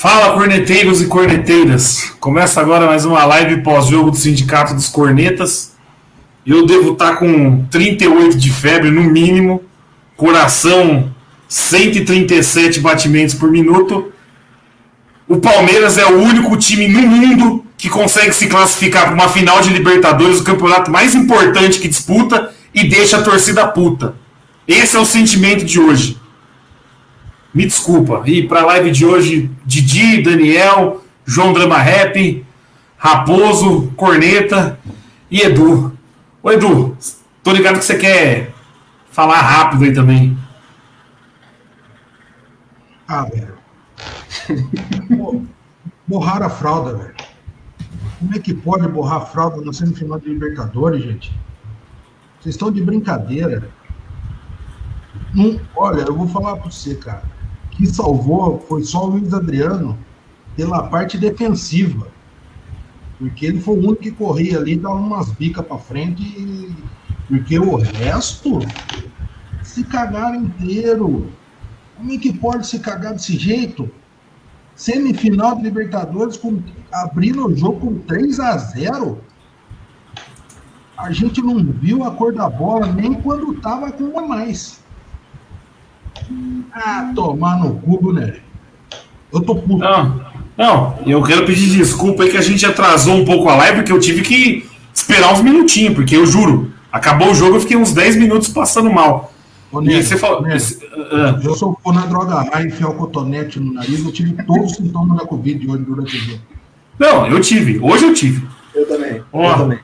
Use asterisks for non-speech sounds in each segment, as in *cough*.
Fala, corneteiros e corneteiras! Começa agora mais uma live pós-jogo do Sindicato dos Cornetas. Eu devo estar com 38 de febre no mínimo, coração 137 batimentos por minuto. O Palmeiras é o único time no mundo que consegue se classificar para uma final de Libertadores, o campeonato mais importante que disputa, e deixa a torcida puta. Esse é o sentimento de hoje. Me desculpa. E para a live de hoje, Didi, Daniel, João Drama Rap, Raposo, Corneta e Edu. Ô Edu, tô ligado que você quer falar rápido aí também. Ah, velho. Borrar a fralda, velho. Como é que pode borrar a fralda na semifinal de Libertadores, gente? Vocês estão de brincadeira. Não, olha, eu vou falar para você, cara que salvou foi só o Luiz Adriano pela parte defensiva. Porque ele foi o único que corria ali, dava umas bicas para frente, porque o resto se cagaram inteiro. Como é que pode se cagar desse jeito? Semifinal de Libertadores, com... abrindo o jogo com 3 a 0 A gente não viu a cor da bola nem quando tava com uma mais. Ah, tomar no cubo, né? Eu tô puto. Não, não, eu quero pedir desculpa aí que a gente atrasou um pouco a live, porque eu tive que esperar uns minutinhos, porque eu juro, acabou o jogo, eu fiquei uns 10 minutos passando mal. Ô, e você falou. uh, eu sou na droga rara, enfiar o cotonete no nariz, eu tive todos os sintomas da Covid hoje durante o dia. Não, eu tive, hoje eu tive. Eu também. Ó, eu também.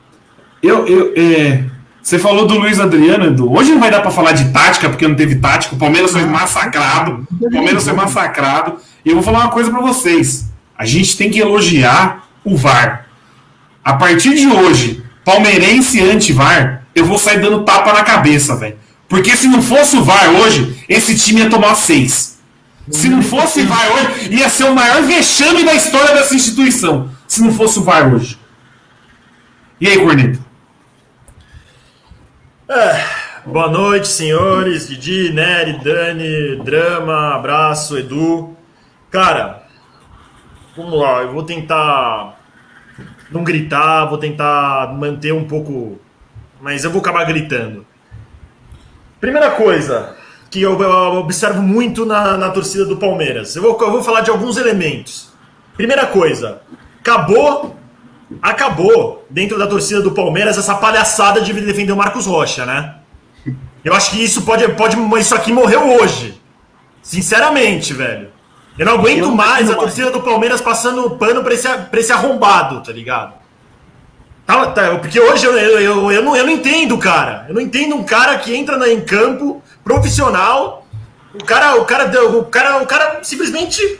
Eu, eu, é, você falou do Luiz Adriano, Edu. Hoje não vai dar para falar de tática, porque não teve tática. O Palmeiras foi massacrado. O Palmeiras foi massacrado. E eu vou falar uma coisa para vocês. A gente tem que elogiar o VAR. A partir de hoje, palmeirense anti-VAR, eu vou sair dando tapa na cabeça, velho. Porque se não fosse o VAR hoje, esse time ia tomar seis. Se não fosse o VAR hoje, ia ser o maior vexame da história dessa instituição. Se não fosse o VAR hoje. E aí, Corneto? É, boa noite, senhores. Didi, Nery, Dani, Drama, abraço, Edu. Cara, vamos lá, eu vou tentar não gritar, vou tentar manter um pouco. Mas eu vou acabar gritando. Primeira coisa que eu, observo muito na, na torcida do Palmeiras. Eu vou, eu vou falar de alguns elementos. Primeira coisa, acabou acabou dentro da torcida do Palmeiras essa palhaçada de defender o Marcos Rocha, né? Eu acho que isso pode, pode isso aqui morreu hoje. Sinceramente, velho. Eu não aguento eu não mais a torcida do Palmeiras passando pano pra esse, pra esse arrombado, tá ligado? Tá, tá, porque hoje eu, eu, eu, eu, não, eu não entendo, cara. Eu não entendo um cara que entra em campo profissional. O cara, o cara, o cara, o cara simplesmente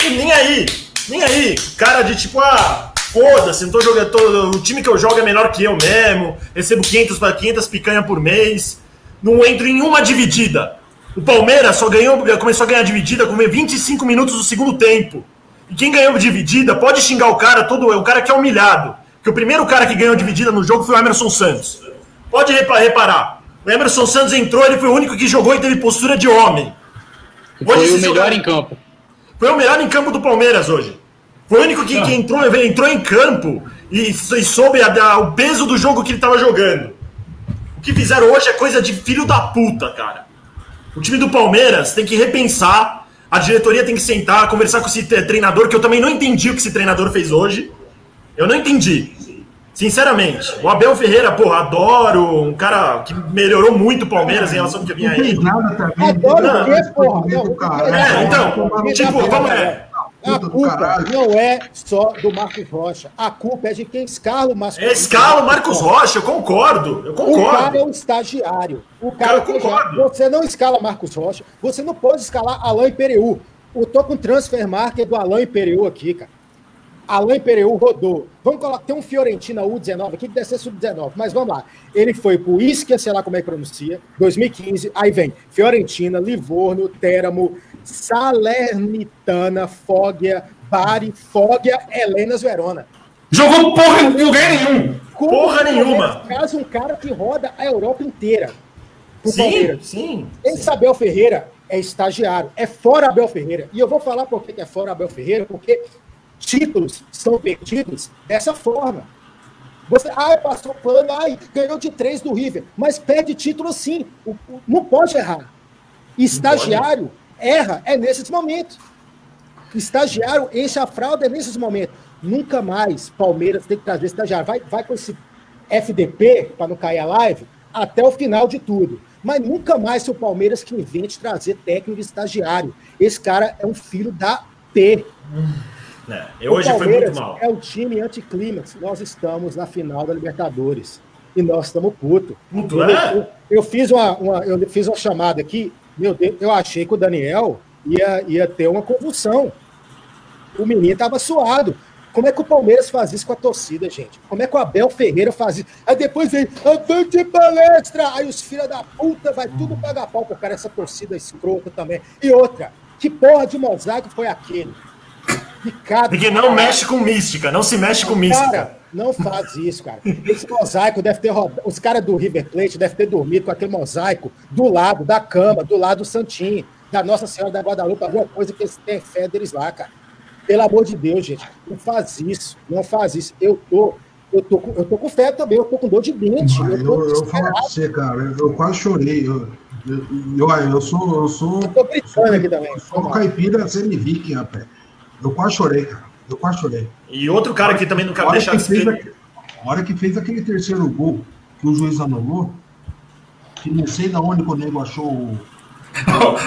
nem aí, nem aí. Cara de tipo, ah, Foda-se, não tô jogando. Tô, o time que eu jogo é menor que eu mesmo. Recebo 500 para 500 picanha por mês. Não entro em uma dividida. O Palmeiras só ganhou, começou a ganhar dividida com 25 minutos do segundo tempo. E quem ganhou dividida pode xingar o cara, todo o cara que é humilhado. Que o primeiro cara que ganhou dividida no jogo foi o Emerson Santos. Pode reparar. O Emerson Santos entrou, ele foi o único que jogou e teve postura de homem. Hoje foi o melhor em campo. Foi o melhor em campo do Palmeiras hoje. Foi o único que, que entrou, entrou em campo e, e soube a, a, o peso do jogo que ele estava jogando. O que fizeram hoje é coisa de filho da puta, cara. O time do Palmeiras tem que repensar, a diretoria tem que sentar, conversar com esse treinador, que eu também não entendi o que esse treinador fez hoje. Eu não entendi. Sinceramente, o Abel Ferreira, porra, adoro, um cara que melhorou muito o Palmeiras em relação ao que vinha aí. Não nada também. Adoro o quê, porra? É, então, tipo, vamos, é, puta A culpa não é só do Marcos Rocha. A culpa é de quem escala o Marcos É escala o Marcos Rocha, eu concordo. Eu O cara é concordo. um estagiário. O Cara, cara, eu concordo. você não escala Marcos Rocha, você não pode escalar Alain Pereu. Eu tô com transfer market do Alain Pereu aqui, cara. Alain Pereu rodou. Vamos colocar, tem um Fiorentina U19 aqui que deve ser sub-19, mas vamos lá. Ele foi pro Ischia, sei lá como é que pronuncia, 2015, aí vem Fiorentina, Livorno, Teramo, Salernitana, Foggia, Bari, Foggia, Helenas Verona. Jogou porra em lugar nenhum. Como Porra nenhuma. Traz um cara que roda a Europa inteira. Sim, Palmeiras. sim. Esse Abel Ferreira é estagiário, é fora Abel Ferreira. E eu vou falar por que é fora Abel Ferreira, porque títulos são perdidos dessa forma. Você, ai, passou pano, ai, ganhou de três do River, mas perde título sim. O- o- não pode errar. Estagiário erra é nesses momentos. Estagiário enche a fralda é nesses momentos. Nunca mais Palmeiras tem que trazer estagiário. Vai, vai com esse FDP, para não cair a live, até o final de tudo. Mas nunca mais o Palmeiras que invente trazer técnico estagiário. Esse cara é um filho da P. É, O hoje foi muito mal. É o time anticlímax. Nós estamos na final da Libertadores. E nós estamos putos. Puto, eu, é? eu- eu fiz uma, uma- eu fiz uma chamada aqui. Meu Deus, eu achei que o Daniel ia, ia ter uma convulsão. O menino estava suado. Como é que o Palmeiras faz isso com a torcida, gente? Como é que o Abel Ferreira faz isso? Aí depois vem, avante palestra! Aí os filhos da puta vai tudo pagar pau pro cara, essa torcida escrota também. E outra, que porra de mosaico foi aquele? Ricardo. Porque não mexe com mística, não se mexe com mística. Cara, não faz isso, cara. Esse mosaico deve ter rodado. Os caras do River Plate devem ter dormido com aquele mosaico do lado da cama, do lado do Santinho, da Nossa Senhora da Guadalupe, alguma coisa que eles têm fé deles lá, cara. Pelo amor de Deus, gente. Não faz isso. Não faz isso. Eu tô. Eu tô, com, eu tô com fé também, eu tô com dor de dente. Eu, Eu eu, vou falar pra você, cara, eu, quase chorei. Eu, eu, eu, eu sou. Eu sou, Eu tô gritando aqui também. eu sou um caipira semi-viking, rapaz. Eu quase chorei, cara. Eu quase chorei. E outro cara que também não quero deixar que de fez, aquele- a hora que fez aquele terceiro gol que o juiz anulou, que não sei de onde o nego achou o.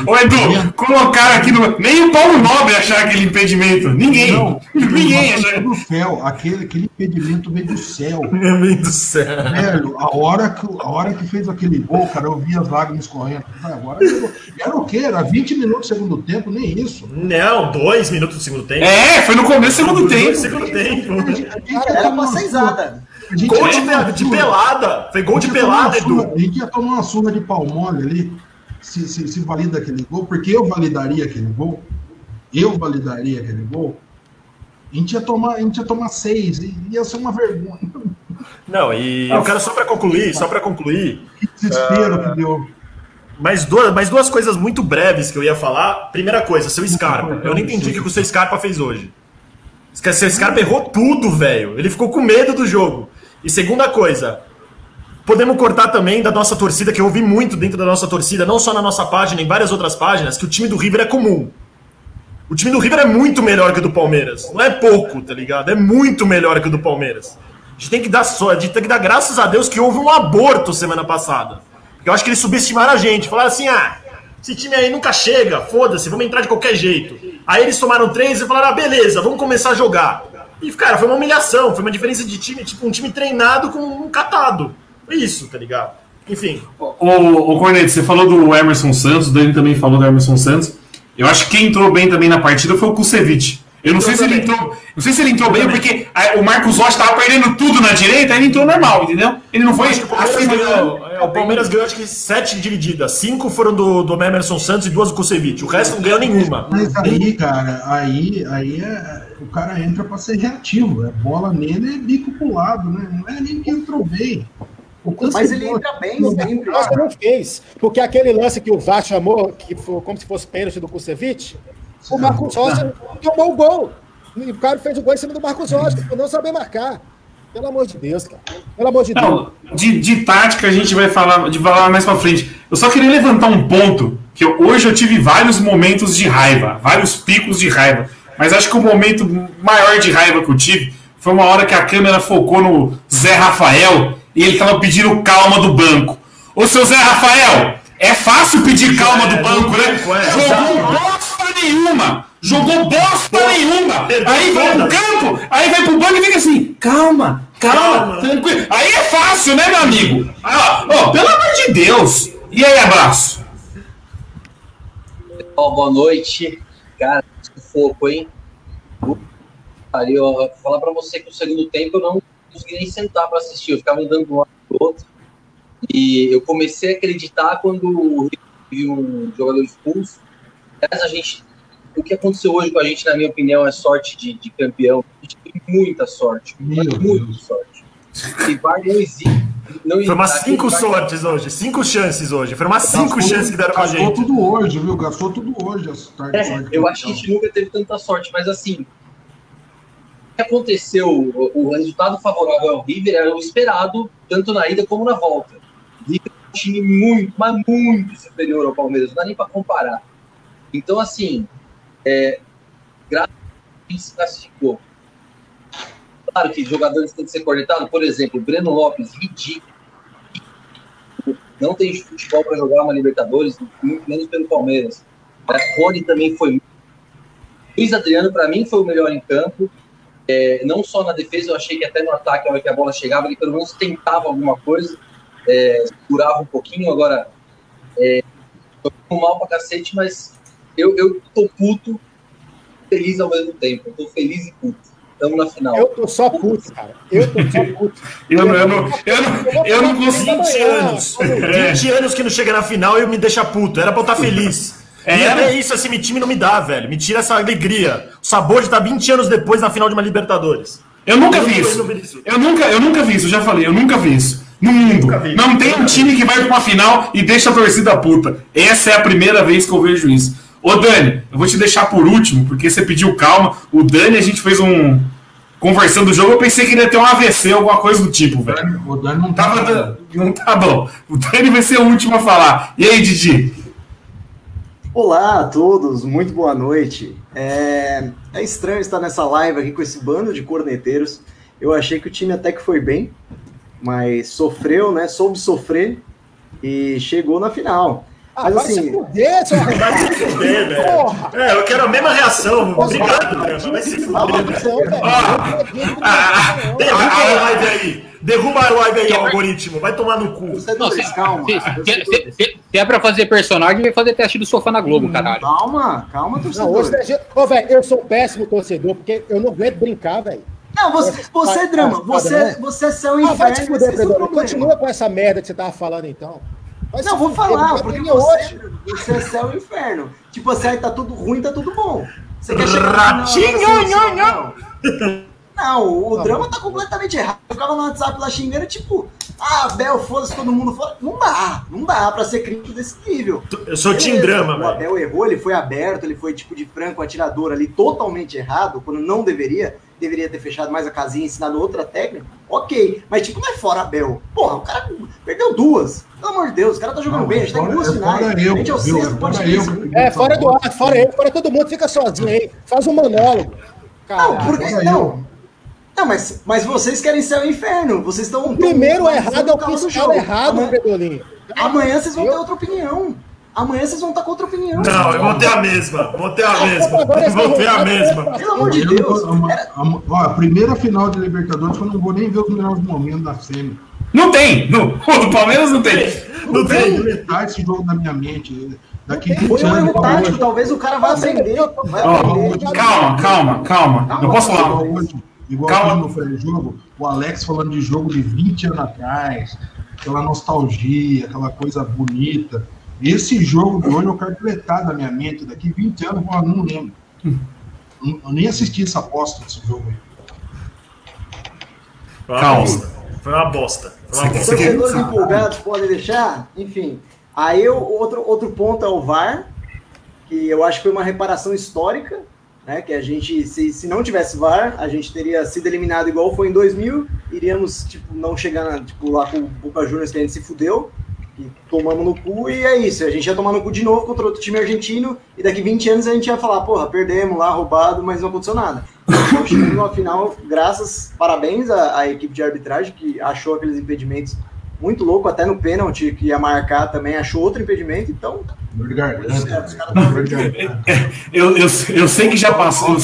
Ô, Edu, colocaram aqui no. Nem o Paulo Nobre achar aquele impedimento. Ninguém. Não, Ninguém achar. do céu, aquele, aquele impedimento veio do céu. Meu Deus do céu. Velho, a hora, que, a hora que fez aquele gol, cara, eu vi as lágrimas correndo. Agora, eu- era o quê? Era 20 minutos do segundo tempo, nem isso. Não, dois minutos do segundo tempo. É, foi no começo do segundo tempo. do segundo tempo. A gente ia Era tomar pra uma ser surra- isada. a gente Gol de, de pelada. Foi gol a de gente pelada, Edu. A gente ia tomar uma surra de palmole ali, se, se, se valida aquele gol, porque eu validaria aquele gol. Eu validaria aquele gol. A gente ia tomar, a gente ia tomar seis, e ia ser uma vergonha. Não, e eu quero só pra concluir, só pra concluir, Que desespero que deu. mais duas, mais duas coisas muito breves que eu ia falar. Primeira coisa, seu Scarpa. Eu não entendi o que o seu Scarpa fez hoje. Seu Scarpa errou tudo, velho. Ele ficou com medo do jogo. E segunda coisa, podemos cortar também da nossa torcida, que eu ouvi muito dentro da nossa torcida, não só na nossa página, em várias outras páginas, que o time do River é comum. O time do River é muito melhor que o do Palmeiras. Não é pouco, tá ligado? É muito melhor que o do Palmeiras. A gente tem que dar só, a gente tem que dar graças a Deus que houve um aborto semana passada. Porque eu acho que eles subestimaram a gente. Falaram assim: ah, esse time aí nunca chega, foda-se, vamos entrar de qualquer jeito. Aí eles tomaram três e falaram: ah, beleza, vamos começar a jogar. E, cara, foi uma humilhação, foi uma diferença de time, tipo, um time treinado com um catado. Foi isso, tá ligado? Enfim. Ô, ô Cornete, você falou do Emerson Santos, o Dani também falou do Emerson Santos. Eu acho que quem entrou bem também na partida foi o Kusevich. Eu não sei se ele entrou. Não sei se ele entrou bem, porque a- o Marcos Rocha tava perdendo tudo na direita, aí ele entrou normal, entendeu? Ele não foi. Acho que o Palmeiras ganhou, é, o Palmeiras ganhou acho que sete divididas. Cinco foram do, do Emerson Santos e duas do Kusevich. O resto não ganhou nenhuma. Mas aí, cara, aí, aí é, o cara entra pra ser reativo. É bola nele é bico pro lado, né? Não é nem que entrou bem. Mas ele entra bem sempre. Nossa, não fez. Porque aquele lance que o VAR chamou, que foi como se fosse pênalti do Kusevich, o Marcos Rocha tomou o gol. E o cara fez o gol em cima do Marcos Rocha, por não saber marcar. Pelo amor de Deus, cara. Pelo amor de Deus. Não, de, de tática a gente vai falar, de falar mais pra frente. Eu só queria levantar um ponto que eu- hoje eu tive vários momentos de raiva, vários picos de raiva. Mas acho que o momento maior de raiva que eu tive foi uma hora que a câmera focou no Zé Rafael e ele tava pedindo calma do banco. Ô seu Zé Rafael, é fácil pedir calma do banco, né? banco, é. Jogou bosta nenhuma! Jogou bosta nenhuma! Aí vai pro campo, aí vai pro banco e fica assim, calma, calma, tranquilo. Aí é fácil, né, meu amigo? Ah, oh, pelo amor de Deus! E aí, abraço? Oh, boa noite. Cara, foco, hein? Eu falar pra você que o segundo tempo eu não consegui nem sentar para assistir, eu ficava andando de um lado pro outro. E eu comecei a acreditar quando vi um jogador expulso. Mas a gente, o que aconteceu hoje com a gente, na minha opinião, é sorte de, de campeão. A gente tem muita sorte, muita sorte. E VAR não existe. Não Foi umas cinco sortes hoje, cinco chances hoje. Foram umas cinco chances que deram pra gente. Gastou tudo hoje, viu? Gastou tudo hoje. É, eu acho que a gente nunca teve tanta sorte, mas assim, que aconteceu, o, o, resultado favorável ao River era o esperado, tanto na ida como na volta. O River é um time muito, mas muito superior ao Palmeiras, não dá nem para comparar. Então, assim, é, graças a gente se classificou. Claro que jogadores têm que ser cornetados, por exemplo, Breno Lopes, ridículo. Não tem futebol para jogar uma Libertadores, muito menos pelo Palmeiras. A Rony também foi. Luiz Adriano, para mim, foi o melhor em campo. É, não só na defesa, eu achei que até no ataque, a hora que a bola chegava, ele pelo menos tentava alguma coisa, é, segurava um pouquinho. Agora, é, tô mal pra cacete, mas eu, eu tô puto, feliz ao mesmo tempo. Eu tô feliz e puto. Estamos na final. Eu tô só puto, cara. Eu tô só puto. eu, *laughs* eu, eu, não, eu, não, eu não consigo. 20 anos. 20 anos que não chega na final e me deixa puto. Era pra eu estar feliz. É, e até isso, assim, time não me dá, velho. Me tira essa alegria. O sabor de estar 20 anos depois na final de uma Libertadores. Eu nunca vi isso. Eu nunca, eu nunca vi isso, eu já falei, eu nunca vi isso. No mundo. Não tem um time que vai pra uma final e deixa a torcida puta. Essa é a primeira vez que eu vejo isso. Ô Dani, eu vou te deixar por último, porque você pediu calma. O Dani, a gente fez um. Conversando do jogo, eu pensei que ele ia ter um AVC, alguma coisa do tipo, velho. O Dani não tá tava. Não tá bom. O Dani vai ser o último a falar. E aí, Didi? Olá a todos, muito boa noite. É, é, estranho estar nessa live aqui com esse bando de corneteiros. Eu achei que o time até que foi bem, mas sofreu, né? Soube sofrer e chegou na final. Ah, mas vai assim. Se fuder, seu *laughs* vai se fuder, velho. É, eu quero a mesma reação. Obrigado, Vai se fuder. Derruba a live aí. Derruba a live aí, algoritmo. Vai tomar no cu. Não, se, calma. Se, se, é pra fazer personagem, vai fazer teste do sofá na Globo, caralho. Calma, calma, torcedor. Não, hoje, gente... Ô, velho, eu sou péssimo torcedor, porque eu não aguento brincar, velho. Não, você, você é drama. Você, você é e inferno. Ah, vai te fuder. Continua com essa merda que você tava falando, então. Mas não, vou falar, porque você, você é céu e inferno. Tipo assim, aí tá tudo ruim, tá tudo bom. Você quer chegar Ratinho, não, não, não. Não, o não. drama tá completamente errado. Eu ficava no WhatsApp lá xingando, tipo, ah, Abel, foda-se todo mundo fora. Não dá, não dá pra ser crítico desse nível. Eu sou Team Drama, O Abel errou, ele foi aberto, ele foi tipo de franco atirador ali, totalmente errado, quando não deveria. Deveria ter fechado mais a casinha e ensinado outra técnica. Ok, mas tipo, não é fora Abel. Porra, o cara perdeu duas. Pelo amor de Deus, o cara tá jogando não, bem, a gente tá em duas é finais. Eu, a gente é o sexto, pode eu, É, fora do ar, fora eu, fora todo mundo, fica sozinho aí. Faz um monólogo. Não, porque. Não. Não, mas, mas vocês querem ser o inferno. Vocês estão. O primeiro errado é o fiscal errado, Amanhã, Pedrolinho. Amanhã vocês vão ter outra opinião. Amanhã vocês vão estar com outra opinião. Não, eu vou ter a mesma. Vou ter a *laughs* mesma. Vou ter a mesma. Pelo amor de Deus. A, a, primeira final de Libertadores, eu não vou nem ver os melhores momentos da SEMI. Não tem! No, *laughs* o Palmeiras não tem. Não, não tem. tem. esse jogo na minha mente. Daqui Foi um erro tático, talvez o cara vá aprender. Vai aprender. Calma, calma, calma. Eu posso falar. Igual Calma. no foi jogo, o Alex falando de jogo de 20 anos atrás, aquela nostalgia, aquela coisa bonita. Esse jogo de hoje eu quero deletar da minha mente. Daqui 20 anos eu não lembro. Eu nem assisti essa aposta desse jogo aí. Calma. Foi uma bosta. Foi uma bosta. Torcedores empolgados podem deixar? Enfim. Aí outro, outro ponto é o VAR, que eu acho que foi uma reparação histórica né? Que a gente, se, se não tivesse VAR, a gente teria sido eliminado igual foi em 2000, iríamos, tipo, não chegar, na, tipo, lá com o Boca Juniors que a gente se fudeu, e tomamos no cu, e é isso, a gente ia tomar no cu de novo contra outro time argentino, e daqui 20 anos a gente ia falar, porra, perdemos lá, roubado, mas não aconteceu nada. Então, chegamos na final, graças, parabéns à, à equipe de arbitragem, que achou aqueles impedimentos muito louco, até no pênalti que ia marcar também achou outro impedimento, então. *laughs* Eu, eu, eu sei que já passou.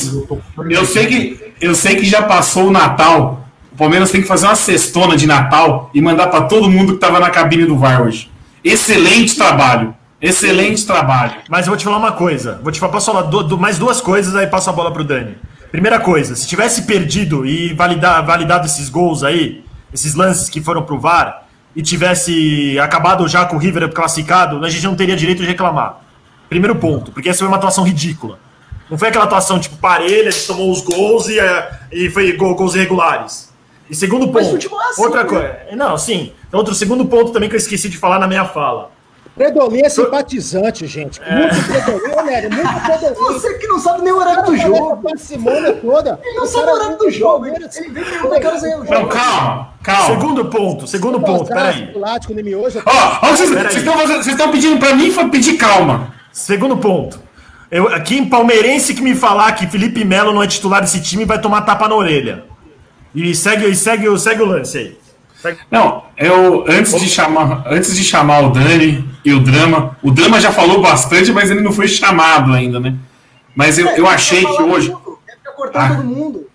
Eu sei que, eu sei que já passou o Natal. Palmeiras tem que fazer uma cestona de Natal e mandar para todo mundo que tava na cabine do VAR hoje. Excelente trabalho. Excelente trabalho. Mas eu vou te falar uma coisa. Vou te falar, posso falar du- du- mais duas coisas, aí passo a bola pro Dani. Primeira coisa, se tivesse perdido e valida- validado esses gols aí, esses lances que foram pro VAR, e tivesse acabado já com o River classificado, a gente não teria direito de reclamar. Primeiro ponto, porque essa foi uma atuação ridícula. Não foi aquela atuação tipo parelha, a gente tomou os gols e, é, e foi gol- gols irregulares. E segundo Mas ponto, futebol é assim, outra né? coisa. Não, sim. Outro segundo ponto também que eu esqueci de falar na minha fala. Predolinho é simpatizante, gente. Muito Predolinho, ô, Nery, muito *laughs* Predolinho. Você que não sabe nem o horário do jogo. A parcimônia toda. Ele não O sabe o horário do jogo. Ele vem perguntar que horas é o Não, jogo. calma, calma. Segundo ponto, segundo ponto, peraí. Lático, nem miojo. Vocês estão fazendo- vocês estão pedindo para mim foi pedir calma. Segundo ponto. Eu, aqui em palmeirense que me falar que Felipe Melo não é titular desse time vai tomar tapa na orelha. E segue, e segue, o- segue o lance aí. Segue- Não, eu antes de chamar, antes de chamar o Dani e o Drama, o Drama já falou bastante, mas ele não foi chamado ainda, né? Mas eu, eu achei que hoje Quer ficar cortando Ah. todo mundo.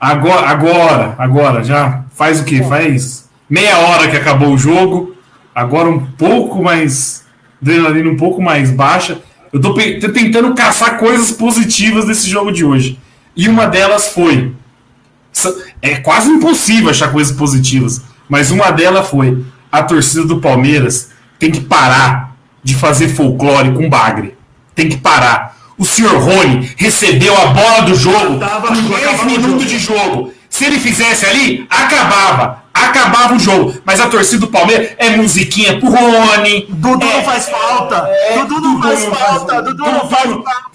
Agora, agora, agora, já faz o quê? Faz meia hora que acabou o jogo. Agora um pouco mais. Adrenalina um pouco mais baixa. Eu tô tentando caçar coisas positivas desse jogo de hoje. E uma delas foi. É quase impossível achar coisas positivas. Mas uma delas foi. A torcida do Palmeiras tem que parar de fazer folclore com bagre. Tem que parar. O senhor Rony recebeu a bola do jogo Tava- com 10 acabava o minutos de jogo. Se ele fizesse ali, acabava. Acabava o jogo. Mas a torcida do Palmeiras é musiquinha pro Rony. Dudu é- não faz falta! Dudu não faz falta! Dudu não faz falta!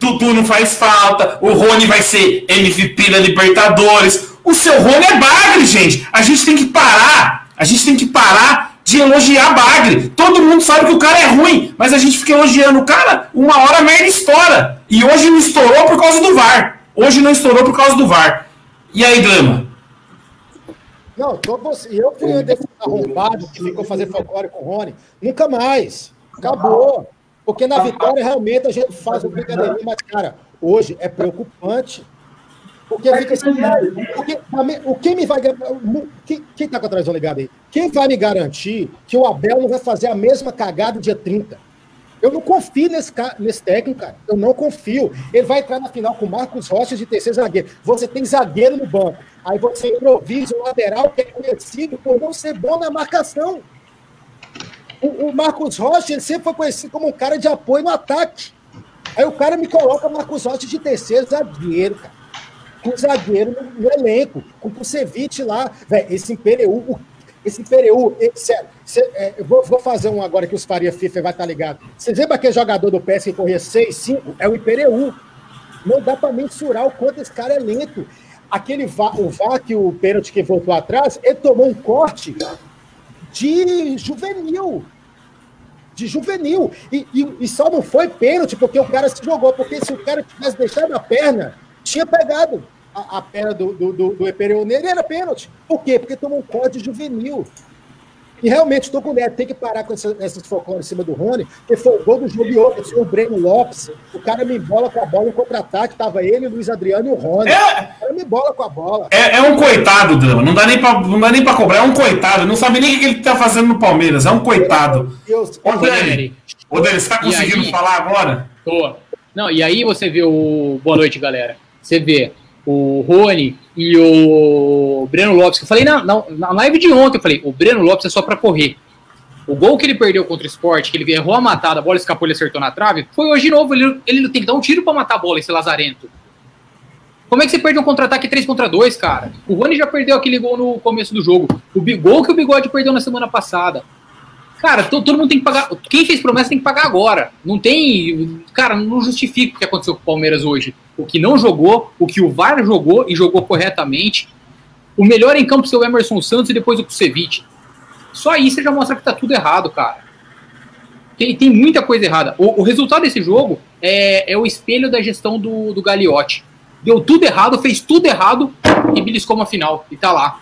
Dudu não faz falta. O Rony vai ser MVP da Libertadores. O seu Rony é bagre, gente. A gente tem que parar. A gente tem que parar de elogiar bagre. Todo mundo sabe que o cara é ruim, mas a gente fica elogiando o cara, uma hora a merda estoura. E hoje não estourou por causa do VAR. Hoje não estourou por causa do VAR. E aí, Drama? Não, tô. Eu fui desses arrombados que ficou fazendo folclore com o Rony. Nunca mais. Acabou. Porque na vitória realmente a gente faz o brincadeirinho, mas, cara, hoje é preocupante. Porque fica assim, porque, pra mim, o quem me vai quem, quem tá com a televisão ligada aí? Quem vai me garantir que o Abel não vai fazer a mesma cagada dia 30? Eu não confio nesse, nesse técnico, cara. Eu não confio. Ele vai entrar na final com Marcos Rocha de terceiro zagueiro. Você tem zagueiro no banco. Aí você improvisa o lateral que é conhecido por não ser bom na marcação. O, o Marcos Rocha ele sempre foi conhecido como um cara de apoio no ataque. Aí o cara me coloca Marcos Rocha de terceiro zagueiro, cara. Com zagueiro no, no elenco, com o Kusevich lá. Véi, esse Impereu, esse Impereu, sério, é, vou, vou fazer um agora que os Faria FIFA vai estar ligado. Vocês lembram aquele jogador do PS que corria 6, 5? É o Impereu. Não dá para mensurar o quanto esse cara é lento. Aquele VA, o VAR que o pênalti que voltou atrás, ele tomou um corte de juvenil. De juvenil. E, e, e só não foi pênalti porque o cara se jogou. Porque se o cara tivesse deixado a perna, tinha pegado a, a perna do, do, do, do Epereu nele, era pênalti. Por quê? Porque tomou um corte juvenil. E realmente, estou com o Neto, tem que parar com essa, essas folclores em cima do Rony, porque foi o gol do jogo e outro, o Breno Lopes, o cara me embola com a bola em contra-ataque, tava ele, o Luiz Adriano e o Rony. É. O cara me embola com a bola. É, é um coitado, Drama. Não dá nem pra, não dá nem pra cobrar. É um coitado. Não sabe nem o que ele tá fazendo no Palmeiras. É um coitado. Deus, Ô, Dani, ô, Dani, você tá E conseguindo aí? falar agora? Tô. Não, e aí você vê o. Boa noite, galera. Você vê o Rony e o Breno Lopes. que Eu falei na, na, na live de ontem, eu falei, o Breno Lopes é só pra correr. O gol que ele perdeu contra o esporte, que ele errou a matada, a bola escapou, ele acertou na trave, foi hoje de novo. Ele, ele tem que dar um tiro pra matar a bola, esse lazarento. Como é que você perde um contra-ataque 3 contra 2, cara? O Rony já perdeu aquele gol no começo do jogo. O gol que o Bigode perdeu na semana passada. Cara, to- todo mundo tem que pagar. Quem fez promessa tem que pagar agora. Não tem. Cara, não justifica o que aconteceu com o Palmeiras hoje. O que não jogou, o que o VAR jogou e jogou corretamente. O melhor em campo ser o Emerson Santos e depois o Kusevich. Só aí você já mostra que tá tudo errado, cara. Tem, tem muita coisa errada. O, o resultado desse jogo é, é o espelho da gestão do, do Gagliotti. Deu tudo errado, fez tudo errado e beliscou uma final. E tá lá.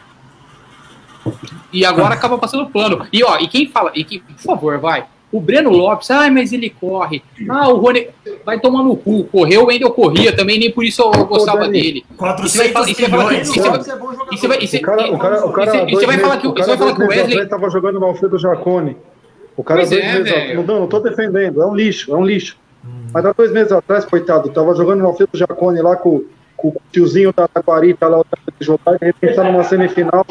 E agora acaba passando pano. E ó, e quem fala, e que, por favor, vai. O Breno Lopes, ai, mas ele corre. Ah, o Rony vai tomar no cu. Correu, o Wendel corria também, nem por isso eu gostava Dani, dele. 400 E você vai falar que- O o o o- o o Wesley- atrás tava jogando no Alfredo Jacone. O cara Pois dois é, meses atrás. Não, não tô defendendo, é um lixo, é um lixo. Mas há dois meses atrás, coitado, tava jogando no Alfredo Jacone lá com, com o tiozinho da Taquarita lá de jogar, e de repente tá numa semifinal.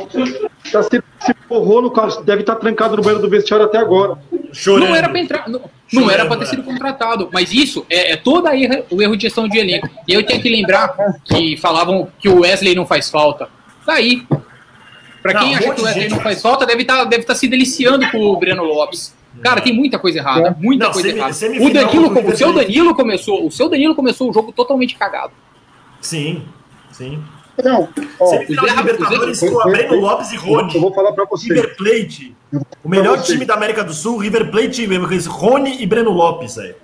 Já se, se porrou no carro, deve estar trancado no banheiro do vestiário até agora. Chorando. Não era pra entrar, não, não era pra ter é. sido contratado. Mas isso é, é todo a erro, o erro de gestão de elenco. E eu tenho que lembrar que falavam que o Wesley não faz falta. Tá aí. Pra Não, quem um acha que o Wesley não faz falta, deve estar deve tá se deliciando com o Breno Lopes. Cara, tem muita coisa errada, muita Não, coisa semi- errada. semifinal O Danilo, o seu. Danilo começou, o seu Danilo começou o jogo totalmente cagado. Sim, sim. Não, ó, Semifinal de Zé- Libertadores com Breno Lopes e eu Rony. vou falar pra você. River Plate. O melhor time da América do Sul, River Plate, Rony e Breno Lopes, velho.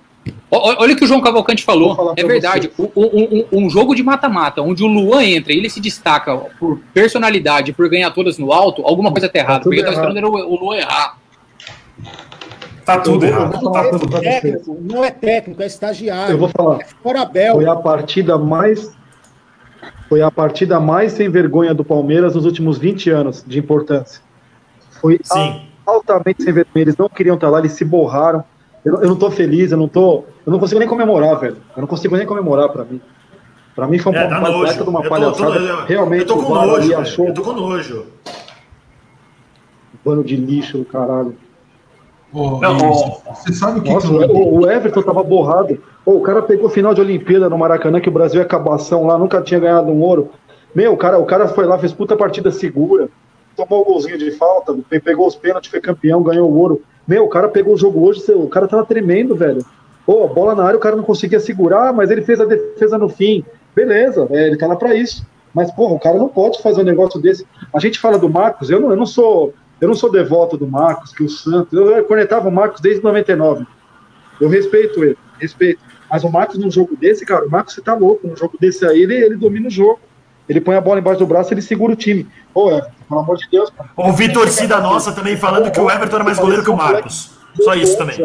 Ó- Olha o que o João Cavalcante falou. É verdade. Um, um- um- jogo de mata-mata, onde o Luan entra e ele se destaca por personalidade, por ganhar todas no alto, alguma coisa tá errada. tudo porque eu tava errado. esperando era o, Luan errar. Tá tudo Eu errado. eu coisa pra É vocês. técnico, não é técnico, é estagiário. Eu vou falar. É fora Bel. Foi a partida mais. Foi a partida mais sem vergonha do Palmeiras nos últimos 20 anos de importância. Foi Sim. altamente sem vergonha. Eles não queriam estar lá, eles se borraram. Eu, não- eu não tô feliz, eu não tô. Eu não consigo nem comemorar, velho. Eu não consigo nem comemorar pra mim. Pra mim foi É, uma dá uma nojo. de uma Eu tô, palhaçada. eu tô- Realmente eu tô com nojo, achou Eu tô com nojo. um pano de lixo do caralho. Ô, Não, você sabe o que, Nossa, que eu o, Everton tava borrado. Ô, o cara pegou final de Olimpíada no Maracanã, que o Brasil é cabação lá, nunca tinha ganhado um ouro. Meu, o cara, o cara foi lá, fez puta partida segura, tomou o golzinho de falta, pe- pegou os pênaltis, foi campeão, ganhou o ouro. Meu, o cara pegou o jogo hoje, o cara tava tremendo, velho. Pô, bola na área, o cara não conseguia segurar, mas ele fez a defesa no fim. Beleza, é, ele tá lá pra isso. Mas, porra, o cara não pode fazer um negócio desse. A gente fala do Marcos, eu não, eu não sou. Eu não sou devoto do Marcos, que o Santos. Eu cornetava o Marcos desde 99. Eu respeito ele, respeito. Mas o Marcos num jogo desse, cara, o Marcos você tá louco. Num jogo desse aí, ele, ele domina o jogo. Ele põe a bola embaixo do braço e ele segura o time. Pô, é, pelo amor de Deus, cara. Ouvi torcida nossa também falando que o Everton era mais goleiro que o Marcos. Só isso também.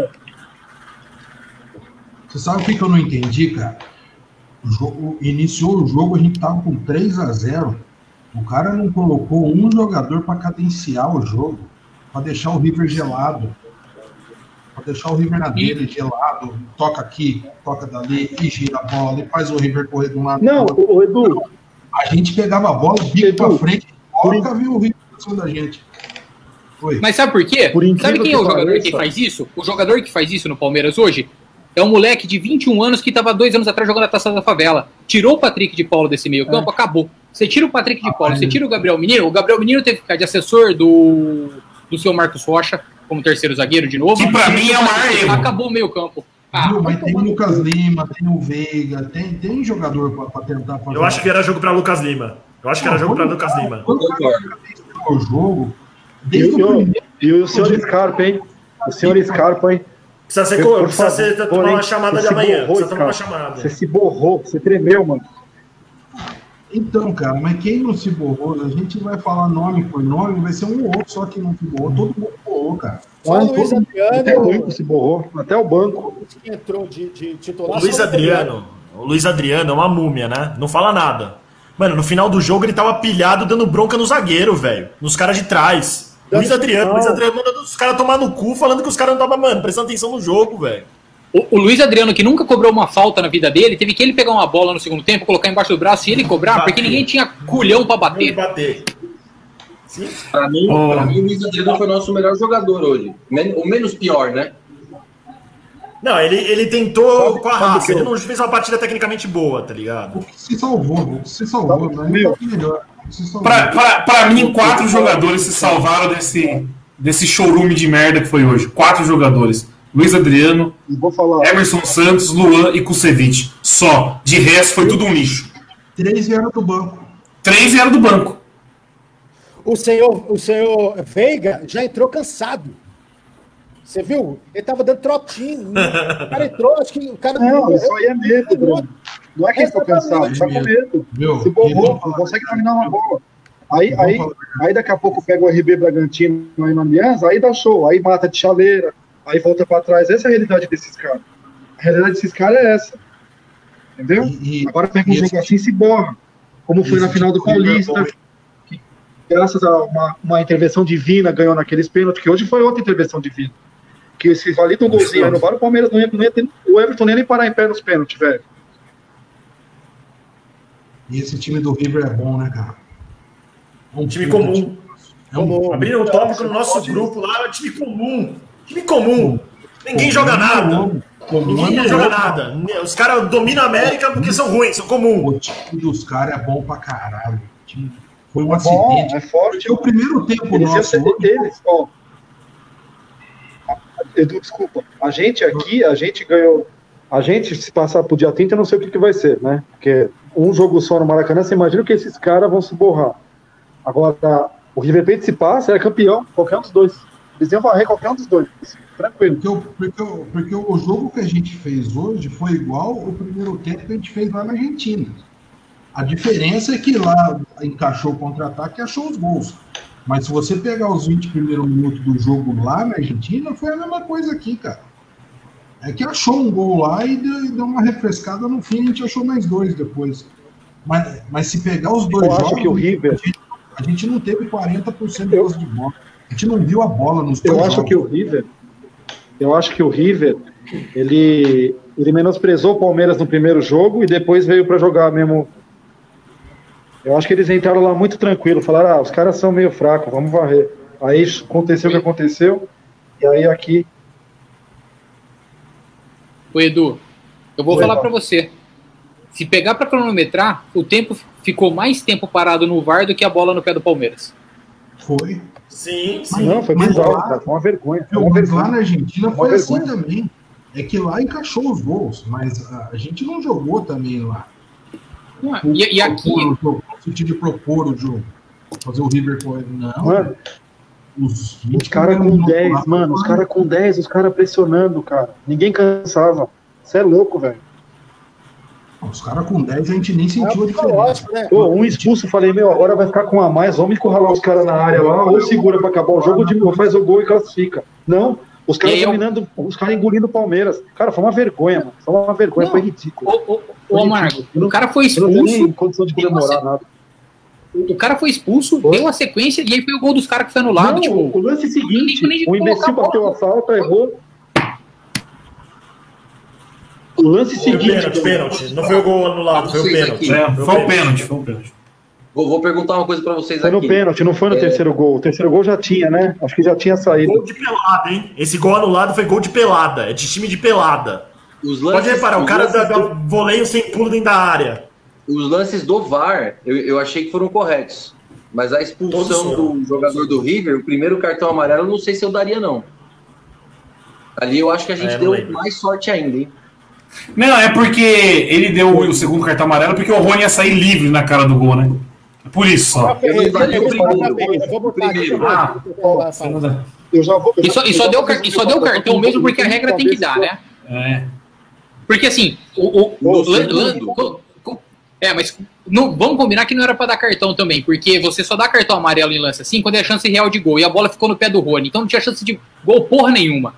Você sabe o que, que eu não entendi, cara? O jogo, iniciou o jogo, a gente tava com 3 a 0 O cara não colocou um jogador para cadenciar o jogo, para deixar o River gelado. Para deixar o River na dele, gelado. Toca aqui, toca dali, e gira a bola, e faz o River correr de um lado Não, o, o Edu, A gente pegava a bola, bico Edu, para frente, nunca viu o River pra cima da gente. Oi. Mas sabe por quê? Por sabe quem é o que jogador pareça. que faz isso? O jogador que faz isso no Palmeiras hoje é um moleque de 21 anos que estava dois anos atrás jogando a Taça da Favela. Tirou o Patrick de Paulo desse meio campo, acabou. Você tira o Patrick de Paulo, você tira o Gabriel Menino, o Gabriel Menino teve que ficar de assessor do, do seu Marcos Rocha, como terceiro zagueiro de novo. Que pra mim é o maior erro. Acabou o meio campo. Ah, Viu? Mas tem o Lucas. Lima, tem o Veiga, tem, tem jogador para tentar fazer. Eu acho que era jogo pra Lucas Lima. Eu acho que era jogo pra Lucas Lima. Quando o cara cadenciou o jogo, e, desde o- o primeiro. e o senhor Scarpa, hein? O senhor Scarpa, hein? Precisa ser, precisa ser tomar uma chamada de amanhã. borrou, Precisa tomar uma chamada. Você se borrou, você tremeu, mano. Então, cara, mas quem não se borrou, a gente vai falar nome por nome, vai ser um ou outro só que não se borrou. Todo mundo borrou, cara. Só o Mas Luiz todo- Até o Adriano, banco se borrou, até o banco. que entrou de, de titular. O Luiz Adriano, o Luiz Adriano é uma múmia, né? Não fala nada. Mano, no final do jogo ele tava pilhado dando bronca no zagueiro, velho. Nos caras de trás. Luiz Adriano, Luiz Adriano mandando os caras tomar no cu, falando que os caras não estavam, mano, prestando atenção no jogo, velho. O, o Luiz Adriano, que nunca cobrou uma falta na vida dele, teve que ele pegar uma bola no segundo tempo, colocar embaixo do braço e ele cobrar, porque ninguém tinha culhão pra bater. bater. Pra mim, Oh. pra mim, o Luiz Adriano foi o nosso melhor jogador hoje. Men- O menos pior, né? Não, ele, ele tentou Sabe- com a raça. Ele não fez uma partida tecnicamente boa, tá ligado? O que se salvou, se salvou, mas Meu. foi melhor. Pra, pra, pra mim, quatro jogadores se salvaram desse, desse showroom de merda que foi hoje. Quatro jogadores. Luiz Adriano, vou falar, Emerson Santos, Luan e Kusevich. Só. De resto, foi tudo um lixo. Três vieram do banco. Três vieram do banco. O senhor, o senhor Veiga já entrou cansado. Você viu? Ele tava dando trotinho. *laughs* O cara entrou, acho que o cara. não, isso aí é medo, Bruno. Não é que ele ficou cansado, tá com medo. Meu, Se borrou, não consegue dominar uma bola. Aí, aí, aí daqui a pouco pega o RB Bragantino aí na Aliança, aí dá show, aí mata de chaleira, aí volta pra trás. Essa é a realidade desses caras. A realidade desses caras é essa. Entendeu? E- e- Agora pega um jogo esse- assim e se borra. Como foi na final do Paulista, que graças a uma, uma intervenção divina ganhou naqueles pênaltis, que hoje foi outra intervenção divina. Que se valida um golzinho aí no VAR, o Palmeiras não ia, não ia ter, o Everton nem parar em pé nos pênaltis, velho. E esse time do River é bom, né, cara? É um Time comum. É um. Abriram o tópico no nosso grupo lá, time comum. Time comum. Ninguém joga nada. Comum Ninguém é joga melhor. nada. Os caras dominam a América porque são ruins, são comum. O time dos caras é bom pra caralho. O time- Foi um Bom, acidente. é forte. O primeiro tempo Eles nosso deles, ó. Edu, desculpa. A gente aqui, a gente ganhou. A gente, se passar pro dia 30, eu não sei o que, que vai ser, né? Porque um jogo só no Maracanã, você imagina que esses caras vão se borrar. Agora, o River Plate se passa, é campeão, qualquer um dos dois. Eles iam varrer qualquer um dos dois. Tranquilo. Porque, o, porque, o, porque o jogo que a gente fez hoje foi igual o primeiro tempo que a gente fez lá na Argentina. A diferença é que lá encaixou o contra-ataque e achou os gols. Mas se você pegar os 20 primeiros minutos do jogo lá na Argentina, foi a mesma coisa aqui, cara. É que achou um gol lá e deu, e deu uma refrescada no fim, a gente achou mais dois depois. Mas, mas se pegar os dois Eu acho jogos, que o River- a, gente, a gente não teve 40% de gols de bola. A gente não viu a bola nos dois Eu acho jogos. que o River, eu acho que o River, ele, ele menosprezou o Palmeiras no primeiro jogo e depois veio para jogar mesmo. Eu acho que eles entraram lá muito tranquilo, falaram, ah, os caras são meio fracos, vamos varrer. Aí aconteceu o que aconteceu, e aí aqui. Ô Edu, eu vou Oi, falar Paulo. pra você. Se pegar pra cronometrar, o tempo ficou mais tempo parado no VAR do que a bola no pé do Palmeiras. Foi. Sim, sim. Não, foi mas bizarro, lá- cara, foi uma vergonha. Foi uma mas lá vergonha. na Argentina Uma foi assim vergonha. também. É que lá encaixou os gols, mas a, gente não jogou também lá. Não? E, e aqui, Propor o jogo, no sentido de propor o jogo. Fazer o River com Não. Mano, os os caras com 10, mano, os caras com 10, os caras pressionando, cara. Ninguém cansava. Você é louco, velho. Os caras com 10 a gente nem É sentiu a diferença. né? Pô, um expulso, falei, meu, agora vai ficar com um a mais, vamos encurralar os caras na área lá, ou segura pra acabar o jogo, ou faz o gol e classifica. Não, os caras aí eu- dominando, os caras engolindo o Palmeiras. Cara, foi uma vergonha, mano. Foi uma vergonha, Não. foi ridículo. ô, ô, o cara foi expulso, condição de comemorar nada. o cara foi expulso, Foi. deu a sequência e aí foi o gol dos caras que foi anulado. Não, tipo, o lance seguinte, o imbecil bateu a falta, errou. O lance Foi o seguinte, pênalti, pênalti. Não foi o gol anulado, foi o pênalti. É, foi o pênalti, foi o pênalti. Vou, vou perguntar uma coisa pra vocês foi no aqui. pênalti, não foi no É. terceiro gol. O terceiro gol já tinha, né? Acho que já tinha saído. Gol de pelada, hein? Esse gol anulado foi gol de pelada. É de time de pelada. Os Pode lances, reparar, o cara lances dá, um voleio sem pulo dentro da área. Os lances do VAR, eu, eu achei que foram corretos. Mas a expulsão do jogador do River, o primeiro cartão amarelo, eu não sei se eu daria, não. Ali eu acho que a gente É, deu lembro. mais sorte ainda, hein? Não, é porque ele deu o segundo cartão amarelo porque o Rony ia sair livre na cara do gol, né? É Por isso. Eu Eu eu vou- Ah, já vou, E só, e só deu, e só cartão mesmo porque a regra tem que dar, né? É. Porque assim, o. o, o- lan- segundo. lan- co- co- é, mas não, vamos combinar que não era pra dar cartão também, porque você só dá cartão amarelo em lance assim quando é a chance real de gol. E a bola ficou no pé do Rony, então não tinha chance de gol porra nenhuma.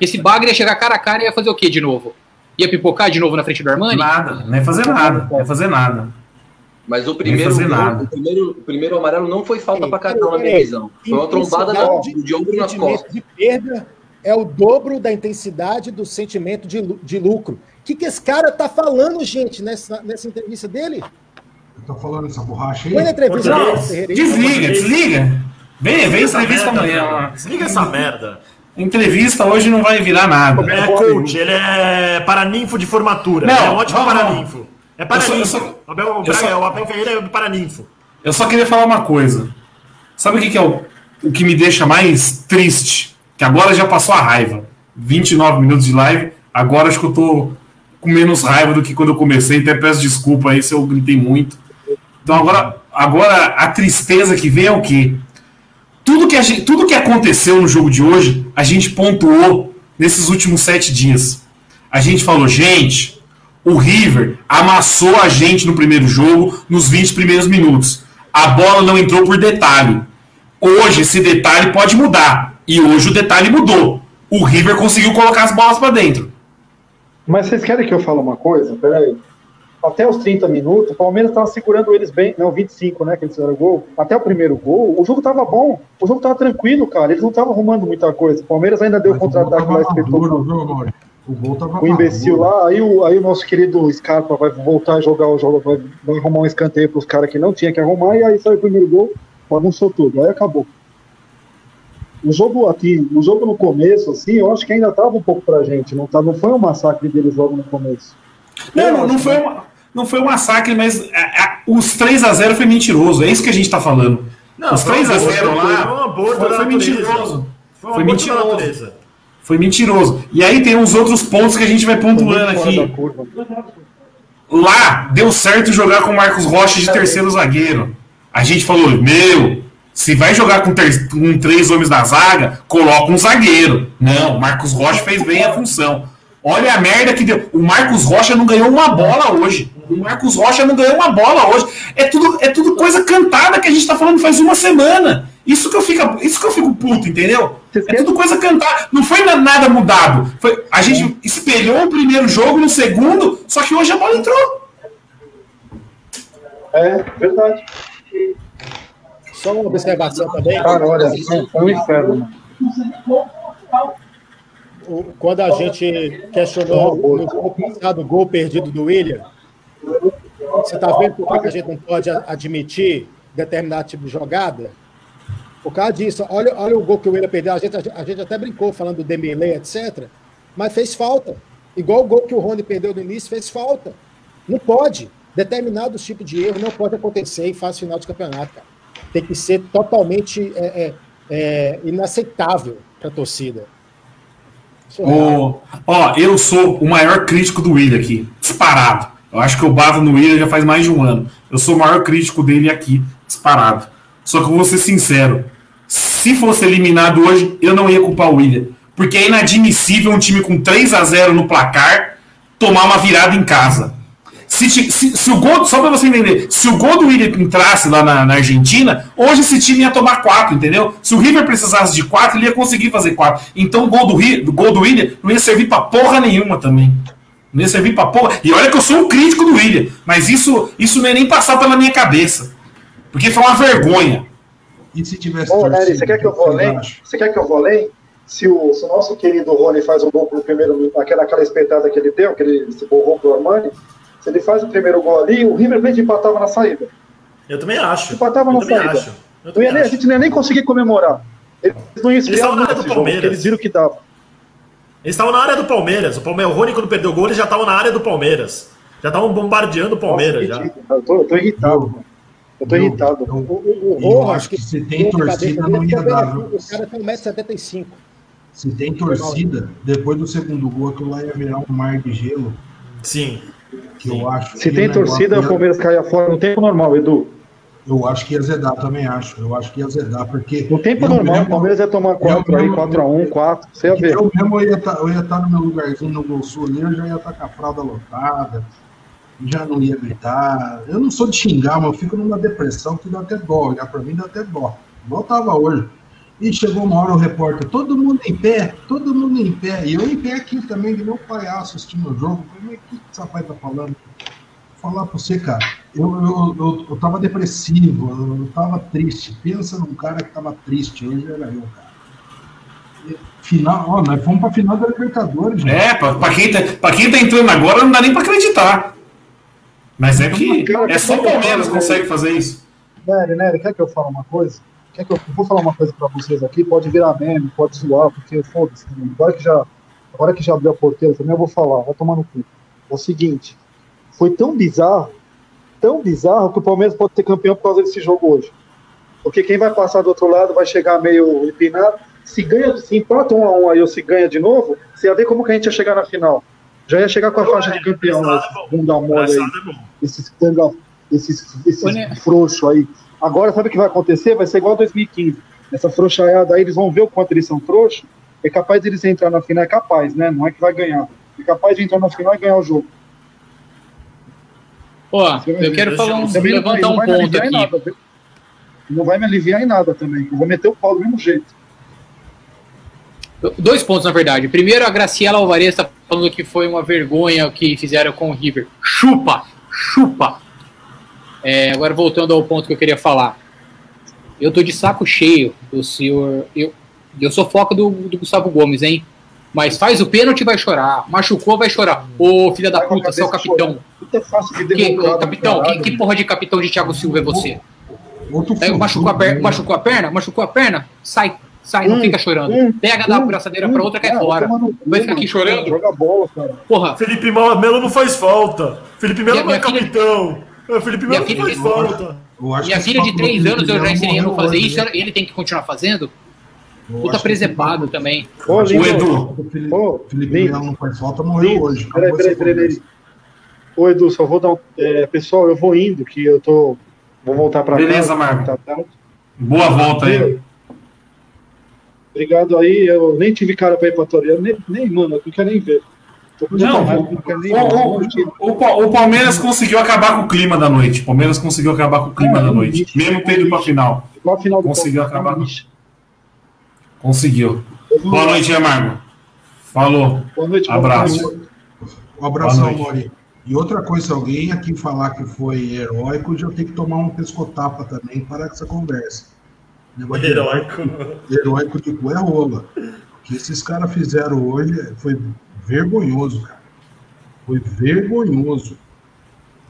Esse bagre ia chegar cara a cara e ia fazer o quê de novo? Ia pipocar de novo na frente do Armani? Nada, não ia fazer nada, não ia fazer nada. Mas o primeiro, nada. o primeiro, o primeiro amarelo não foi falta pra cartão na minha ei, visão. Foi uma trombada da, Intensidade de ombro nas costas. de perda é o dobro da intensidade do sentimento de, de lucro. O que, que esse cara tá falando, gente, nessa, nessa entrevista dele? Eu tô falando essa borracha aí. Foi na entrevista Não, dele, Ferreira. Desliga, desliga. Vem, vem entrevista merda, amanhã. Desliga essa merda. Entrevista hoje não vai virar nada. Ele é coach, ele é paraninfo de formatura. Não, ele é um ótimo paraninfo. É paraninfo. Eu eu O Abel, Braga, sou- o Abel Ferreira é paraninfo. Eu só queria falar uma coisa. Sabe o que, que é o, o que me deixa mais triste? Que agora já passou a raiva. 29 minutos de live, agora acho que eu tô com menos raiva do que quando eu comecei, até peço desculpa aí se eu gritei muito. Então agora, agora a tristeza que vem é o quê? Tudo que, gente, tudo que aconteceu no jogo de hoje, a gente pontuou nesses últimos sete dias. A gente falou, gente, o River amassou a gente no primeiro jogo, nos 20 primeiros minutos. a bola não entrou por detalhe. Hoje esse detalhe pode mudar. E hoje o detalhe mudou. O River conseguiu colocar as bolas para dentro. Mas vocês querem que eu fale uma coisa? Peraí. Até os 30 minutos, o Palmeiras estava segurando eles bem. Não, 25, né? Que eles fizeram gol. Até o primeiro gol, o jogo tava bom. O jogo tava tranquilo, cara. Eles não estavam arrumando muita coisa. O Palmeiras ainda deu contra-ataque mais maduro, Mauri? O gol tava o imbecil lá, aí o, aí o nosso querido Scarpa vai voltar a jogar o jogo, vai, vai arrumar um escanteio para os caras que não tinha que arrumar, e aí sai o primeiro gol, bagunçou tudo, aí acabou. O jogo aqui, o jogo no começo, assim, eu acho que ainda tava um pouco pra gente, não, tá, não foi um massacre deles logo no começo. Não, não, não foi, uma, não foi um massacre, mas a, a, os 3 a 0 foi mentiroso, é isso que a gente tá falando. Não, os 3 a 0 lá foi, da mentiroso. Foi, da mentiroso. Foi mentiroso. E aí tem uns outros pontos que a gente vai pontuando da aqui. Lá deu certo jogar com o Marcos Rocha de terceiro zagueiro. A gente falou, meu, se vai jogar com, ter- com três homens na zaga, coloca um zagueiro. Não, o Marcos Rocha fez bem a função. Olha a merda que deu. O Marcos Rocha não ganhou uma bola hoje. O Marcos Rocha não ganhou uma bola hoje. É tudo, é tudo coisa cantada que a gente tá falando faz uma semana. Isso que eu fico, isso que eu fico puto, entendeu? É tudo coisa cantada. Não foi na- nada mudado. Foi, a gente espelhou o primeiro jogo no segundo, só que hoje a bola entrou. É, verdade. Só uma observação também. Cara, olha, é um inferno, mano. O- Quando a gente questionou no gol passado, o gol perdido do William, você está vendo por que a gente não pode admitir determinado tipo de jogada? Por causa disso, olha, olha o gol que o William perdeu. A gente, a gente até brincou falando do Dembélé, etc. Mas fez falta. Igual o gol que o Rony perdeu no início, fez falta. Não pode. Determinados tipos de erro não pode acontecer em fase final de campeonato, cara. Tem que ser totalmente é, é, é, inaceitável para a torcida. Ô, ó, eu sou o maior crítico do William aqui, disparado. Eu acho que eu bato no William já faz mais de um ano. Eu sou o maior crítico dele aqui, disparado. Só que eu vou ser sincero: se fosse eliminado hoje, eu não ia culpar o William. Porque é inadmissível um time com 3 a 0 no placar tomar uma virada em casa. Se, se- se o gol, só pra você entender, se o gol do William entrasse lá na, na Argentina, hoje esse time ia tomar quatro, entendeu? Se o River precisasse de quatro, ele ia conseguir fazer quatro. Então o gol do, gol do William não ia servir pra porra nenhuma também. Não ia servir pra porra. E olha que eu sou um crítico do William, mas isso, isso não ia nem passar pela minha cabeça. Porque foi uma vergonha. E se tivesse torcida, Nery, você quer que eu vou além? Você quer que eu vou além? Se o, se o nosso querido Rony faz o gol no primeiro minuto, aquela, aquela espetada que ele deu, que ele se borrou pro Armani, se ele faz o primeiro gol ali, o River Plate empatava na saída. Eu também acho. Empatava eu na saída. acho. Eu ia nem- a acho. gente não ia nem conseguir comemorar. Eles não iam esse jogo, eles viram que dava. Eles estavam na área do Palmeiras. O, Palmeiras, o Rony, quando perdeu o gol, eles já estavam na área do Palmeiras. Já estavam bombardeando o Palmeiras. Nossa, já. Eu tô, eu tô irritado, mano. Eu tô Eu- irritado. eu- O, o, o Eu acho que se tem torcida, cabeça não ia dar, é- viu? O cara tem 1,75m. Se tem torcida, depois do segundo gol, aquilo lá ia virar um mar de gelo, Sim. que eu acho. Se que tem torcida, o Palmeiras caia fora no tempo normal, Edu. Eu acho que ia zedar, também acho. Eu acho que ia zedar, porque. No tempo normal, mesmo- o Palmeiras ia tomar 4 aí, mesmo- 4x1, 4. Você ia ver. Eu mesmo ia estar eu ia tá no meu lugarzinho no Gol Sul ali, eu já ia estar com a fralda lotada, já não ia gritar. Eu não sou de xingar, mas eu fico numa depressão que dá até dó. Olhar pra mim dá até dó. Igual tava hoje. E chegou uma hora o repórter, todo mundo em pé, todo mundo em pé. E eu em pé aqui também, de meu palhaço assistindo o jogo. Falei, mas o que esse rapaz tá falando? Falar pra você, cara. Eu, eu, eu, eu tava depressivo, eu, eu tava triste. Pensa num cara que tava triste, hoje era eu, cara. Final, ó, nós fomos pra final da Libertadores, gente. É, pra, pra quem tá, pra quem tá entrando agora não dá nem pra acreditar. Mas é que é só o Palmeiras que consegue fazer isso. Nery, Nery, quer que eu fale uma coisa? Quer que eu, eu vou falar uma coisa pra vocês aqui? Pode virar meme, pode zoar, porque foda-se. também. Agora que já, agora que já abriu a porteira também, eu vou falar. Vai tomar no cu. É o seguinte, foi tão bizarro, tão bizarro que o Palmeiras pode ser campeão por causa desse jogo hoje. Porque quem vai passar do outro lado vai chegar meio empinado. Se ganha, se empata um a um aí ou se ganha de novo, você ia ver como que a gente ia chegar na final. Já ia chegar com a faixa de campeão, né? Bunda mole aí é esses esses, esses frouxos aí. Agora, sabe o que vai acontecer? Vai ser igual 2015. Essa frouxaiada aí, eles vão ver o quanto eles são frouxos. É capaz de eles entrar na final, é capaz, né? Não é que vai ganhar. É capaz de entrar na final e ganhar o jogo. Ó, eu quero falar um, levantar um ponto aqui. nada, não vai me aliviar em nada também. Eu vou meter o pau do mesmo jeito. Dois pontos, na verdade. Primeiro, a Graciela Alvarez está falando que foi uma vergonha o que fizeram com o River. Chupa! Chupa! É, agora, voltando ao ponto que eu queria falar. Eu tô de saco cheio do senhor. Eu, eu sou foco do, do Gustavo Gomes, hein? Mas faz o pênalti vai chorar. Machucou, vai chorar. Ô, filha da puta, você é o capitão. De Que, capitão, que, que porra de capitão de Thiago Silva é você? Machucou, a perna, machucou a perna? Machucou a perna? Sai, sai, não fica chorando. hum, Pega da hum, braçadeira pra outra, cai Ah, fora. cu, Vai ficar aqui chorando? Joga bola, cara. Porra, Felipe Melo não faz falta. Felipe Melo não é filha- capitão. É, Felipe Melo não faz falta. Minha filha de papo do 3 anos eu já ensinei a não fazer isso, hoje, ele tem que continuar fazendo. Puta acho que também. Ô, O Lindo, Edu, O Felipe, Ô, Felipe. Melo não faz falta, morreu hoje. Peraí, peraí, peraí. Ô, Edu, só vou dar um. é, pessoal, eu vou indo, que eu tô. Vou voltar pra Beleza, casa. Marco. Tá tarde. boa volta aí. Obrigado aí. Eu nem tive cara pra ir pra Torreira, nem, nem, mano, eu não quero nem ver. Não, o, o- o- o Pa- o Palmeiras conseguiu acabar com o clima da noite. O Palmeiras conseguiu acabar com o clima É, da noite. lixo, Mesmo tendo pra lixo. final. Igual a final do Conseguiu Palmeiras, acabar com- lixo. Conseguiu. Boa noite, Amargo. Falou. Boa noite, Abraço. boa. Um abração, noite. Mori. E outra coisa, se alguém aqui falar que foi heróico, já tem que tomar um pescotapa também para essa conversa. Negócio de Heróico. heróico de cu é rola. O que esses caras fizeram hoje foi vergonhoso, cara. Foi vergonhoso.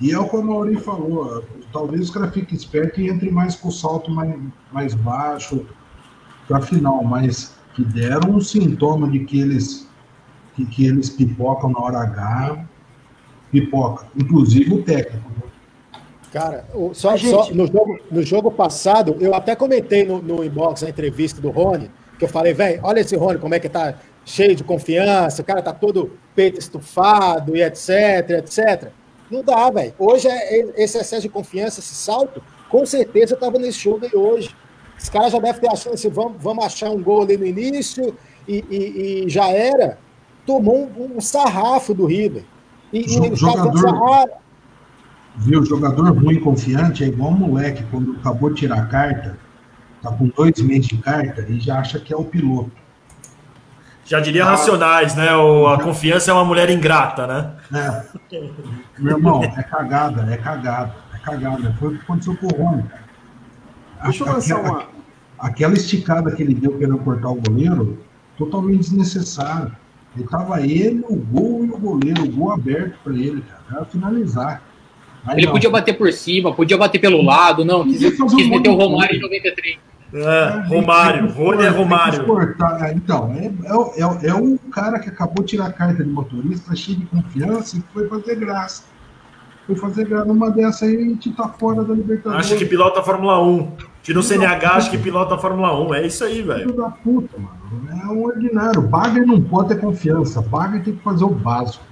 E é o que o Mauri falou. Talvez os caras fiquem espertos e entrem mais com o salto mais, mais baixo para final, mas que deram um sintoma de que eles, que, que eles pipocam na hora H, pipoca. Inclusive o técnico. né? Cara, o- só, gente- só no, jogo, no jogo passado, eu até comentei no, no inbox a entrevista do Rony, que eu falei, velho, olha esse Rony, como é que tá cheio de confiança, o cara tá todo peito estufado e etc, etc. Não dá, velho. Hoje é é- esse excesso de confiança, esse salto, com certeza tava nesse jogo aí hoje. Os caras já devem ter achado assim, vamos, vamos achar um gol ali no início e, e- e já era. Tomou um, um sarrafo do River. E, e caras vão jogador- Viu? Jogador ruim e confiante é igual um moleque quando acabou de tirar a carta, tá com dois meses de carta e já acha que é o piloto. Já diria Racionais, né? O- a confiança é uma mulher ingrata, né? É. Meu irmão, é cagada, é cagada, é cagada. Foi o que aconteceu com o Rony. cara. Deixa eu lançar Aquela- uma. Aquela esticada que ele deu querendo cortar o goleiro, totalmente desnecessário. Ele tava ele, o gol e o goleiro, o gol aberto para ele, cara. Era finalizar. Mas Ele não. podia bater por cima, podia bater pelo lado, não. Quis, quis um meter o Romário em coisa. 93. É, Romário. Rony é Romário. É, Então, é, é, é, é o cara que acabou de tirar a carta de motorista, cheio de confiança, e foi fazer graça. Foi fazer graça. Numa dessa aí, a gente tá fora da Libertadores. Acha que pilota a Fórmula 1. Tira o CNH, acha que pilota a Fórmula 1. É isso aí, velho. Filho da puta, mano. É um ordinário. Bagre não pode ter confiança. Bagre tem que fazer o básico.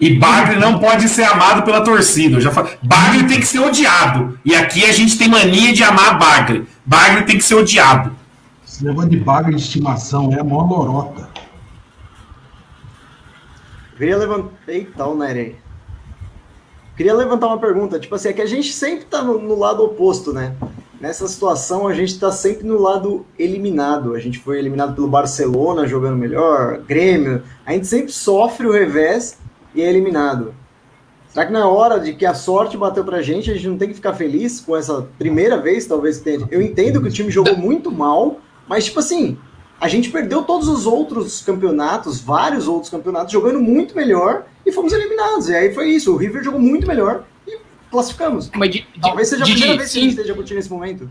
E Bagre não pode ser amado pela torcida. Eu já fa- Bagre tem que ser odiado. E aqui a gente tem mania de amar Bagre. Bagre tem que ser odiado. Esse negócio de bagre de estimação é a maior lorota. Queria levantar. Eita, o Nery. Queria levantar uma pergunta. Tipo assim, é que a gente sempre tá no, no lado oposto, né? Nessa situação, a gente tá sempre no lado eliminado. A gente foi eliminado pelo Barcelona jogando melhor, Grêmio. A gente sempre sofre o revés e é eliminado. Será que na hora de que a sorte bateu pra gente, a gente não tem que ficar feliz com essa primeira vez, talvez tenha? Eu entendo que o time jogou muito mal, mas tipo assim, a gente perdeu todos os outros campeonatos, vários outros campeonatos, jogando muito melhor e fomos eliminados. E aí foi isso, o River jogou muito melhor e classificamos. Mas de, de, Talvez seja a primeira vez que a gente esteja curtindo esse momento.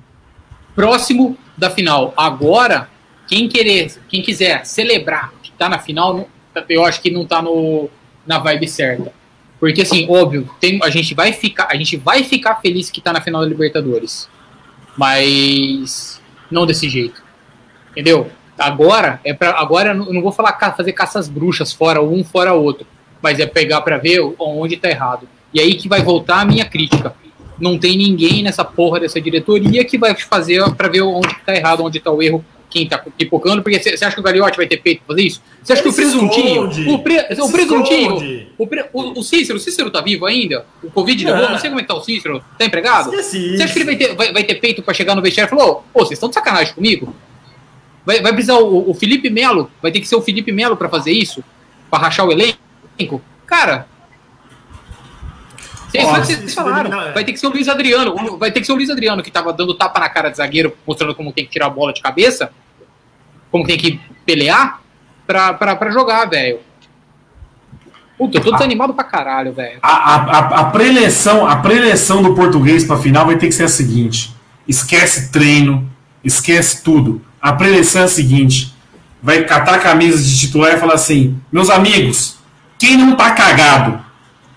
próximo da final. Agora, quem querer, quem quiser celebrar que tá na final, eu acho que não tá no, na vibe certa. Porque assim, óbvio, tem, a gente vai ficar, a gente vai ficar feliz que tá na final da Libertadores. Mas não desse jeito. Entendeu? Agora é para agora eu não- vou falar fazer caças bruxas fora um fora outro, mas é pegar para ver onde tá errado. E aí que vai voltar a minha crítica. Não tem ninguém nessa porra dessa diretoria que vai fazer para ver onde que tá errado, onde tá o erro quem tá pipocando, porque você acha que o Gagliotti vai ter peito pra fazer isso? Você acha Ele que o Presuntinho, esconde. o, pre, o Presuntinho, o, pre, o, o Cícero, o Cícero tá vivo ainda? O Covid levou, É. não sei como é que tá o Cícero, tá empregado? Você acha que ele vai ter, vai, vai ter peito pra chegar no vestiário e falar, ô, vocês estão de sacanagem comigo? Vai, vai precisar o, o Felipe Melo, vai ter que ser o Felipe Melo pra fazer isso? Pra rachar o elenco? Cara. Vocês falaram, eliminar- vai ter que ser o Luiz Adriano. Vai ter que ser o Luiz Adriano que tava dando tapa na cara de zagueiro, mostrando como tem que tirar a bola de cabeça, como tem que pelear, pra, pra, pra jogar, velho. Puta, eu tô desanimado pra caralho, velho. A, a, a, preleção, a preleção do português para final vai ter que ser a seguinte: esquece treino, esquece tudo. A preleção é a seguinte: vai catar a camisa de titular e falar assim, meus amigos, quem não tá cagado?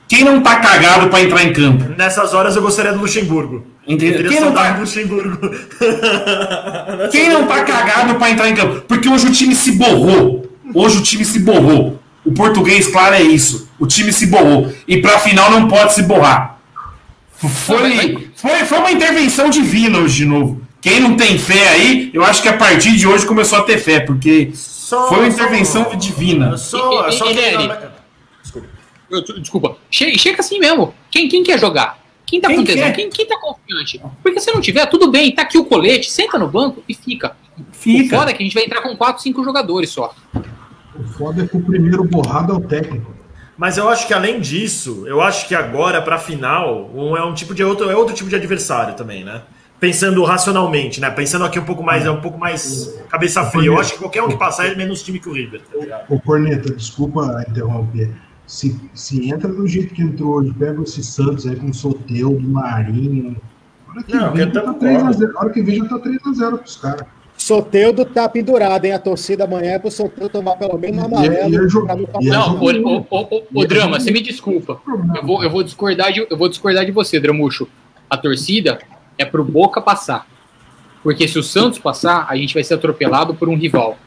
Quem não tá cagado para entrar em campo? Nessas horas eu gostaria do Luxemburgo. Entendeu? Quem não tá- Luxemburgo. *laughs* Quem não tá cagado para entrar em campo? Porque hoje o time se borrou. Hoje o time se borrou. O português, claro, é isso. O time se borrou. E pra final não pode se borrar. Foi, foi, foi uma intervenção divina hoje de novo. Quem não tem fé aí, eu acho que a partir de hoje começou a ter fé, porque Só- foi uma só- intervenção divina. Só, E- e- só e- que- Nery? Eu- Desculpa, chega, chega assim mesmo. Quem, quem quer jogar? Quem tá Quem com tesão? quer? Quem, quem tá confiante? Porque se não tiver, tudo bem, tá aqui o colete, senta no banco e fica. O Fica. foda é que a gente vai entrar com 4, 5 jogadores só. O foda é que o primeiro borrado é o técnico. Mas eu acho que além disso, eu acho que agora pra final um, é um tipo de outro, é outro tipo de adversário também, né? Pensando racionalmente, né? Pensando aqui um pouco mais, é um pouco mais cabeça fria. Eu acho que qualquer um que passar é menos time que o River. Tá ligado? Ô, Corneta, desculpa interromper. Se, se entra do jeito que entrou hoje, pega esse Santos aí com Soteudo, Marinho. A hora que Não, vem tô- tá 3 a 0 a hora que vem já tá 3x0 pros caras. Soteudo tá pendurado, hein? A torcida amanhã é pro Soteudo tomar pelo menos E é- e é jogo- pra não e é o, o, o, o, o Drama, você me desculpa. Eu vou, eu vou discordar de, eu vou discordar de você, Dramucho. A torcida é pro Boca passar. Porque se o Santos passar, a gente vai ser atropelado por um rival.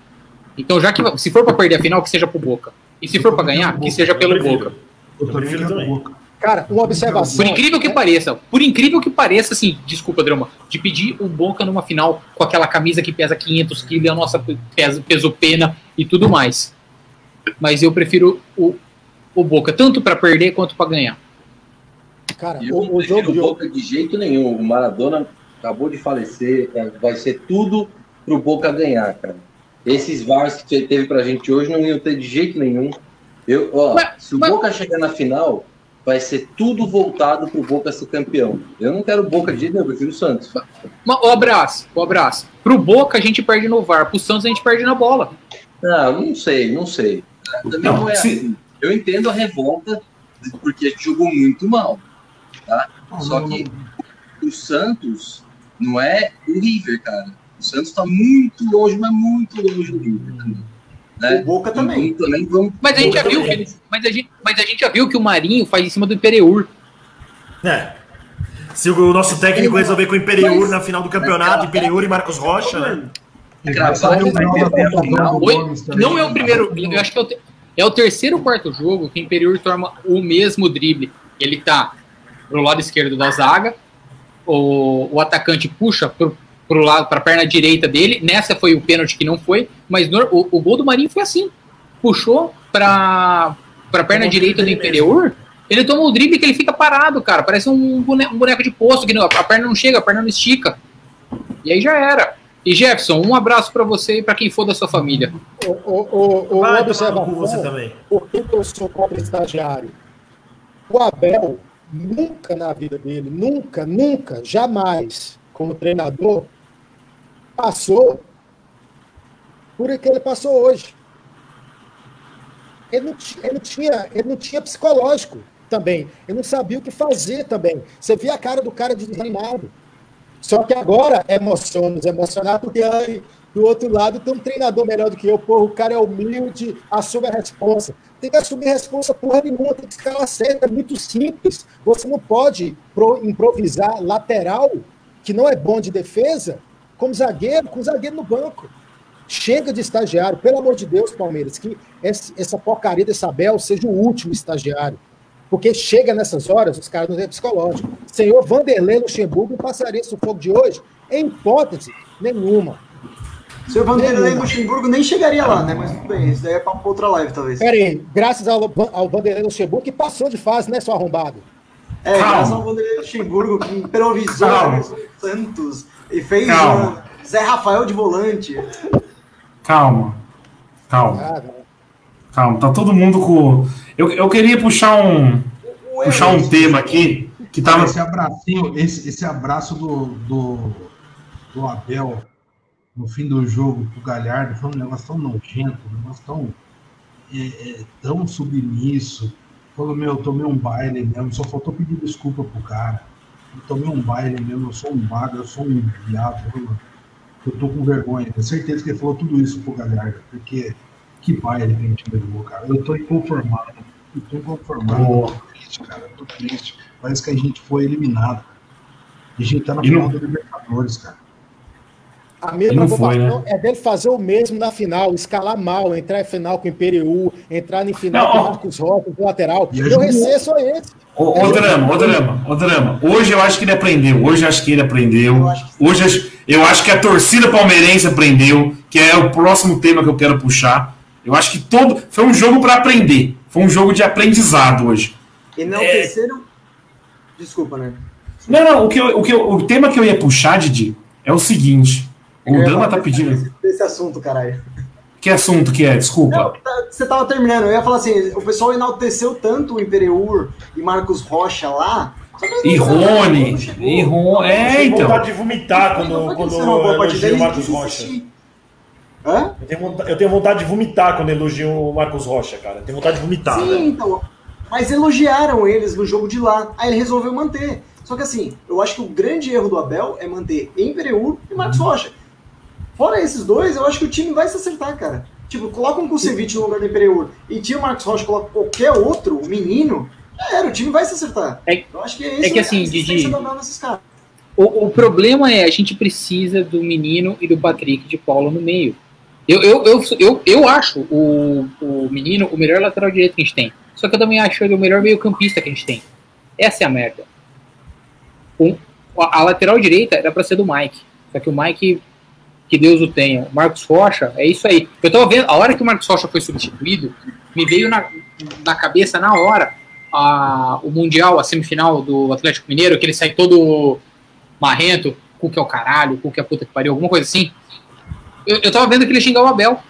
Então, já que se for pra perder a final, que seja pro Boca. E se for pra ganhar, que seja pelo. Boca. Eu prefiro também. boca. Cara, uma observação. Por incrível que pareça, por incrível que pareça, assim, desculpa, Drama, de pedir o Boca numa final com aquela camisa que pesa 500 quilos, e a nossa peso, peso pena e tudo mais. Mas eu prefiro o, o Boca, tanto pra perder quanto pra ganhar. Cara, Eu o, não o jogo. Boca de jeito nenhum. O Maradona acabou de falecer, é, vai ser tudo pro Boca ganhar, cara. Esses VARs que teve pra gente hoje não iam ter de jeito nenhum. Eu, ó, Mas- se o mas- Boca chegar na final, vai ser tudo voltado pro Boca ser campeão. Eu não quero Boca de jeito nenhum, eu prefiro o Santos. Mas, O abraço, o abraço. Pro Boca a gente perde no VAR, pro Santos a gente perde na bola. Não, não sei, não sei. Também não, Não, é se- assim. Eu entendo a revolta, porque a gente jogou muito mal. Tá? Só que o Santos não é o River, cara. O Santos tá muito longe, mas muito longe do River também. Né? O Boca também. Então, também vamos, Mas a gente já Boca viu, também. que, mas, a gente, mas a gente já viu que o Marinho faz em cima do Imperiur. É. Se o nosso técnico resolver com o Imperiur na final do campeonato, Imperiur e Marcos Rocha, né? Cravar que vai perder a final. também. Não é o primeiro, eu acho que é o, te- é o terceiro ou quarto jogo que o Imperiur toma o mesmo drible. Ele tá pro lado esquerdo da zaga, o, o atacante puxa pro, pro lado, pra perna direita dele. Nessa foi o pênalti que não foi, mas no- o, o gol do Marinho foi assim. Puxou pra, pra perna Tomou direita do drible Imperiur. Ele toma o drible que ele fica parado, cara. Parece um boneco, um boneco de posto, que não- a perna não chega, a perna não estica. E aí já era. E Jefferson, um abraço pra você e pra quem for da sua família. O, o, o, o Vai observação, você também. por que que eu sou contra estagiário? O Abel, nunca na vida dele, nunca, nunca, jamais, como treinador, passou por que ele passou hoje. Ele não, ele não tinha, ele não tinha psicológico também. Ele não sabia o que fazer também. Você via a cara do cara desanimado. Só que agora emociona, emocionado, porque ai, do outro lado tem um treinador melhor do que eu. Porra, o cara é humilde, assume a responsa. Tem que assumir a responsa porra nenhuma, tem que escalar certo, é muito simples. Você não pode pro- improvisar lateral, que não é bom de defesa, como zagueiro, com zagueiro no banco. Chega de estagiário, pelo amor de Deus, Palmeiras, que essa porcaria desse Abel seja o último estagiário. Porque chega nessas horas, os caras não têm psicológico. Senhor Vanderlei Luxemburgo passaria esse fogo de hoje? Em hipótese nenhuma. Seu Vanderlei Luxemburgo nem chegaria lá, né? Mas tudo bem, isso daí é papo pra outra live, talvez. Pera aí, graças ao, ao Vanderlei Luxemburgo, que passou de fase, né, seu arrombado? É, Calma. graças ao Vanderlei Luxemburgo, que improvisou Santos e fez Calma. uh, Zé Rafael de volante. Calma. Calma. Ah, não. Calma. Tá todo mundo com. Eu, eu queria puxar um. O Puxar um tema aqui que tava. Esse abracinho, esse, esse abraço do, do, do Abel no fim do jogo pro Galhardo foi um negócio tão nojento, um negócio tão, é, é, tão submisso. Falou, meu, eu tomei um baile mesmo, só faltou pedir desculpa pro cara. Eu tomei um baile mesmo, eu sou um magro, eu sou um viado, eu, eu tô com vergonha. Tenho certeza que ele falou tudo isso pro Galhardo, porque que baile que a gente levou, cara. Eu tô inconformado. Eu tô inconformado. Eu tô triste, cara. Eu tô triste. Parece que a gente foi eliminado. A gente tá na E final não- da Libertadores, cara. A mesma né? é dele fazer o mesmo na final, escalar mal, entrar em final com o Imperiú, entrar em final Não, com o Marcos Rocha, do lateral. E Meu ajudou. recesso é esse. Ô, ô, drama, ô drama, ô drama. Hoje eu acho que ele aprendeu. Hoje eu acho que ele aprendeu. Eu Hoje eu acho- eu que a torcida palmeirense aprendeu, que é o próximo tema que eu quero puxar. Eu acho que todo. Foi um jogo para aprender. Foi um jogo de aprendizado hoje. E não É. terceiro. Desculpa, né? Não, não, o, que eu- o, que eu- o tema que eu ia puxar, Didi, é o seguinte. O Eu Dama tá pedindo. Desse assunto, caralho. Que assunto que é? Desculpa. Não, tá- você tava terminando. Eu ia falar assim: o pessoal enalteceu tanto o Imperiur e Marcos Rocha lá. E Rony. E Rony. É, Tenho então. vontade de vomitar quando, quando eu elogio o Marcos Rocha. Hã? Eu tenho, vontade, eu tenho vontade de vomitar quando eu elogio o Marcos Rocha, cara. Eu tenho vontade de vomitar. Sim, velho. então. Mas elogiaram eles no jogo de lá. Aí ele resolveu manter. Só que assim, eu acho que o grande erro do Abel é manter Imperiur e Marcos Rocha. Fora esses dois, eu acho que o time vai se acertar, cara. Tipo, coloca um Kusevich no lugar do Imperiur e tira o Marcos Rocha, coloca qualquer outro, menino, já era, o time vai se acertar. É- eu acho que é isso que assim, Didi-. O, o problema é a gente precisa do menino e do Patrick de Paulo no meio. Eu, eu, eu, eu, eu acho o, o menino o melhor lateral direito que a gente tem. Só que eu também acho ele o melhor meio-campista que a gente tem. Essa é a merda. O- a, a lateral direita era pra ser do Mike. Só que o Mike, que Deus o tenha. O Marcos Rocha, é isso aí. Eu tava vendo, a hora que o Marcos Rocha foi substituído, me veio na, na cabeça na hora a, o Mundial, a semifinal do Atlético Mineiro, que ele sai todo marrento, cu que é o caralho, cu que é a puta que pariu, alguma coisa assim. Eu, eu tava vendo que ele xingava o Abel.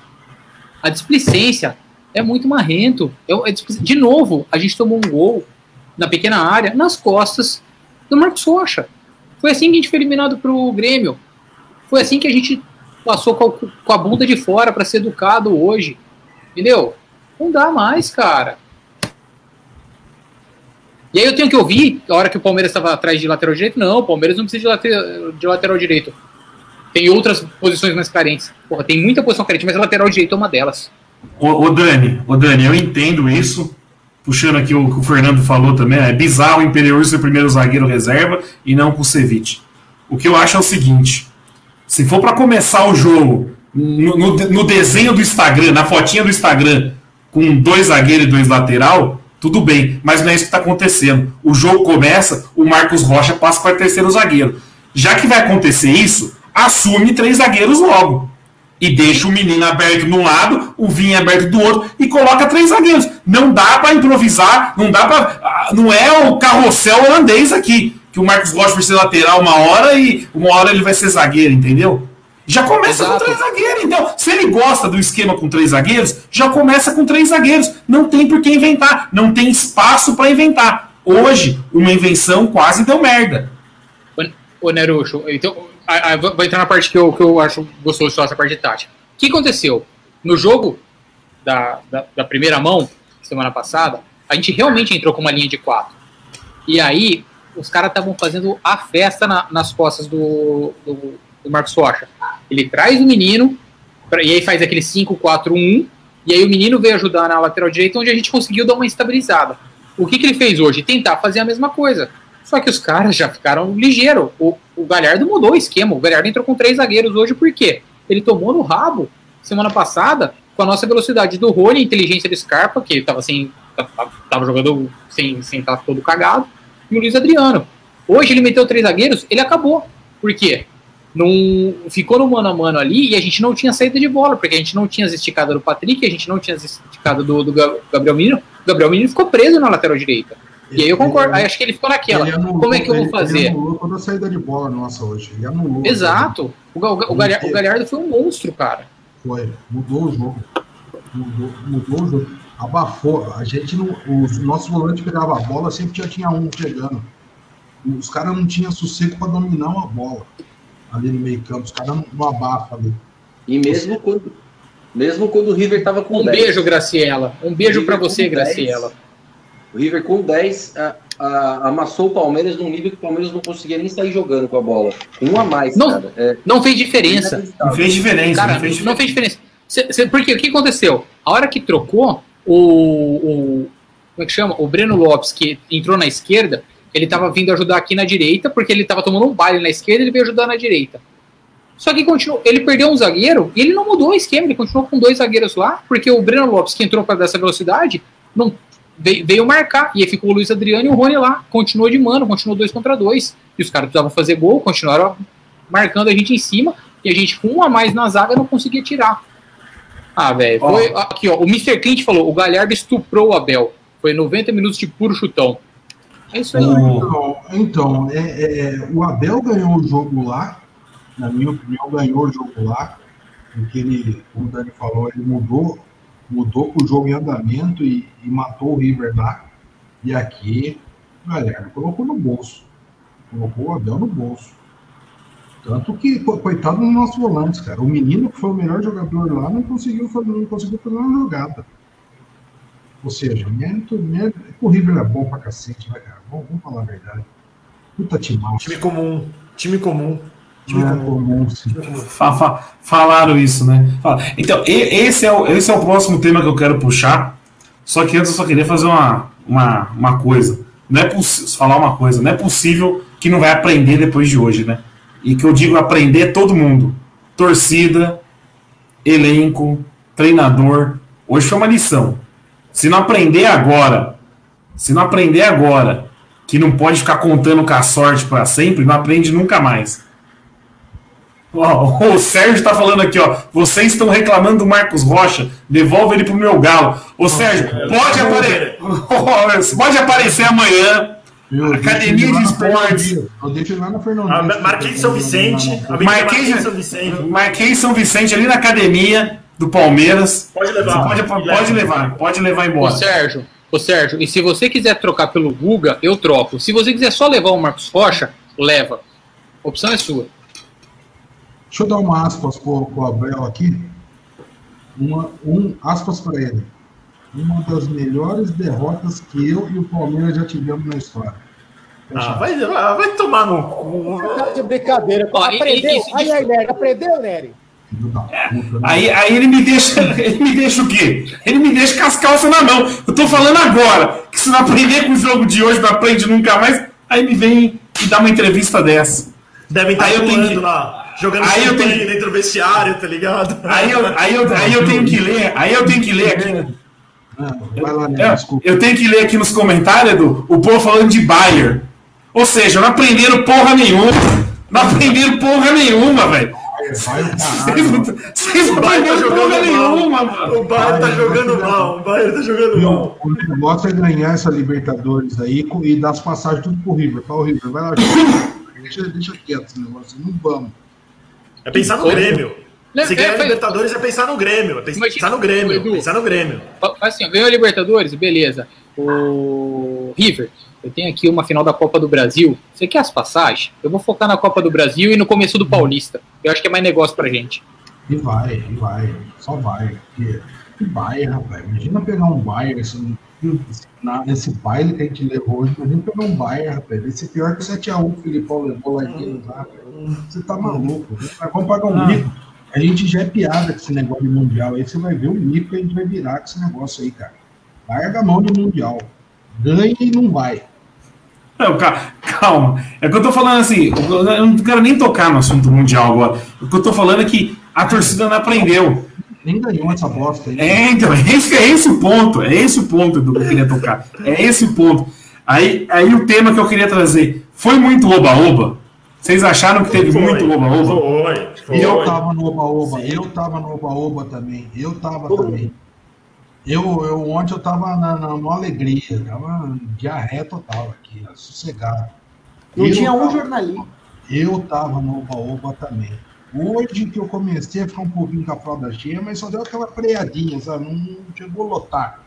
A displicência é muito marrento. É de novo, a gente tomou um gol na pequena área, nas costas do Marcos Rocha. Foi assim que a gente foi eliminado pro Grêmio. Foi assim que a gente passou com a, bunda de fora para ser educado hoje. Entendeu? Não dá mais, cara. E aí eu tenho que ouvir, a hora que o Palmeiras estava atrás de lateral direito, não, o Palmeiras não precisa de lateral, de lateral direito. Tem outras posições mais carentes. Porra, tem muita posição carente, mas a lateral direito é uma delas. Ô, Dani, ô Dani, eu entendo isso. Puxando aqui o que o Fernando falou também, é bizarro o Imperiur ser o primeiro zagueiro reserva e não o Ceviche. O que eu acho é o seguinte: se for para começar o jogo no, no- no desenho do Instagram, na fotinha do Instagram, com dois zagueiros e dois lateral, tudo bem, mas não é isso que está acontecendo. O jogo começa, o Marcos Rocha passa para terceiro zagueiro. Já que vai acontecer isso, assume três zagueiros logo e deixa o menino aberto de um lado, o Vinha aberto do outro e coloca três zagueiros. Não dá pra improvisar, não dá para, não é o carrossel holandês aqui, que o Marcos Rocha vai ser lateral uma hora e uma hora ele vai ser zagueiro, entendeu? Já começa Exato. com três zagueiros, então. Se ele gosta do esquema com três zagueiros, já começa com três zagueiros. Não tem por que inventar, não tem espaço pra inventar. Hoje, uma invenção quase deu merda. Ô, Nerucho, então, a- a- vou vou entrar na parte que eu, que eu acho gostoso só essa parte de tática. O que aconteceu? No jogo da, da, da primeira mão, semana passada, a gente realmente entrou com uma linha de quatro. E aí, os caras estavam fazendo a festa na- nas costas do, do, do Marcos Rocha. Ele traz o menino, pra- e aí faz aquele 5-4-1, e aí o menino veio ajudar na lateral direita, onde a gente conseguiu dar uma estabilizada. O que, que ele fez hoje? Tentar fazer a mesma coisa. Só que os caras já ficaram ligeiro. O, o Galhardo mudou o esquema. O Galhardo entrou com três zagueiros hoje, por quê? Ele tomou no rabo semana passada com a nossa velocidade do Rony, inteligência do Scarpa, que tava sem. tava jogando sem sem estar todo cagado, e o Luiz Adriano. Hoje ele meteu três zagueiros, ele acabou. Por quê? Não, ficou no mano a mano ali e a gente não tinha saída de bola, porque a gente não tinha as esticadas do Patrick, a gente não tinha as esticadas do, do Gabriel Menino. O Gabriel Menino ficou preso na lateral direita. E aí eu concordo, aí acho que ele ficou naquela. Ele anulou- Como é que eu vou ele- fazer? Ele anulou toda a saída de bola nossa hoje. Ele anulou. Exato. O, o, o Galhardo, o Galhardo foi um monstro, cara. Foi. Mudou o jogo. Mudou, mudou o jogo. Abafou. A gente não. Os nossos volantes pegavam a bola, sempre já tinha um chegando. Os caras não tinham sossego para dominar uma bola ali no meio campo. Os caras não, não abafam ali. E mesmo quando, mesmo quando o River tava com Um 10. beijo, Graciela. Um beijo pra River você, com 10. Graciela. O River com 10 a- a- amassou o Palmeiras num nível que o Palmeiras não conseguia nem sair jogando com a bola. Um a mais, Não. cara. É Não fez diferença. Não fez diferença. Cara, não fez não diferença. fez diferença. Cê- cê- porque o que aconteceu? A hora que trocou, o, o- Como é que chama? O Breno Lopes, que entrou na esquerda, ele tava vindo ajudar aqui na direita, porque ele tava tomando um baile na esquerda ele veio ajudar na direita. Só que continuou, ele perdeu um zagueiro e ele não mudou o esquema, ele continuou com dois zagueiros lá, porque o Breno Lopes, que entrou para dessa velocidade, não veio, veio marcar. E aí ficou o Luiz Adriano e o Rony lá. Continuou de mano, continuou dois contra dois. E os caras precisavam fazer gol, continuaram marcando a gente em cima. E a gente, com um a mais na zaga, não conseguia tirar. Ah, velho. Foi aqui, ó. O Mr. Clint falou: o Galhardo estuprou o Abel. Foi 90 minutos de puro chutão. É isso aí. O- Então, então é, é, o Abel ganhou o jogo lá, na minha opinião, ganhou o jogo lá, porque ele, como o Dani falou, ele mudou, mudou com o jogo em andamento e, e matou o River lá. E aqui, galera, colocou no bolso. Colocou o Abel no bolso. Tanto que, co- coitado dos nossos volantes, cara. O menino que foi o melhor jogador lá não conseguiu fazer, não conseguiu fazer uma jogada. Ou seja, mérito, mérito. O River é bom pra cacete, né, cara? Vamos, vamos falar a verdade. Puta timaço. Time comum. Time comum. Time é comum. comum, sim. Fa- fa- falaram isso, né? Então, esse é, o, esse é o próximo tema que eu quero puxar. Só que antes eu só queria fazer uma, uma, uma coisa. Não é possível falar uma coisa, não é possível que não vai aprender depois de hoje, né? E que eu digo aprender é todo mundo. Torcida, elenco, treinador. Hoje foi uma lição. Se não aprender agora, se não aprender agora, que não pode ficar contando com a sorte para sempre, não aprende nunca mais. Ó, *laughs* o Sérgio tá falando aqui, ó. Vocês estão reclamando do Marcos Rocha. Devolve ele pro meu galo. Ô, Sérgio, pode, apare... *laughs* pode aparecer amanhã. Eu Academia de Esportes. Eu deixo lá na Fernandinha. A Marquês de São Vicente. Marquês, São Vicente. Marquês São Vicente, ali na academia do Palmeiras. Pode levar. Você pode, pode levar, pode levar Ô, embora. Sérgio, ô Sérgio, e se você quiser trocar pelo Guga, eu troco. Se você quiser só levar o Marcos Rocha, leva. A opção é sua. Deixa eu dar uma aspas pro, pro Abel aqui. Uma, um aspas para ele. Uma das melhores derrotas que eu e o Palmeiras já tivemos na história. Ah, vai, vai tomar no cu. Tá de brincadeira. Ó, aprendeu? Aí, aí, Nery, aprendeu, Nery? Né? Aí, aí ele me deixa. *laughs* Ele me deixa o quê? Ele me deixa com as calças na mão. Eu tô falando agora que se não aprender com o jogo de hoje, não aprende nunca mais. Aí me vem e dá uma entrevista dessa. Devem estar Aí eu tenho que- lá, jogando Aí eu tenho- dentro do vestiário, tá ligado? Aí eu, aí, eu, aí eu tenho que ler, aí eu tenho que ler aqui. Vai lá, né? Eu, Desculpa. eu tenho que ler aqui nos comentários, Edu, o povo falando de Bayer. Ou seja, não aprenderam porra nenhuma. Não aprenderam porra nenhuma, velho. O Vocês não- tá aprenderam porra jogando mal. nenhuma, mano. O Bayern tá jogando mal. O Bayern tá jogando mal. O negócio é ganhar essa Libertadores aí e dar as passagens tudo pro River. Fala, o River, vai lá, deixa, deixa quieto esse negócio. Não vamos. É pensar no Grêmio. Se é, ganhar a Libertadores é pensar no Grêmio. É pensar Imagina- no Grêmio. Edu. Pensar no Grêmio. Assim, ganhou a Libertadores, beleza. O River, eu tenho aqui uma final da Copa do Brasil. Você quer as passagens? Eu vou focar na Copa do Brasil e no começo do Paulista. Eu acho que é mais negócio pra gente. E vai, e vai. Só vai. E, e vai, rapaz. Imagina pegar um Bayern, esse, esse baile que a gente levou hoje. Imagina pegar um Bayern, rapaz. Esse pior que o 7x1 que o Filipão levou lá em. Você tá maluco. Nós vamos pagar um mico. A gente já é piada com esse negócio de Mundial. Aí você vai ver o mico que a gente vai virar com esse negócio aí, cara. Larga a mão do Mundial. Ganha e não vai. Não, ca- calma. É que eu tô falando assim, eu não quero nem tocar no assunto mundial agora. O que eu tô falando é que a torcida não aprendeu. Nem ganhou essa bosta aí. É, então, é esse, é esse o ponto. É esse o ponto do que eu queria tocar. É esse o ponto. Aí, aí o tema que eu queria trazer foi muito oba-oba. Vocês acharam que teve Foi. muito oba-oba? Foi, foi. Eu tava no Oba-Oba, eu tava no Oba-Oba também, eu tava também. Eu, eu ontem eu tava na, na, numa alegria, tava diarreia total aqui, sossegado. Não Eu tinha um tava- jornalista. Eu tava no Oba-Oba também. Hoje que eu comecei a ficar um pouquinho com a fralda cheia, mas só deu aquela freadinha, sabe? Não chegou a lotar.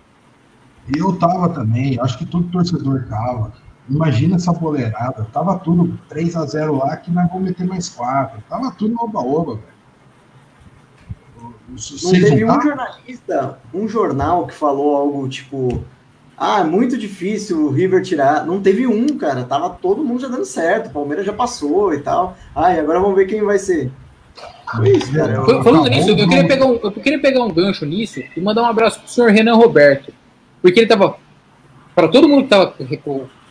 Eu tava também, acho que todo torcedor tava. Imagina essa boleirada. Tava tudo 3 a 0 lá, que nós vamos meter mais 4. Tava tudo no Oba-Oba, velho. Não Vocês teve um jornalista, um jornal que falou algo tipo. Ah, é muito difícil o River tirar. Não teve um, cara. Tava todo mundo já dando certo. O Palmeiras já passou e tal. Ah, e agora vamos ver quem vai ser. Foi isso, cara. Falando acabou, nisso, eu queria, pegar um, eu queria pegar um gancho nisso e mandar um abraço pro senhor Renan Roberto. Porque ele tava. Para todo mundo que tava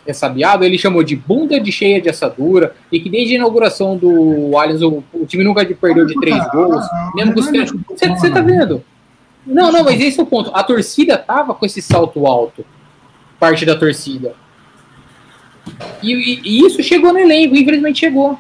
ressabiado, ele chamou de bunda de cheia de assadura e que desde a inauguração do Allianz o, o time nunca perdeu de três gols. ah, Mesmo com os pênaltis. Você tá vendo? Não, não, mas esse é o ponto. A torcida tava com esse salto alto. Parte da torcida. E, e- e isso chegou no elenco, infelizmente chegou.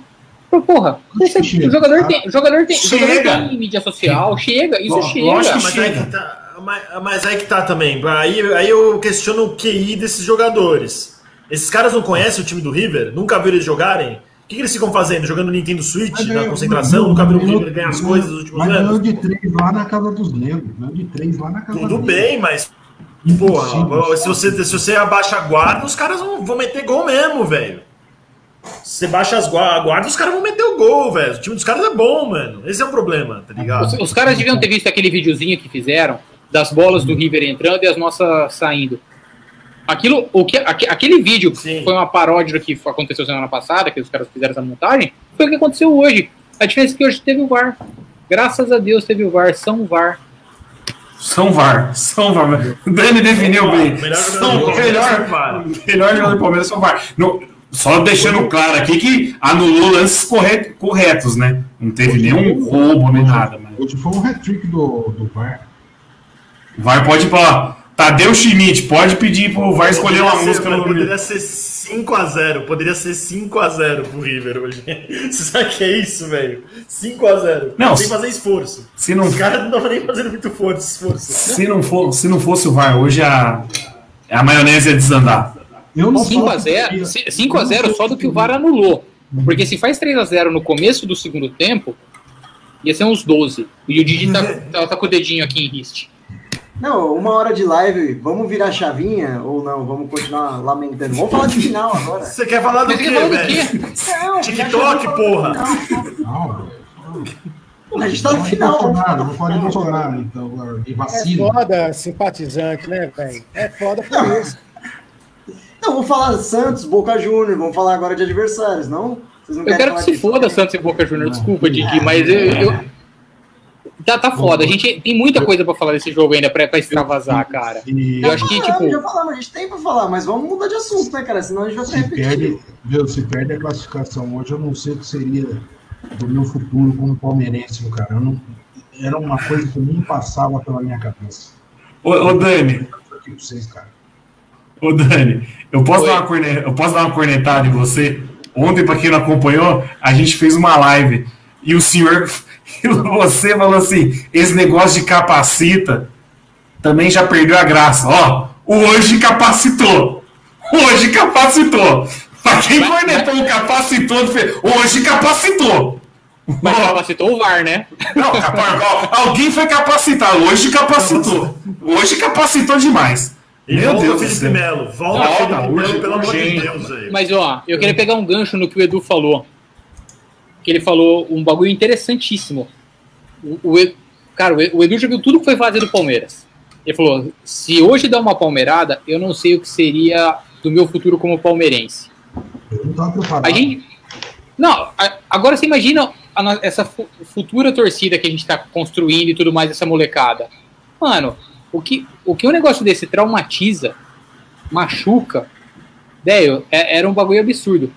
Pô, Porra, que esse- chega, o jogador tá? tem, o jogador tem, jogador Chega. tem mídia social, chega, isso Ló- chega. lógico Mas aí, Chega. que tá, mas, mas aí que tá também. Aí, aí eu questiono o QI desses jogadores. Esses caras não conhecem o time do River? Nunca viram eles jogarem? O que, que eles ficam fazendo? Jogando Nintendo Switch Mas na concentração? Nunca viram o River ganhar as coisas nos últimos Mas ganhou anos? de três lá na casa dos negros. Ganhou de três lá na casa Tudo dos bem, mas. Impossível. Porra, se você, se você abaixa a guarda, os caras vão, vão meter gol mesmo, velho. Se você baixa as guarda, os caras vão meter o gol, velho. O time dos caras é bom, mano. Esse é o problema, tá ligado? Os, os caras deviam ter visto aquele videozinho que fizeram das bolas do River entrando e as nossas saindo. Aquilo, o que, aque- aquele vídeo Sim. foi uma paródia do que aconteceu semana passada, que os caras fizeram essa montagem, foi o que aconteceu hoje. A diferença é que hoje teve o VAR. Graças a Deus teve o VAR, São VAR. São VAR. São VAR. O Dani definiu bem. Melhor São, jogador do Palmeiras, melhor, São VAR. melhor jogador do Palmeiras são VAR. No- só deixando claro aqui que anulou lances corre- corretos, né? Não teve nenhum roubo nem nada. Mas Hoje foi um hat-trick do, do VAR. o VAR pode falar. Tadeu Schmidt, pode pedir pro VAR escolher uma Poderia música ser, no Poderia ser 5x0. Poderia ser 5x0 pro River hoje. *laughs* Você sabe o que é isso, velho? 5x0. Não, Sem se- fazer esforço. Se não, Os caras não estavam nem fazendo muito força, esforço. se não, for, se não fosse o VAR, hoje a, a maionese ia desandar. Eu não 5x0 sei- 5x0 só do que o VAR anulou. Porque se faz 3x0 no começo do segundo tempo, ia ser uns 12. E o Didi tá, *laughs* tá, tá com o dedinho aqui em riste. Não, uma hora de live, vamos virar a chavinha ou não? Vamos continuar lamentando. Vamos falar de final agora. Você quer falar do quê, quer falar do velho? quê? Não, TikTok, porra! Não, A gente tá no não final. falar Bolsonaro, não pode final. Bolsonaro, então, agora, de É vacina. foda simpatizante, né, velho? É foda por isso. Não, vamos falar Santos, Boca Júnior, vamos falar agora de adversários, não? Vocês não Eu quero que falar se foda Santos e Boca Juniors, desculpa, Didi, mas eu. eu- Tá, tá foda. A gente tem muita coisa pra falar desse jogo ainda pra, pra extravasar, cara. E Eu acho que, tipo. já falamos, a gente tem pra falar, mas vamos mudar de assunto, né, cara? Senão a gente vai se perde, repetindo. viu, se perde a classificação hoje, eu não sei o que seria do meu futuro como palmeirense, cara. Eu não, era uma coisa que nem passava pela minha cabeça. Ô, ô Dani, vocês, cara. Ô Dani, eu posso, Oi. dar uma corne- eu posso dar uma cornetada em você? Ontem, pra quem não acompanhou, a gente fez uma live e o senhor, *laughs* e você falou assim: esse negócio de capacita também já perdeu a graça. Ó, o hoje capacitou. Hoje capacitou. Pra quem cornetou o capacitou, fez, hoje capacitou. Mas capacitou o VAR, né? não, alguém foi capacitado, hoje capacitou. Hoje capacitou demais. E Meu volta Deus do Felipe céu. Melo. Volta Volta, Felipe Melo, urgente, pelo amor de. Deus, velho. Mas, ó, eu queria pegar um gancho no que o Edu falou. Que ele falou um bagulho interessantíssimo. O, o cara, o Edu já viu tudo que foi fazer do Palmeiras. Ele falou: se hoje dá uma palmeirada, eu não sei o que seria do meu futuro como palmeirense. Eu não tava preparado. A gente. Não, agora você imagina a essa fu- futura torcida que a gente tá construindo e tudo mais, essa molecada. Mano, o que, o que um negócio desse traumatiza, machuca, velho, é- era um bagulho absurdo.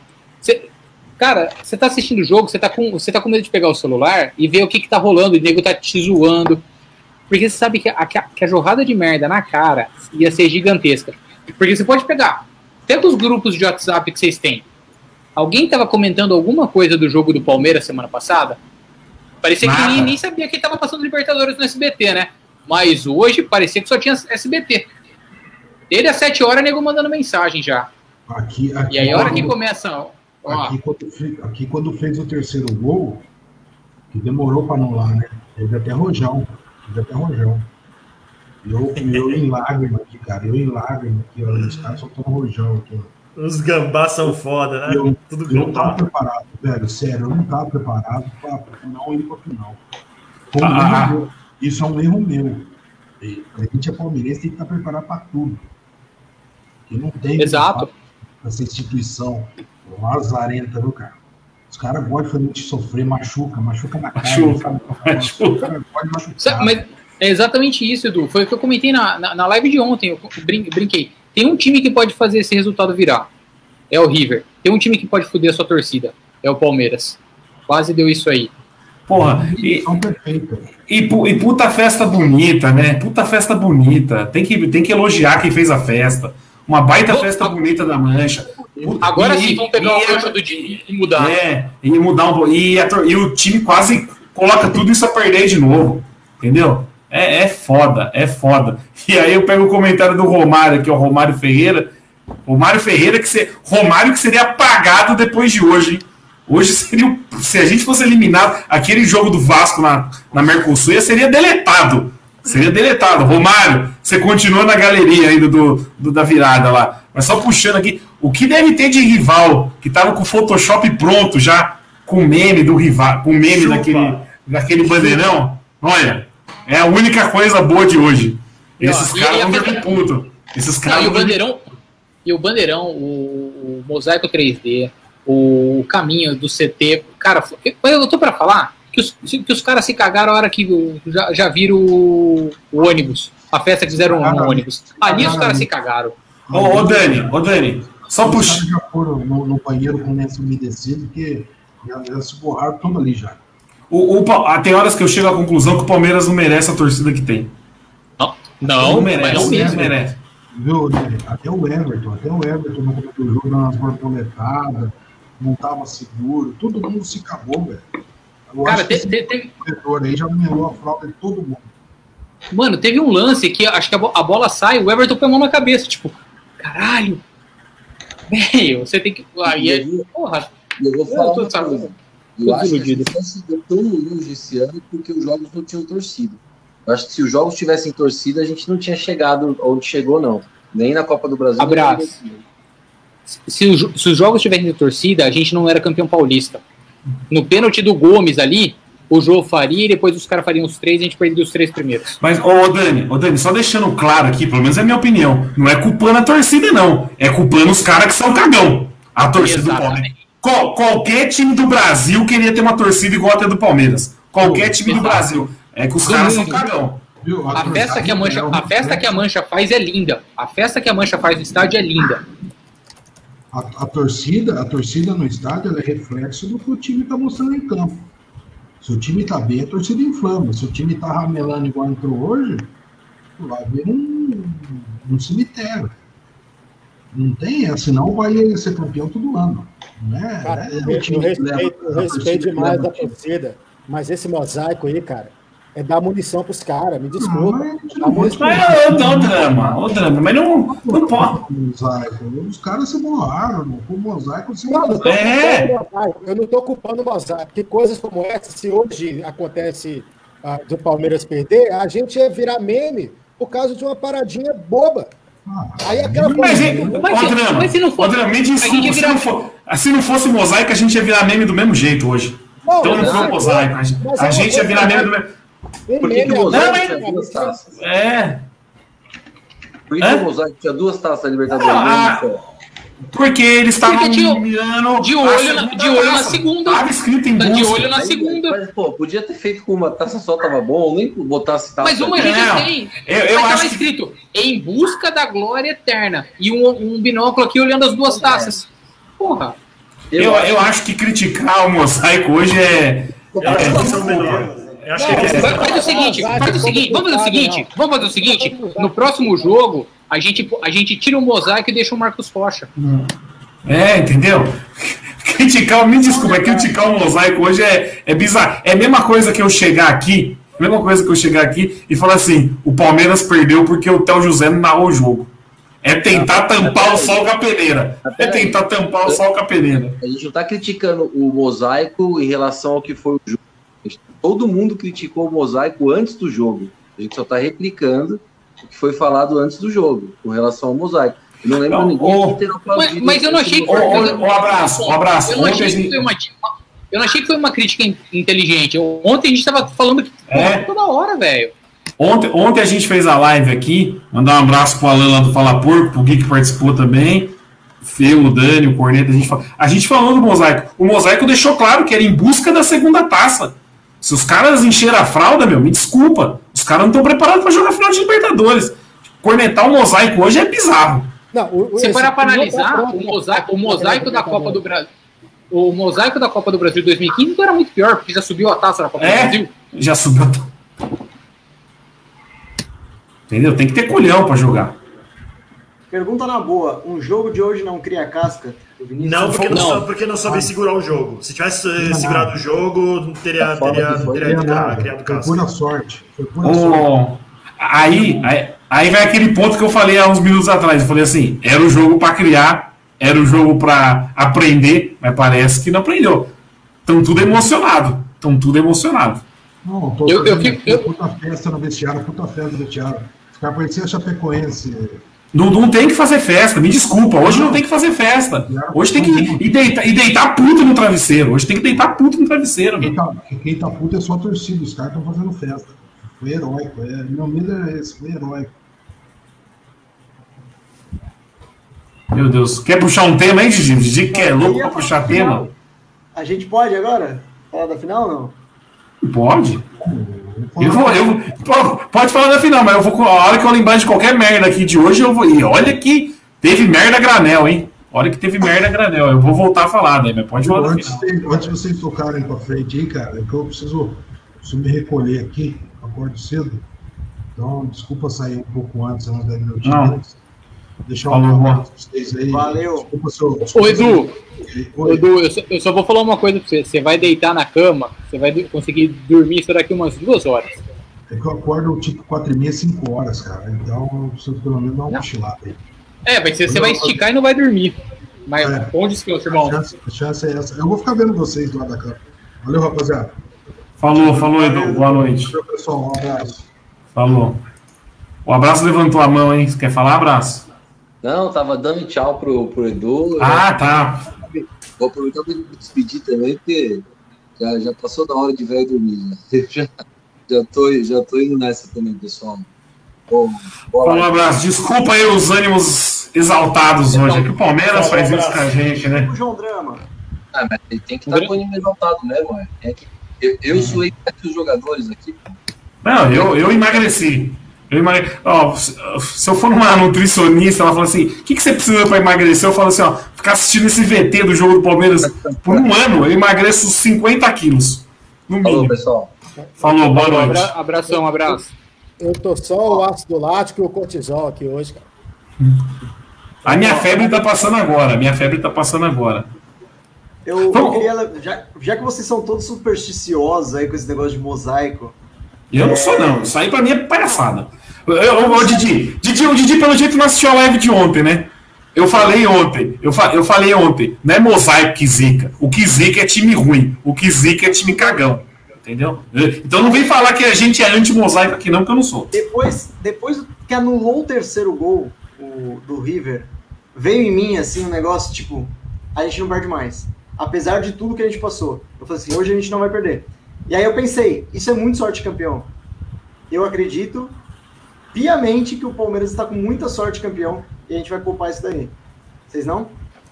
Cara, você tá assistindo o jogo, você tá, com, você tá com medo de pegar o celular e ver o que, que tá rolando, o nego tá te zoando. Porque você sabe que a, que a- que a jorrada de merda na cara ia ser gigantesca. Porque você pode pegar, até dos grupos de WhatsApp que vocês têm. Alguém tava comentando alguma coisa do jogo do Palmeiras semana passada? Parecia que Nada. ninguém nem sabia que tava passando Libertadores no SBT, né? Mas hoje parecia que só tinha SBT. Ele às 7 horas, nego mandando mensagem já. Aqui, aqui, E aí a hora que começa. Aqui quando, fe- aqui quando fez o terceiro gol, que demorou para anular, né? Teve até rojão. Teve até rojão. Eu, eu em lágrima aqui, cara. Eu em lágrima aqui, ó. Os caras soltando rojão aqui, ó. Os gambás são foda, né? Eu, Tudo eu não tava preparado, velho. Sério, eu não tava preparado para não ir pra final. Foi um Ah. erro meu. Isso é um erro meu. A gente é palmeirense, tem que estar preparado para tudo. Que não tem Exato. essa instituição lazarenta, viu, cara? Os caras gostam de fazer a gente sofrer, machuca, machuca na cara. Machuca, sabe? *laughs* machuca. Mas é exatamente isso, Edu. Foi o que eu comentei na, na, na live de ontem. Eu brin- brinquei. Tem um time que pode fazer esse resultado virar. É o River. Tem um time que pode foder a sua torcida. É o Palmeiras. Quase deu isso aí. Porra, e, e, e puta festa bonita, né? Puta festa bonita. Tem que, tem que elogiar quem fez a festa. Uma baita Pô, festa a- bonita da mancha. Agora E- sim, vamos pegar o gancho do dia e mudar. É, e mudar um. E, e o time quase coloca tudo isso a perder de novo. Entendeu? É, é foda, é foda. E aí eu pego o comentário do Romário aqui, o Romário Ferreira. Romário Ferreira, que se, Romário que seria apagado depois de hoje, hein? Hoje seria. Se a gente fosse eliminado, aquele jogo do Vasco na, na Mercosul seria deletado. Seria deletado. Romário, você continua na galeria ainda do, do- da virada lá. Mas só puxando aqui, o que deve ter de rival que tava com o Photoshop pronto já, com o meme do rival, com o meme Chupa. daquele, daquele bandeirão? Olha, é a única coisa boa de hoje. Esses caras e a vão festa- dormir puto. Esses Não, caras e o bandeirão, e o bandeirão, o, o mosaico 3D, o caminho do CT, cara, eu, eu tô pra falar que os, que os caras se cagaram a hora que já, já viram o, o ônibus, a festa que fizeram no ônibus. Ali os caras se cagaram. Ô, ô, Dani, ô Dani, só puxa. já foram no, no banheiro com lenço umedecido, porque já, já se borraram tudo ali já. O, o ah, tem horas que eu chego à conclusão que o Palmeiras não merece a torcida que tem. Não, não, mas merece. não Não mesmo. merece. Viu? Até o Everton, até o Everton no começo do jogo, dando umas borboletadas, não tava seguro, todo mundo se acabou, velho. Eu Cara, acho que te- esse te- teve- diretor aí já melou a fralda de todo mundo. mano, teve um lance que acho que a, bo- a bola sai, o Everton põe a mão na cabeça, tipo, caralho. Velho, você tem que. Aí é, porra, eu vou eu falar tô, uma sabe, tô Eu acho que a deu tão longe esse ano porque os jogos não tinham torcida. Eu acho que se os jogos tivessem torcida, a gente não tinha chegado onde chegou, não. Nem na Copa do Brasil. Abraço. Se, os se os jogos tivessem torcida, a gente não era campeão paulista. No pênalti do Gomes ali, o Jô faria e depois os caras fariam os três e a gente perderia os três primeiros. Mas, ô, Dani, ô Dani, só deixando claro aqui, pelo menos é a minha opinião, não é culpando a torcida, não. É culpando os caras que são cagão. A torcida do Exatamente. Palmeiras. Qual- qualquer time do Brasil queria ter uma torcida igual a ter do Palmeiras. Qualquer time do Exato. Brasil. É que os Do caras são cagão. Viu? A festa que a mancha, a festa que a mancha faz é linda. A festa que a mancha faz no estádio é linda. A, a torcida, a torcida no estádio ela é reflexo do que o time está mostrando em campo. Se o time está bem, a torcida inflama. Se o time está ramelando igual entrou hoje, vai ver um, um cemitério. Não tem essa, senão o Bahia ia ser campeão todo ano. Não é, Cara, é eu, o eu que leva- respeito, eu a respeito demais time. torcida, mas esse mosaico aí, cara, é dar munição pros caras, me desculpa. Não, mas ô, ô, drama, ô, drama, mas não, não pode. Mosaico. Os caras se borraram, não. o mosaico se Não, É. o eu não tô culpando o mosaico, porque coisas como essa, se hoje acontece ah, do Palmeiras perder, a gente ia virar meme por causa de uma paradinha boba. Aí aquela Mas, coisa- hein, Mas ô, se- drama, mas se não for- ô, drama, me a gente desculpa, ia se virar- não, for, se não fosse mosaico, a gente ia virar meme do mesmo jeito hoje. Não, Então não foi é- mosaico. A é gente ia virar meme do mesmo. Um Por que, que o tinha duas taças? É. Por que, que o Mosaico tinha duas taças da Libertadores? Ah? Porque eles estavam mirando de olho na- segunda de olho na segunda. Tava escrito em Tá de busca. olho na segunda. Mas, pô, podia ter feito com uma taça só, tava bom, nem botasse taça. Mas uma a gente tem. eu- eu Mas tava acho que- escrito em busca da glória eterna. E um, um binóculo aqui olhando as duas taças. Porra. Eu, eu acho que criticar o mosaico hoje é. Que são menor. Eu acho que é Faz, o seguinte, faz o seguinte, vamos fazer o seguinte, vamos fazer o seguinte, no próximo jogo, a gente, a gente tira o mosaico e deixa o Marcos Rocha. É, entendeu? *laughs* criticar, me desculpa, criticar o mosaico hoje é, é bizarro. É a mesma coisa que eu chegar aqui, a mesma coisa que eu chegar aqui e falar assim: o Palmeiras perdeu porque o Theo José não narrou o jogo. É tentar tampar o sol com a peneira. É tentar tampar o sol com a peneira. A gente não está criticando o mosaico em relação ao que foi o jogo. Todo mundo criticou o mosaico antes do jogo. A gente só está replicando o que foi falado antes do jogo, com relação ao mosaico. Eu não lembro Não, ninguém que ter Mas, mas eu não achei que ô, ô, abraço, um abraço. Eu não achei que foi uma, eu não achei que foi uma crítica in- inteligente. Eu- ontem a gente tava falando que É. toda hora, velho. Ontem, ontem a gente fez a live aqui. Mandar um abraço pro Alan lá do Fala Porco, pro Gui que participou também. Feu, o Dani, o Corneta. A gente, fala- a gente falou do mosaico. O mosaico deixou claro que era em busca da segunda taça. Se os caras encheram a fralda, meu, me desculpa. Os caras não estão preparados para jogar final de Libertadores. Cornetar o mosaico hoje é bizarro. Não, o, parar para tá analisar, o né? mosaico, o mosaico da Copa do Brasil. O mosaico da Copa do Brasil 2015 não era muito pior, porque já subiu a taça da Copa do É, Brasil. já subiu. Entendeu? Tem que ter colhão para jogar. Pergunta na boa, um jogo de hoje não cria casca? Não, porque não, Não. porque não soube segurar o jogo. Se tivesse eh, Não, segurado não. o jogo, teria, Fora teria, teria, Não, criado, criado foi casca. pura sorte. Foi pura sorte. Ô, aí, aí, aí vai aquele ponto que eu falei há uns minutos atrás. Eu falei assim: era o jogo para criar, era o jogo para aprender, mas parece que não aprendeu. Estão tudo emocionado. Estão tudo emocionado. Não, tô Eu- eu eu- puta festa no vestiário, puta festa no vestiário. Os caras pareciam a Chapecoense. Não, não tem que fazer festa, me desculpa. Hoje não tem que fazer festa. Hoje tem que e deitar, e deitar puto no travesseiro. Hoje tem que deitar puto no travesseiro, Quem tá, quem tá puto é só a torcida, os caras estão fazendo festa. Foi heróico, é, meu medo é esse, foi heróico. Meu Deus. Quer puxar um tema aí, Didi? Didi que é louco pra puxar tema? A gente pode agora? Falar da final ou não? Pode. Eu vou, eu, pode falar da final, mas eu vou. A hora que eu lembrar de qualquer merda aqui de hoje, eu vou. E olha que teve merda granel, hein? Olha que teve merda granel. Eu vou voltar a falar, né? Mas pode falar Antes, antes de vocês tocarem pra frente aí, cara, é que eu preciso, preciso me recolher aqui, acordo cedo. Então, desculpa sair um pouco antes, uns 10 minutinhos. Deixar Falou, um abraço pra vocês aí. Valeu. Desculpa, seu, desculpa Ô, Edu, Oi. Edu, eu só, eu só vou falar uma coisa pra você. Você vai deitar na cama, você vai conseguir dormir só daqui umas duas horas. É que eu acordo tipo 4 e meia, 5 horas, cara. Então eu preciso pelo menos dar uma cochilada aí. É, vai ser, você vai esticar e não vai dormir. Mas É. bom descanso, A irmão. chance, a chance é essa. Eu vou ficar vendo vocês do lado da cama. Valeu, rapaziada. Falou, falou, Edu. Boa noite. Valeu, pessoal. Um abraço. Falou. O abraço levantou a mão, hein? Você quer falar? Abraço. Não, tava dando tchau pro, pro Edu. Ah, tá. Vou aproveitar para me despedir também, porque já, já passou da hora de velho dormir. né? *laughs* Já, já, tô, já tô indo nessa também, pessoal. Bom, um abraço. Desculpa aí os ânimos exaltados hoje. É que o Palmeiras faz isso com a gente, né? O João Drama. Ah, mas ele tem que estar com o anime exaltado mesmo. É. É que eu, eu suei que os jogadores aqui. Não, eu, eu emagreci. Eu emagre... se eu for numa nutricionista, ela fala assim: o que, que você precisa para emagrecer? Eu falo assim: ó, ficar assistindo esse VT do jogo do Palmeiras por um ano, eu emagreço 50 quilos. No Falou, mínimo. pessoal. Falou, boa Falou, noite. abra- abração, abraço. Eu tô só o ácido lático e o cortisol aqui hoje, cara. A minha febre tá passando agora. A minha febre tá passando agora. Eu, eu Vamos- queria. Já, já que vocês são todos supersticiosos aí com esse negócio de mosaico. Eu não sou, não. Isso aí pra mim é palhaçada. Ô, Didi, Didi, o Didi, pelo jeito, não assistiu a live de ontem, né? Eu falei ontem, eu, fa eu falei ontem, não é mosaico que zica. O que zica é time ruim. O que zica é time cagão. Entendeu? Então não vem falar que a gente é anti-mosaico aqui, não, que eu não sou. Depois, depois que anulou o terceiro gol o, do River, veio em mim assim um negócio tipo: a gente não perde mais. Apesar de tudo que a gente passou. Eu falei assim: hoje a gente não vai perder. E aí eu pensei: isso é muito sorte campeão. Eu acredito piamente que o Palmeiras está com muita sorte campeão e a gente vai poupar isso daí. Vocês não?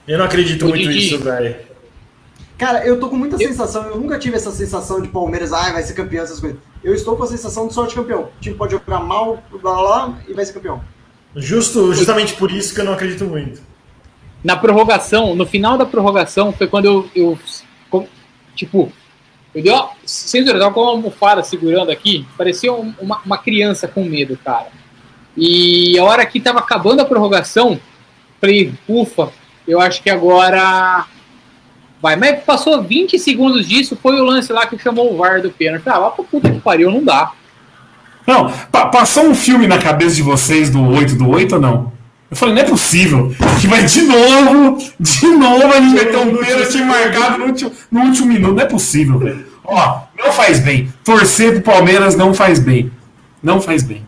Eu não acredito muito nisso, velho. Cara, eu tô com muita sensação, eu nunca tive essa sensação de Palmeiras, ah, vai ser campeão, essas coisas. Eu estou com a sensação de sorte campeão. O time pode jogar mal, blá blá blá, e vai ser campeão. Justo, justamente por isso que eu não acredito muito. Na prorrogação, no final da prorrogação, foi quando eu, eu tipo, eu dei uma, sem tava com uma almofada segurando aqui, parecia um- uma, uma criança com medo, cara. E a hora que tava acabando a prorrogação, falei, ufa, eu acho que agora Vai, mas passou 20 segundos disso, foi o lance lá que chamou o VAR do pênalti. Ah, lá pra puta que pariu, não dá. Não, pa- passou um filme na cabeça de vocês do 8 do 8 ou não? Eu falei, não é possível. Que vai de novo, de novo a gente vai ter um pênalti marcado no último, no último minuto. Não é possível, velho. Ó, não faz bem. Torcer pro Palmeiras não faz bem. Não faz bem.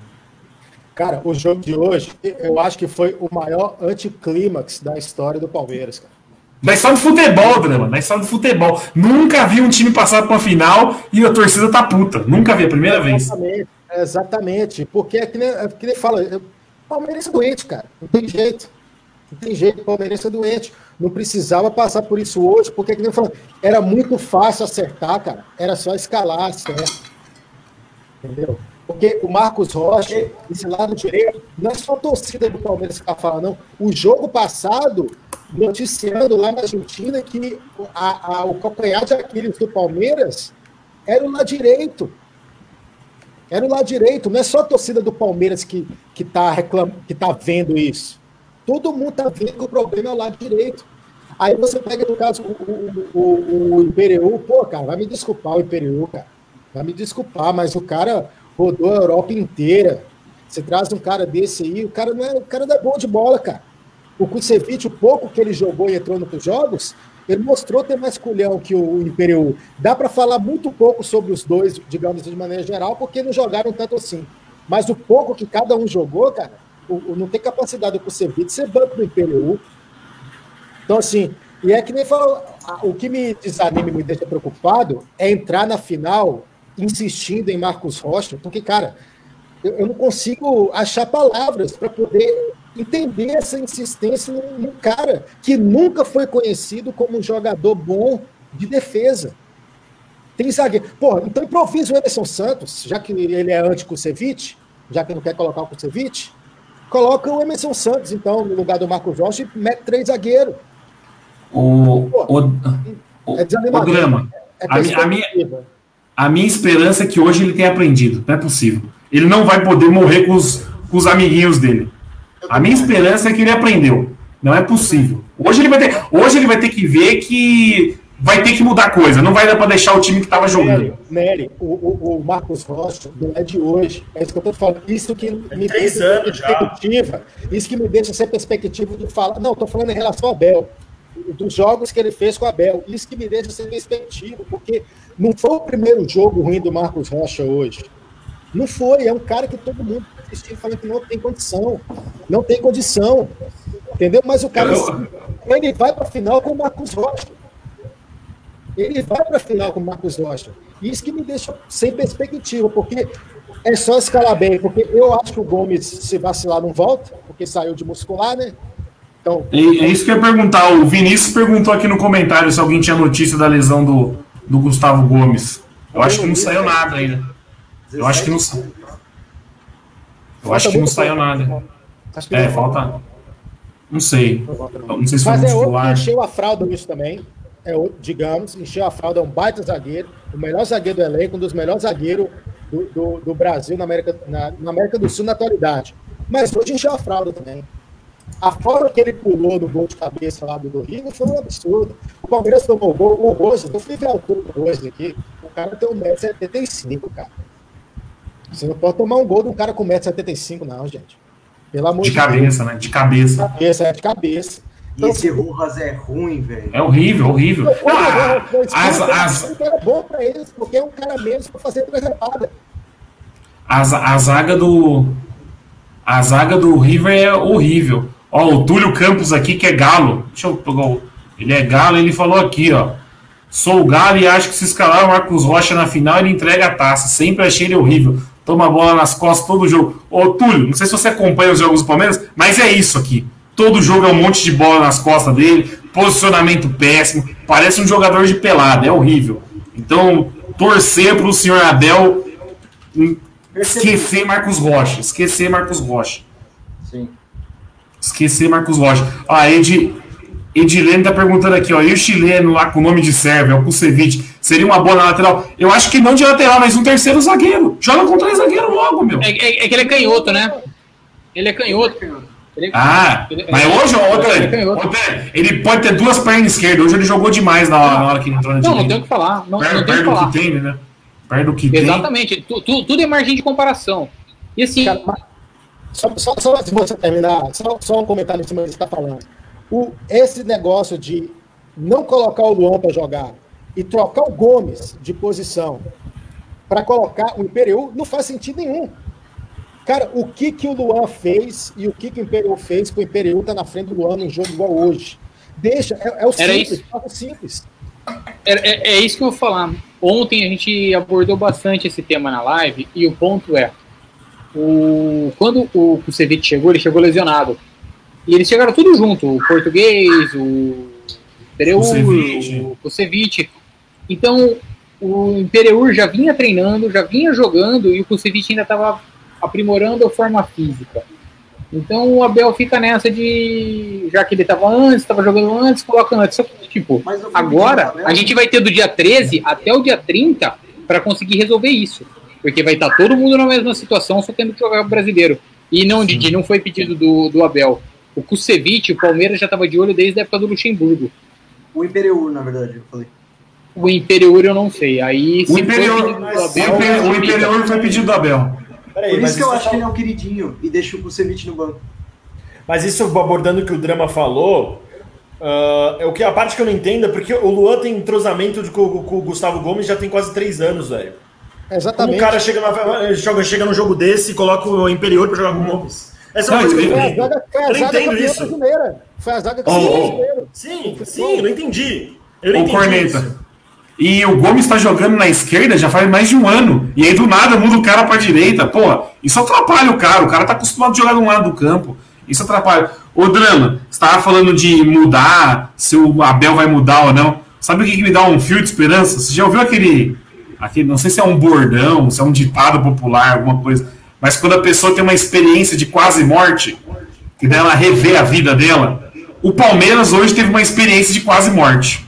Cara, o jogo de hoje, eu acho que foi o maior anticlímax da história do Palmeiras, cara. Na história do futebol, Drama. Na história do futebol. Nunca vi um time passar pra uma final e a torcida tá puta. Nunca vi, é a primeira vez. Exatamente, exatamente. Porque é que nem, é que nem fala, Palmeiras é doente, cara. Não tem jeito. Não tem jeito, Palmeiras é doente. Não precisava passar por isso hoje, porque que nem eu falo, era muito fácil acertar, cara. Era só escalar certo. Entendeu? Porque o Marcos Rocha, esse lado direito, não é só a torcida do Palmeiras que tá falando, não. O jogo passado, noticiando lá na Argentina que a- a- o calcanhar de Aquiles do Palmeiras era o lado direito. Era o lado direito, não é só a torcida do Palmeiras que, que, tá, reclam... que tá vendo isso. Todo mundo tá vendo que o problema é o lado direito. Aí você pega, no caso, o, o, o, Imperial, pô, cara, vai me desculpar o Imperial, cara. Vai me desculpar, mas o cara rodou a Europa inteira. Você traz um cara desse aí, o cara não é, o cara não é bom de bola, cara. O Kusevich, o pouco que ele jogou e entrou nos jogos, ele mostrou ter mais culhão que o Imperial. Dá para falar muito pouco sobre os dois, digamos de maneira geral, porque não jogaram tanto assim. Mas o pouco que cada um jogou, cara, o, o- não tem capacidade do Kusevich ser banco do Imperial. Então, assim, e é que nem falou, o que me desanima e me deixa preocupado é entrar na final insistindo em Marcos Rocha, porque, cara, eu, eu não consigo achar palavras para poder entender essa insistência num, cara que nunca foi conhecido como um jogador bom de defesa. Tem zagueiro. Pô, então improvisa o Emerson Santos, já que ele é anti-Kusevich, já que não quer colocar o Kusevich, coloca o Emerson Santos, então, no lugar do Marcos Rocha e mete três zagueiros. O, o, o, É o desanimador. Drama. É A, mi- a minha, a minha esperança é que hoje ele tenha aprendido. Não é possível. Ele não vai poder morrer com os, com os amiguinhos dele. A minha esperança é que ele aprendeu. Não é possível. Hoje ele vai ter, hoje ele vai ter que ver que vai ter que mudar coisa. Não vai dar para deixar o time que estava jogando. Nery, o, o, o Marcos Rocha não é de hoje. É isso que eu tô falando. Isso que me três deixa anos já. perspectiva. Isso que me deixa sem perspectiva de falar. Não, tô falando em relação ao Abel. Dos jogos que ele fez com o Abel. Isso que me deixa sem perspectiva, porque não foi o primeiro jogo ruim do Marcos Rocha hoje. Não foi. É um cara que todo mundo assistindo falando que não tem condição. Não tem condição. Entendeu? Mas o cara, Eu- ele vai para a final com o Marcos Rocha. Ele vai para a final com o Marcos Rocha. Isso que me deixa sem perspectiva, porque é só escalar bem. Porque eu acho que o Gomes, se vacilar, não volta, porque saiu de muscular, né? Então, É, é isso que eu ia perguntar. O Vinícius perguntou aqui no comentário se alguém tinha notícia da lesão do, do Gustavo Gomes. Eu acho que não saiu nada ainda. Eu acho que não Eu acho que não saiu nada. É, falta. Não sei. Não sei se foi Mas é outro que encheu a fralda nisso também. É outro, digamos, encheu a fralda, é um baita zagueiro, o melhor zagueiro do elenco, um dos melhores zagueiros do, do, do Brasil na América, na, na América do Sul na atualidade. Mas hoje encheu a fralda também. A forma que ele pulou no gol de cabeça lá do, Rio foi um absurdo. O Palmeiras tomou gol, o Rose, eu fui ver a altura do Rose aqui, o cara tem 1,75m, cara. Você não pode tomar um gol de um cara com 1,75m, não, gente. Pelo amor De Deus. cabeça, né? De cabeça. Cabeça, é de cabeça. E esse Rojas é ruim, velho. É horrível, horrível. Não, a- as, as, um cara bom pra eles, porque é um cara menos pra fazer preservada. a, a zaga do. A zaga do River é horrível. Ó, o Túlio Campos aqui, que é galo. Deixa eu pegar o. Ele é galo, ele falou aqui, ó. Sou o galo e acho que se escalar o Marcos Rocha na final, ele entrega a taça. Sempre achei ele horrível. Toma a bola nas costas todo jogo. Ô, Túlio, não sei se você acompanha os jogos do Palmeiras, mas é isso aqui. Todo jogo é um monte de bola nas costas dele, posicionamento péssimo. Parece um jogador de pelada, é horrível. Então, torcer para o senhor Abel esquecer Marcos Rocha. Esquecer Marcos Rocha. Sim. Esquecer Marcos Rocha. A Ed, Edilene tá perguntando aqui, ó. E o chileno lá com o nome de Sérvia, o Kusevich, seria uma boa na lateral? Eu acho que não de lateral, mas um terceiro zagueiro. Joga com três zagueiros logo, meu. É, é- é que ele é canhoto, né? Ele é canhoto. Ele- Ah, ele- mas ele- hoje, ô, ele é canhoto. ele pode ter duas pernas esquerdas. Hoje ele jogou demais na hora, na hora que ele entrou na Não, não direita. tem o que falar. Não, Perto, não tem o que falar. que tem, né? Perto do que Exatamente. Tu- tu- tudo é margem de comparação. E assim, Cara, mas- só, só, só antes de você terminar, só, só um comentário em cima do que você está falando. O, esse negócio de não colocar o Luan para jogar e trocar o Gomes de posição para colocar o Imperial não faz sentido nenhum. Cara, o que, que o Luan fez e o que, que o Imperial fez para o Imperial estar na frente do Luan num jogo igual hoje? Deixa, é, é o simples, é o simples. É, é- é isso que eu vou falar. Ontem a gente abordou bastante esse tema na live e o ponto é: o, quando o Kusevich chegou, ele chegou lesionado. E eles chegaram tudo junto: o português, o Pereur, o Kusevich. Então o Imperiur já vinha treinando, já vinha jogando e o Kusevich ainda estava aprimorando a forma física. Então o Abel fica nessa de. Já que ele estava antes, estava jogando antes, coloca antes. Só que, tipo, Agora, né? a gente vai ter do dia 13 até o dia 30 para conseguir resolver isso. Porque vai estar todo mundo na mesma situação, só tendo que jogar o brasileiro. E não, Didi, não foi pedido do, do Abel. O Kusevich, o Palmeiras já estava de olho desde a época do Luxemburgo. O Imperiur, na verdade, eu falei. O Imperiur eu não sei. Aí, O o Abel, o fica. Imperior foi pedido do Abel. Peraí, Por isso que eu acho tá que ele é o queridinho e deixa o Kusevich no banco. Mas isso abordando o que o Drama falou, ah, é o que a parte que eu não entendo é porque o Luan tem entrosamento de- com, com o Gustavo Gomes já tem quase três anos, velho. Como Exatamente. o cara chega, na, joga, chega num jogo desse e coloca o Imperior pra jogar com o Gomes? Essa é Não, Foi a zaga, foi a Eu zaga entendo isso. brasileira. Foi a zaga Oh, campeã oh. brasileira. Sim, sim, eu não entendi. Eu não O entendi Corneta. isso. E o Gomes tá jogando na esquerda já faz mais de um ano. E aí do nada muda o cara pra direita. Pô, isso atrapalha o cara. O cara tá acostumado a jogar de um lado do campo. Isso atrapalha. Ô, Drama, você tava falando de mudar, se o Abel vai mudar ou não. Sabe o que, que me dá um fio de esperança? Você já ouviu aquele, aquele. Não sei se é um bordão, se é um ditado popular, alguma coisa. Mas quando a pessoa tem uma experiência de quase morte, que dela rever a vida dela. O Palmeiras hoje teve uma experiência de quase morte.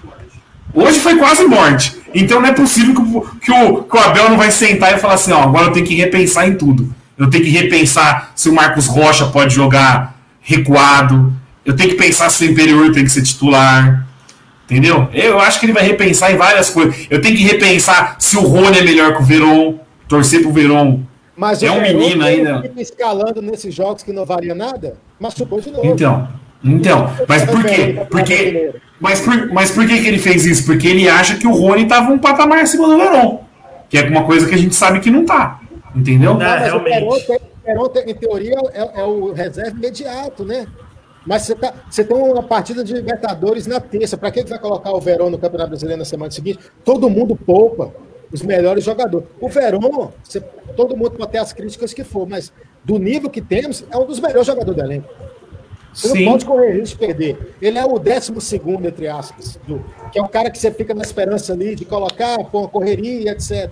Hoje foi quase morte. Então não é possível que o, que o, que o Abel não vai sentar e falar assim, ó, agora eu tenho que repensar em tudo. Eu tenho que repensar se o Marcos Rocha pode jogar recuado. Eu tenho que pensar se o Imperior tem que ser titular. Entendeu? Eu acho que ele vai repensar em várias coisas. Eu tenho que repensar se o Rony é melhor que o Veron. Torcer pro Veron. Mas É o um Verón menino ainda. escalando nesses jogos que não valia nada, machucou de novo. Então, então, mas por quê? Porque, mas por, mas por que, que ele fez isso? Porque ele acha que o Rony estava um patamar acima do Verón. Que é uma coisa que a gente sabe que não tá. Entendeu? Não, mas o realmente. O tem- em teoria, é, é o reserva imediato, né? Mas você, tá, você tem uma partida de Libertadores na terça. Para que que vai colocar o Verón no Campeonato Brasileiro na semana seguinte? Todo mundo poupa os melhores jogadores. O Verón, você- todo mundo pode ter as críticas que for, mas do nível que temos, é um dos melhores jogadores do elenco. Você Sim. não pode correr risco de perder. Ele é o décimo segundo, entre aspas, do, que é o cara que você fica na esperança ali de colocar, pôr uma correria, etc.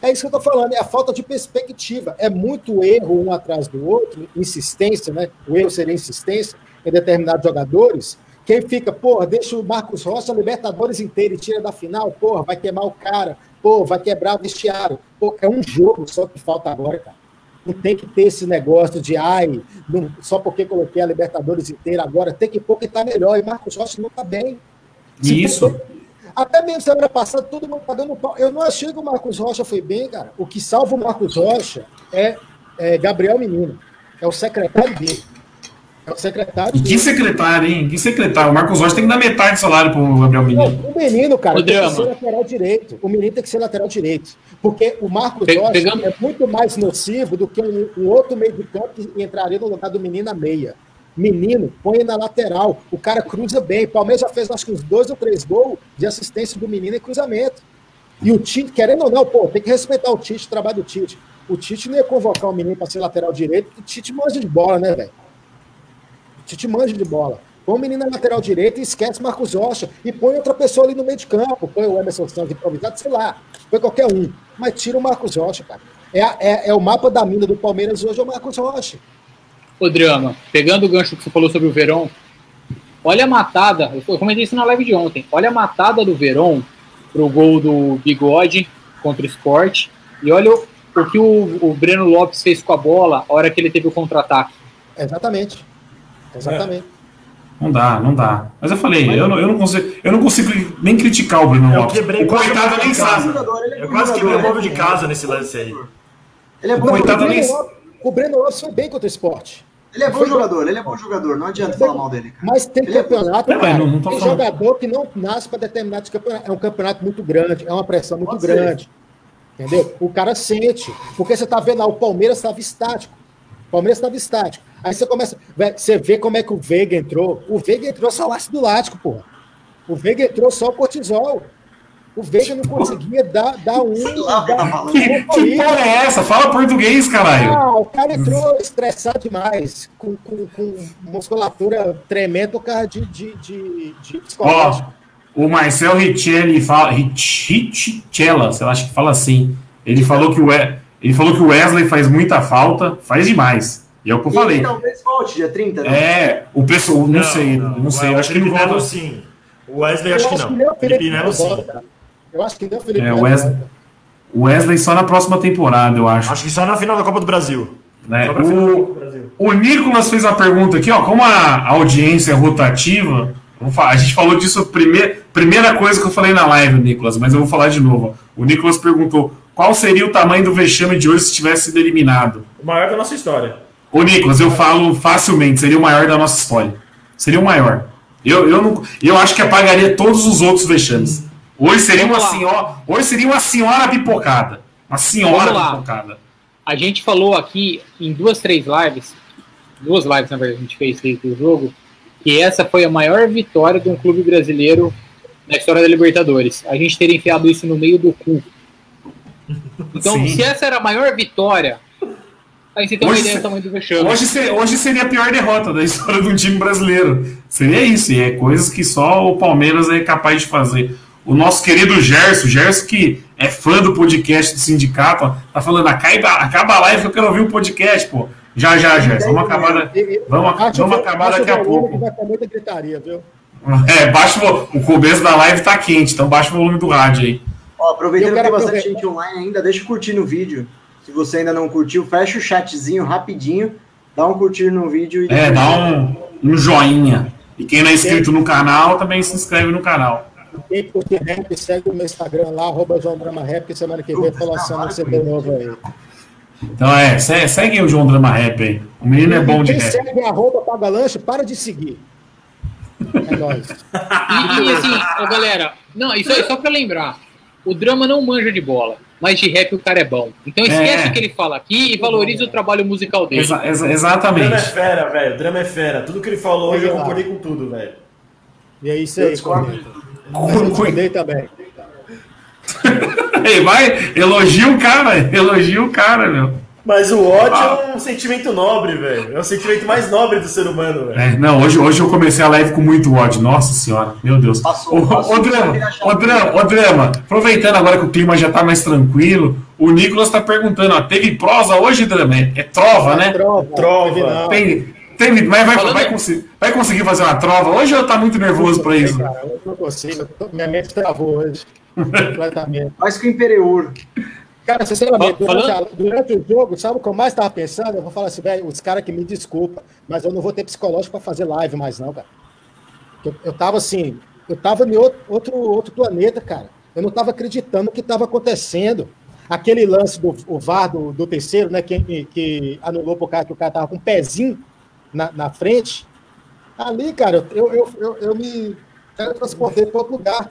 É isso que eu tô falando, é a falta de perspectiva. É muito erro um atrás do outro, insistência, né? O erro seria insistência em determinados jogadores. Quem fica, porra, deixa o Marcos Rocha Libertadores inteiro e tira da final, porra, vai queimar o cara, pô, vai quebrar o vestiário. Pô, é um jogo só que falta agora, cara. Não tem que ter esse negócio de, ai, não- só porque coloquei a Libertadores inteira agora, tem que pôr quem tá melhor. E Marcos Rocha não tá bem. Se Isso. Até mesmo semana passada, todo mundo dando pau. Eu não achei que o Marcos Rocha foi bem, cara. O que salva o Marcos Rocha é, é Gabriel Menino. É o secretário dele. É o secretário E que dele. secretário, hein? Que secretário? O Marcos Rocha tem que dar metade do salário pro Gabriel Menino. Não, o menino, cara, O tem drama. que ser lateral direito. O menino tem que ser lateral direito. Porque o Marcos Pe- Rocha pegando- é muito mais nocivo do que um, um outro meio de campo que entraria no lugar do menino na meia. Menino, põe na lateral. O cara cruza bem. O Palmeiras já fez acho que uns dois ou três gols de assistência do menino em cruzamento. E o Tite, querendo ou não, pô, tem que respeitar o Tite, o trabalho do Tite. O Tite não ia convocar o menino para ser lateral direito, porque o Tite manja de bola, né, velho? Tite manja de bola. Põe o menino na lateral direita e esquece Marcos Rocha. E põe outra pessoa ali no meio de campo. Põe o Emerson Santos improvisado, sei lá. Põe qualquer um. Mas tira o Marcos Rocha, cara. É, é, é o mapa da mina do Palmeiras hoje, é o Marcos Rocha. Ô, Drama, pegando o gancho que você falou sobre o Verón, olha a matada, eu comentei isso na live de ontem, olha a matada do Verón pro gol do Bigode contra o Sport, e olha o, o que o, o Breno Lopes fez com a bola a hora que ele teve o contra-ataque. Exatamente. Exatamente. Não dá, não dá. Mas eu falei, eu não, eu não, consigo, eu não consigo nem criticar o Bruno Eu Lopes. O coitado nem sabe. é Eu quase quebrei o móvel de ele é casa nesse lance aí. Ele é bom Coitado nem- O Breno Lopes- O Breno Lopes foi bem contra o esporte. Ele é bom jogador, ele é bom jogador. Não adianta falar mal dele, cara. Mas tem Ele é campeonato, Não, cara, não, não tem falando. jogador que não nasce para determinados campeonatos. É um campeonato muito grande, é uma pressão muito Pode ser. grande. Entendeu? O cara sente. Porque você tá vendo lá, o Palmeiras estava estático. O Palmeiras estava estático. Aí você começa. Você vê como é que o Veiga entrou. O Veiga entrou só o ácido lático, porra. O Veiga entrou só o cortisol. O Veiga não conseguia dar, dar um. Sei lá o que tá dar-. Que, que porra é essa? Fala português, caralho. ah, o cara entrou estressado demais, com, com, com musculatura tremenda por causa de, de, de, de Ó, psicológico. o Marcel Richelli fala. Richella, sei lá, acho que fala assim. Ele falou que o, ele falou que o Wesley faz muita falta, faz demais. E é o que eu E falei. talvez volte dia 30, né? É, o pessoal, não, sei, não, sei, eu acho que ele volta. sim. O Wesley acho que não. nem o Felipe Melo sim. volta. Eu acho que nem o Felipe É, Wesley- Wesley só na próxima temporada, eu acho. Acho que só na final da Copa do Brasil. né? O, o Nicolas fez a pergunta aqui, ó. Como a audiência é rotativa, vamos falar- a gente falou disso, primeir, primeira coisa que eu falei na live, Nicolas, mas eu vou falar de novo. O Nicolas perguntou qual seria o tamanho do vexame de hoje se tivesse sido eliminado. O maior da nossa história. Ô, Nicolas, eu falo facilmente, seria o maior da nossa história. Seria o maior. Eu, eu, não, eu acho que apagaria todos os outros vexames. Hoje seria uma senhora. Hoje seria uma senhora pipocada. Uma senhora pipocada. A gente falou aqui em duas, três lives, duas lives na verdade a gente fez desde o jogo, que essa foi a maior vitória de um clube brasileiro na história da Libertadores. A gente teria enfiado isso no meio do cu. Então, Sim. se essa era a maior vitória, aí você tem uma Hoje ideia se- do tamanho do vexame. Hoje, hoje seria a pior derrota da história de um time brasileiro. Seria isso, e é coisas que só o Palmeiras é capaz de fazer. O nosso querido Gerson, Gerson que é fã do podcast do sindicato, tá falando, acaba, acaba a live que eu quero ouvir o podcast, pô. Já, já, Gerson, vamos acabar, da- vamos, vamos acabar daqui a pouco. Vai ter muita gritaria, viu? *laughs* É, baixa o, o começo da live tá quente, então baixa o volume do rádio aí. Ó, aproveitando que tem bastante gente online ainda, deixa eu curtir no vídeo. Se você ainda não curtiu, fecha o chatzinho rapidinho, dá um curtir no vídeo e É, dá um, um joinha. E quem não é inscrito no canal, também se inscreve no canal. Quem curte rap, segue o meu Instagram lá, arroba João Drama Rap, que semana que vem eu tô lançando um CD novo aí. Então é, se- segue o João Drama Rap aí. O menino é bom de Quem rap. segue arroba Paga Lanche, para de seguir. É nóis. E, e, assim, ó, galera, não, isso é só pra lembrar. O drama não manja de bola, mas de rap o cara é bom. Então esquece É. o que ele fala aqui e valorize o trabalho musical dele. Exa- exa- O drama é exatamente. fera, velho. O drama é fera. Tudo que ele falou hoje eu Exato. concordei com tudo, velho. E é isso aí. Corneta. Eu discordei também. *laughs* Ei, vai, elogia o cara, elogia o cara, meu. Mas o ódio é um sentimento nobre, velho. É o sentimento mais nobre do ser humano, velho. É, não, hoje, hoje eu comecei a live com muito ódio. Nossa senhora, meu Deus. Passou, Ô, passou, ô, drama, vai ô, drama, ô, drama, aproveitando agora que o clima já tá mais tranquilo, o Nicolas tá perguntando, ó, teve prosa hoje, drama? É, é trova, né? Trova. Trova. teve não. Tem, teve, mas vai, Falando- vai, conseguir, vai conseguir fazer uma trova hoje ou tá muito nervoso pra isso? Cara, eu não consigo. Minha mente travou hoje. *laughs* Completamente. Faz com o Imperiur. Cara, sinceramente, durante, a- durante o jogo, sabe o que eu mais tava pensando? Eu vou falar assim, velho, os caras que me desculpa, mas eu não vou ter psicológico pra fazer live mais, não, cara. Eu, eu tava assim, eu tava em outro, outro, outro planeta, cara. Eu não tava acreditando no que tava acontecendo. Aquele lance do o VAR do, do terceiro, né? Que, que anulou pro cara que o cara tava com um pezinho na, na frente. Ali, cara, eu, eu, eu, eu me transportei para outro lugar.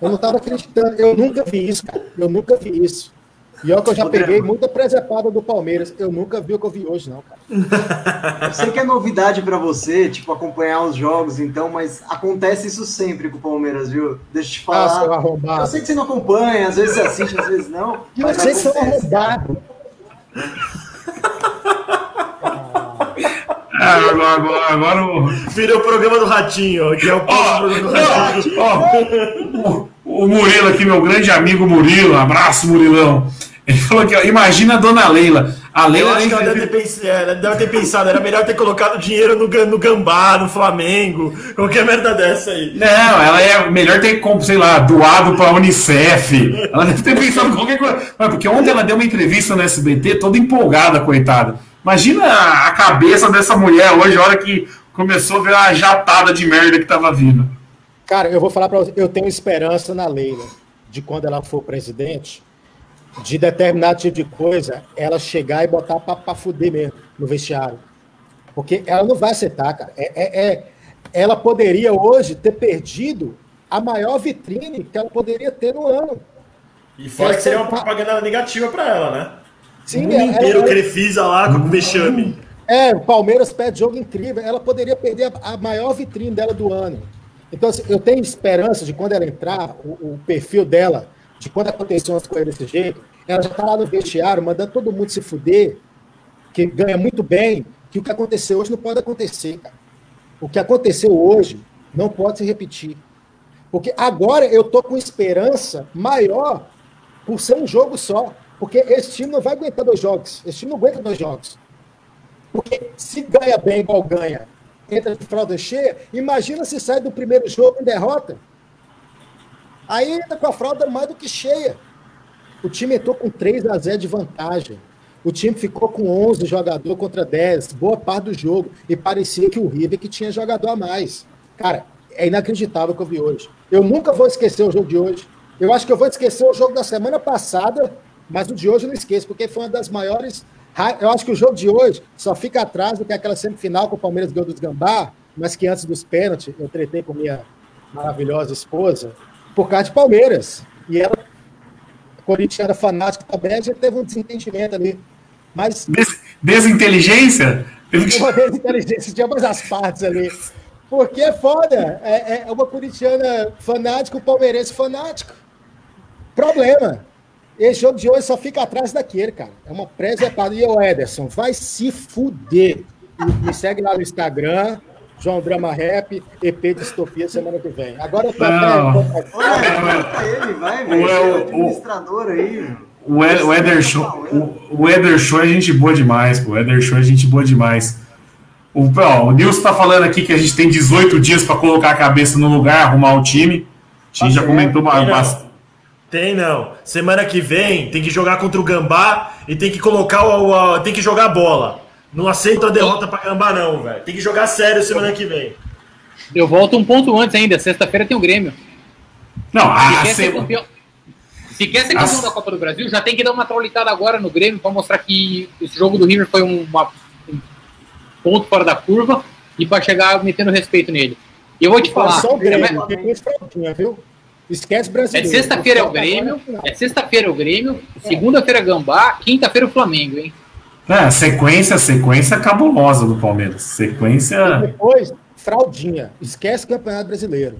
Eu não estava acreditando. Eu nunca vi isso, cara. Eu nunca vi isso. E olha que eu já peguei muita presepada do Palmeiras. Eu nunca vi o que eu vi hoje, não, cara. Eu sei que é novidade pra você, tipo, acompanhar os jogos, então, mas acontece isso sempre com o Palmeiras, viu? Deixa eu te Ah, falar. arrombado. Eu sei que você não acompanha, às vezes você assiste, às vezes não. E mas vocês são arrombados. Ah, agora, agora, agora o. Virou o programa do Ratinho, ó, que é o Ó, programa do Ratinho. não, ó, o, o Murilo aqui, meu grande amigo Murilo, abraço Murilão. Ele falou que, ó, imagina a dona Leila. A Eu Leila acho nem que ela deve, ter pensado, ela deve ter pensado, era melhor ter colocado dinheiro no, no Gambá, no Flamengo, qualquer merda dessa aí. Não, ela é melhor ter, sei lá, doado pra Unicef. Ela deve ter pensado em qualquer coisa. Mas porque ontem ela deu uma entrevista no SBT toda empolgada, coitada. Imagina a a cabeça dessa mulher hoje, a hora que começou a ver uma jatada de merda que tava vindo. Cara, eu vou falar pra você, eu tenho esperança na Leila, de quando ela for presidente, de determinado tipo de coisa, ela chegar e botar pra fuder mesmo no vestiário. Porque ela não vai aceitar, cara. É, é- é- ela poderia hoje ter perdido a maior vitrine que ela poderia ter no ano. E fora que seria uma propaganda negativa pra ela, né? Sim, o mundo é- inteiro é- Crefisa lá com o vexame. É, o Palmeiras pede jogo incrível. Ela poderia perder a, a maior vitrine dela do ano. Então, assim, eu tenho esperança de quando ela entrar, o, o perfil dela, de quando aconteceu umas coisas desse jeito, ela já tá lá no vestiário, mandando todo mundo se fuder, que ganha muito bem, que o que aconteceu hoje não pode acontecer, cara. O que aconteceu hoje não pode se repetir. Porque agora eu tô com esperança maior por ser um jogo só. Porque esse time não vai aguentar dois jogos. Esse time não aguenta dois jogos. Porque se ganha bem igual ganha, entra de fralda cheia, imagina se sai do primeiro jogo em derrota. Aí entra com a fralda mais do que cheia. O time entrou com 3 a 0 de vantagem. O time ficou com 11 jogador contra 10, boa parte do jogo. E parecia que o River que tinha jogador a mais. Cara, é inacreditável o que eu vi hoje. Eu nunca vou esquecer o jogo de hoje. Eu acho que eu vou esquecer o jogo da semana passada, mas o de hoje eu não esqueço, porque foi uma das maiores. Eu acho que o jogo de hoje só fica atrás do que aquela semifinal que o Palmeiras ganhou dos Gambá, mas que antes dos pênaltis eu tretei com minha maravilhosa esposa por causa de Palmeiras. E ela, corintiana fanática também, a gente teve um desentendimento ali. Mas Des- desinteligência? Uma desinteligência de ambas as partes ali. Porque é foda. É, é uma corintiana fanática, um palmeirense fanático. Problema. Esse jogo de hoje só fica atrás daquele, cara. É uma preservada. E o Ederson, vai se fuder. Me segue lá no Instagram, João Drama Rap, EP Distopia semana que vem. Agora eu tô Não. até. Olha, conta ele, vai, velho. É administrador aí. O, Ed- o Eder Show, o, o Eder Show é gente boa demais, pô. O Eder Show é gente boa demais. O, ó, o Nilson tá falando aqui que a gente tem 18 dias para colocar a cabeça no lugar, arrumar o time. A gente já comentou uma, Tem não. bast- Tem não. Semana que vem tem que jogar contra o Gambá e tem que colocar o. o- tem que jogar a bola. Não aceito a derrota pra Gambá, não, velho. Tem que jogar sério semana que vem. Eu volto um ponto antes ainda. Sexta-feira tem o Grêmio. Não, Se quer ser se- campeão, se quer ser campeão da Copa do Brasil, já tem que dar uma traulitada agora no Grêmio para mostrar que esse jogo do River foi um, uma- um ponto fora da curva e para chegar metendo respeito nele. E eu vou te falar. Só o é- Grêmio, depois fraldinha, viu? Esquece É brasileiro. sexta-feira é o Agora Grêmio, no final. é sexta-feira é o Grêmio, segunda-feira é Gambá, quinta-feira o Flamengo, hein? É, sequência, sequência cabulosa do Palmeiras. Sequência. Depois, fraldinha. Esquece o Campeonato Brasileiro.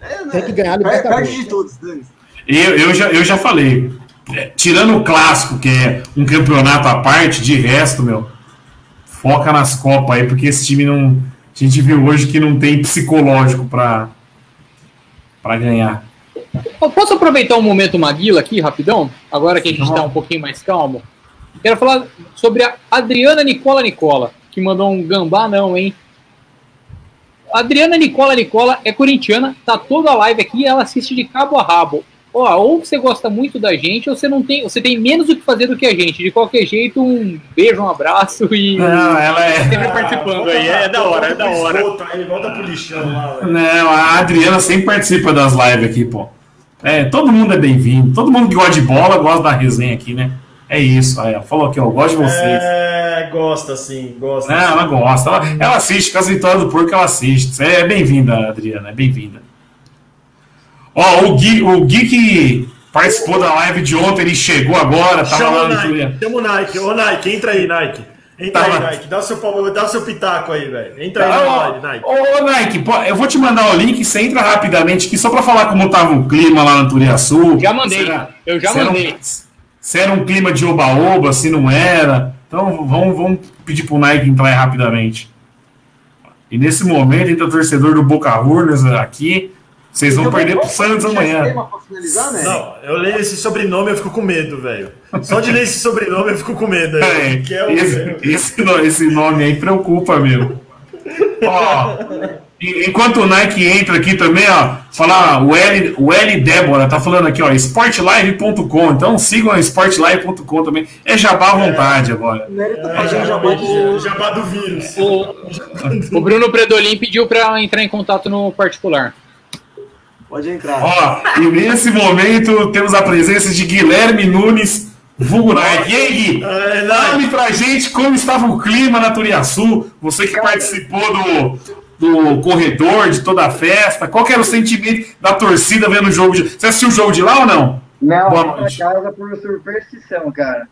É, né? Tem que ganhar Libertadores. Perde de todos, Dani. Eu, eu, já, eu já falei. é, tirando o clássico, que é um campeonato à parte, de resto, meu, foca nas Copas aí, porque esse time não. A gente viu hoje que não tem psicológico pra ganhar. Eu posso aproveitar um momento Maguila aqui, rapidão? Agora que a gente está um pouquinho mais calmo. Quero falar sobre a Adriana Nicola Nicola, que mandou um gambá não, hein? A Adriana Nicola Nicola é corintiana, tá toda a live aqui e ela assiste de cabo a rabo. Ó, ou você gosta muito da gente, ou você não tem, você tem menos o que fazer do que a gente. De qualquer jeito, um beijo, um abraço e Não, ela é. sempre participando aí. É da hora, é da hora. Aí volta pro lixão lá. Não, a Adriana sempre participa das lives aqui, pô. É, todo mundo é bem-vindo. Todo mundo que gosta de bola gosta da resenha aqui, né? É isso. Aí, ó, falou aqui, ó, eu gosto de vocês. É, gosta sim, gosta. Não, ela gosta. Ela, ela assiste, com as vitórias do porco, ela assiste. Você é bem-vinda, Adriana, é bem-vinda. Ó, o Gui, o Gui que participou da live de ontem, ele chegou agora, tava Chama lá o Nike, chama o Nike. Ô, Nike, entra aí, Nike. Entra Tava- aí, Nike. Dá o seu, dá o seu pitaco aí, velho. Entra aí na Tá, live, Nike. Ô, Nike, pô, eu vou te mandar o link, você entra rapidamente aqui, só pra falar como tava o clima lá no Turiaçu. Já mandei, era- eu já era um- mandei. se era um clima de oba-oba, se não era. Então vamos, vamos pedir pro Nike entrar aí rapidamente. E nesse momento, entra o torcedor do Boca Juniors aqui. Vocês vão perder pro Santos amanhã. Finalizar, né? Não, eu leio esse sobrenome eu fico com medo, velho. Só de ler esse sobrenome eu fico com medo. É, é o... esse, esse esse nome aí preocupa, meu. Ó, Enquanto o Nike entra aqui também, ó, falar o L, o L Débora tá falando aqui, ó, sportlive.com. Então sigam a sportlive.com também. É jabá à vontade agora. Fazendo jabá de- Jabá do vírus. O, o Bruno Predolin pediu pra entrar em contato no particular. Pode entrar. Ó, e nesse momento temos a presença de Guilherme Nunes, vulgo Nike. E aí, Gui? Fale pra gente como estava o clima na Turiaçu. Você que participou do, do corredor, de toda a festa. Qual que era o sentimento da torcida vendo o jogo? De... Você assistiu o jogo de lá ou não? Não, Boa noite. casa por superstição, cara.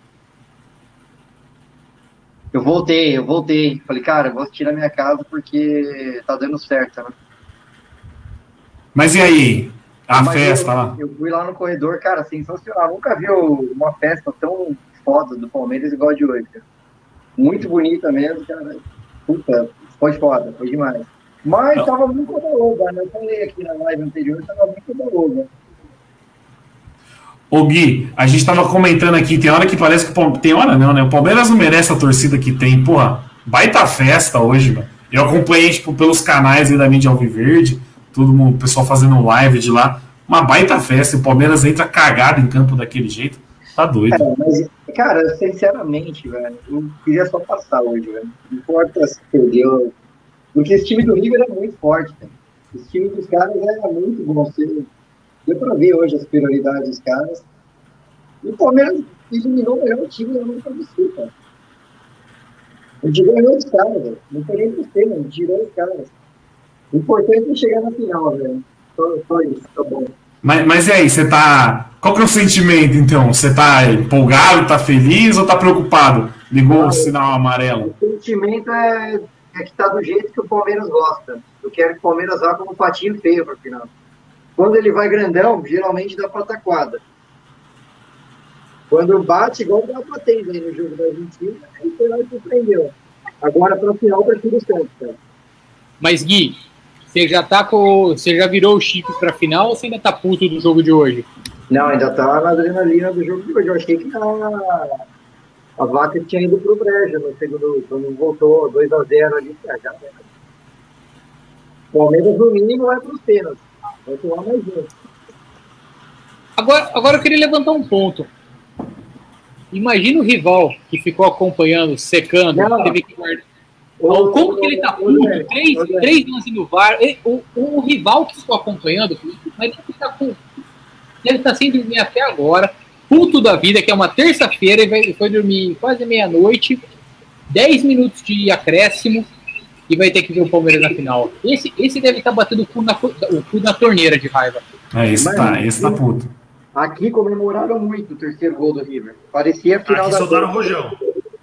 Eu voltei, eu voltei. Falei, cara, eu vou assistir na minha casa porque tá dando certo, né? Mas e aí? A Mas festa eu, lá? Eu fui lá no corredor, cara, sensacional. Nunca vi uma festa tão foda do Palmeiras igual a de hoje, cara. Muito bonita mesmo, cara. Puta, foi foda, foi demais. Mas Não. tava muito baloga, né? Eu falei aqui na live anterior, tava muito baloga. Ô Gui, a gente tava comentando aqui, tem hora que parece que o Palmeiras. Tem hora não, né? O Palmeiras não merece a torcida que tem. Porra, baita festa hoje, mano. Eu acompanhei, tipo, pelos canais aí da mídia Alviverde, todo mundo, o pessoal fazendo live de lá. Uma baita festa, o Palmeiras entra cagado em campo daquele jeito. Tá doido. É, mas, cara, sinceramente, velho, eu queria só passar hoje, velho. Não importa se perdeu. Porque esse time do River é muito forte. Esse time dos caras é muito bom. Você... Deu pra ver hoje as prioridades dos caras. E o Palmeiras eliminou o melhor time da América do Sul, cara. Gente ganhou os caras, velho. Não foi nem por cima, gente tirou os caras. O importante é chegar na final, velho. Só, só isso, tá bom. Mas, mas e aí, você tá. Qual que é o sentimento, então? Você tá empolgado, tá feliz ou tá preocupado? Ligou o sinal amarelo? O sentimento é, é que tá do jeito que o Palmeiras gosta. Eu quero que o Palmeiras vá como um patinho feio para final. Quando ele vai grandão, geralmente dá pataquada. Quando bate, igual dá batendo aí no jogo da Argentina, aí foi lá e surpreendeu. Agora, para final, tá tudo certo, cara. Mas, Gui, você já tá com. Você já virou o chip pra final ou você ainda tá puto do jogo de hoje? Não, ainda tá na adrenalina do jogo de hoje. Eu achei que a, a vaca tinha ido pro brejo no segundo, quando voltou 2x0 ali. ah, Já era. Palmeiras, no mínimo, vai pros pênaltis. Vai tomar mais um. Agora, agora eu queria levantar um ponto. Imagina o rival que ficou acompanhando, secando, Não. teve que guardar. Como que ele tá puto? Três, três lances no VAR. E O, o rival que ficou acompanhando, mas ele tá com. Ele tá sem dormir até agora, puto da vida, que é uma terça-feira, e vai- foi dormir quase meia-noite, 10 minutos de acréscimo, e vai ter que ver o Palmeiras na final. Esse, esse deve estar batendo o cu, na, o cu na torneira de raiva. É, esse tá, esse tá puto. Aqui comemoraram muito o terceiro gol do River. Parecia a final Aqui da soltaram o rojão.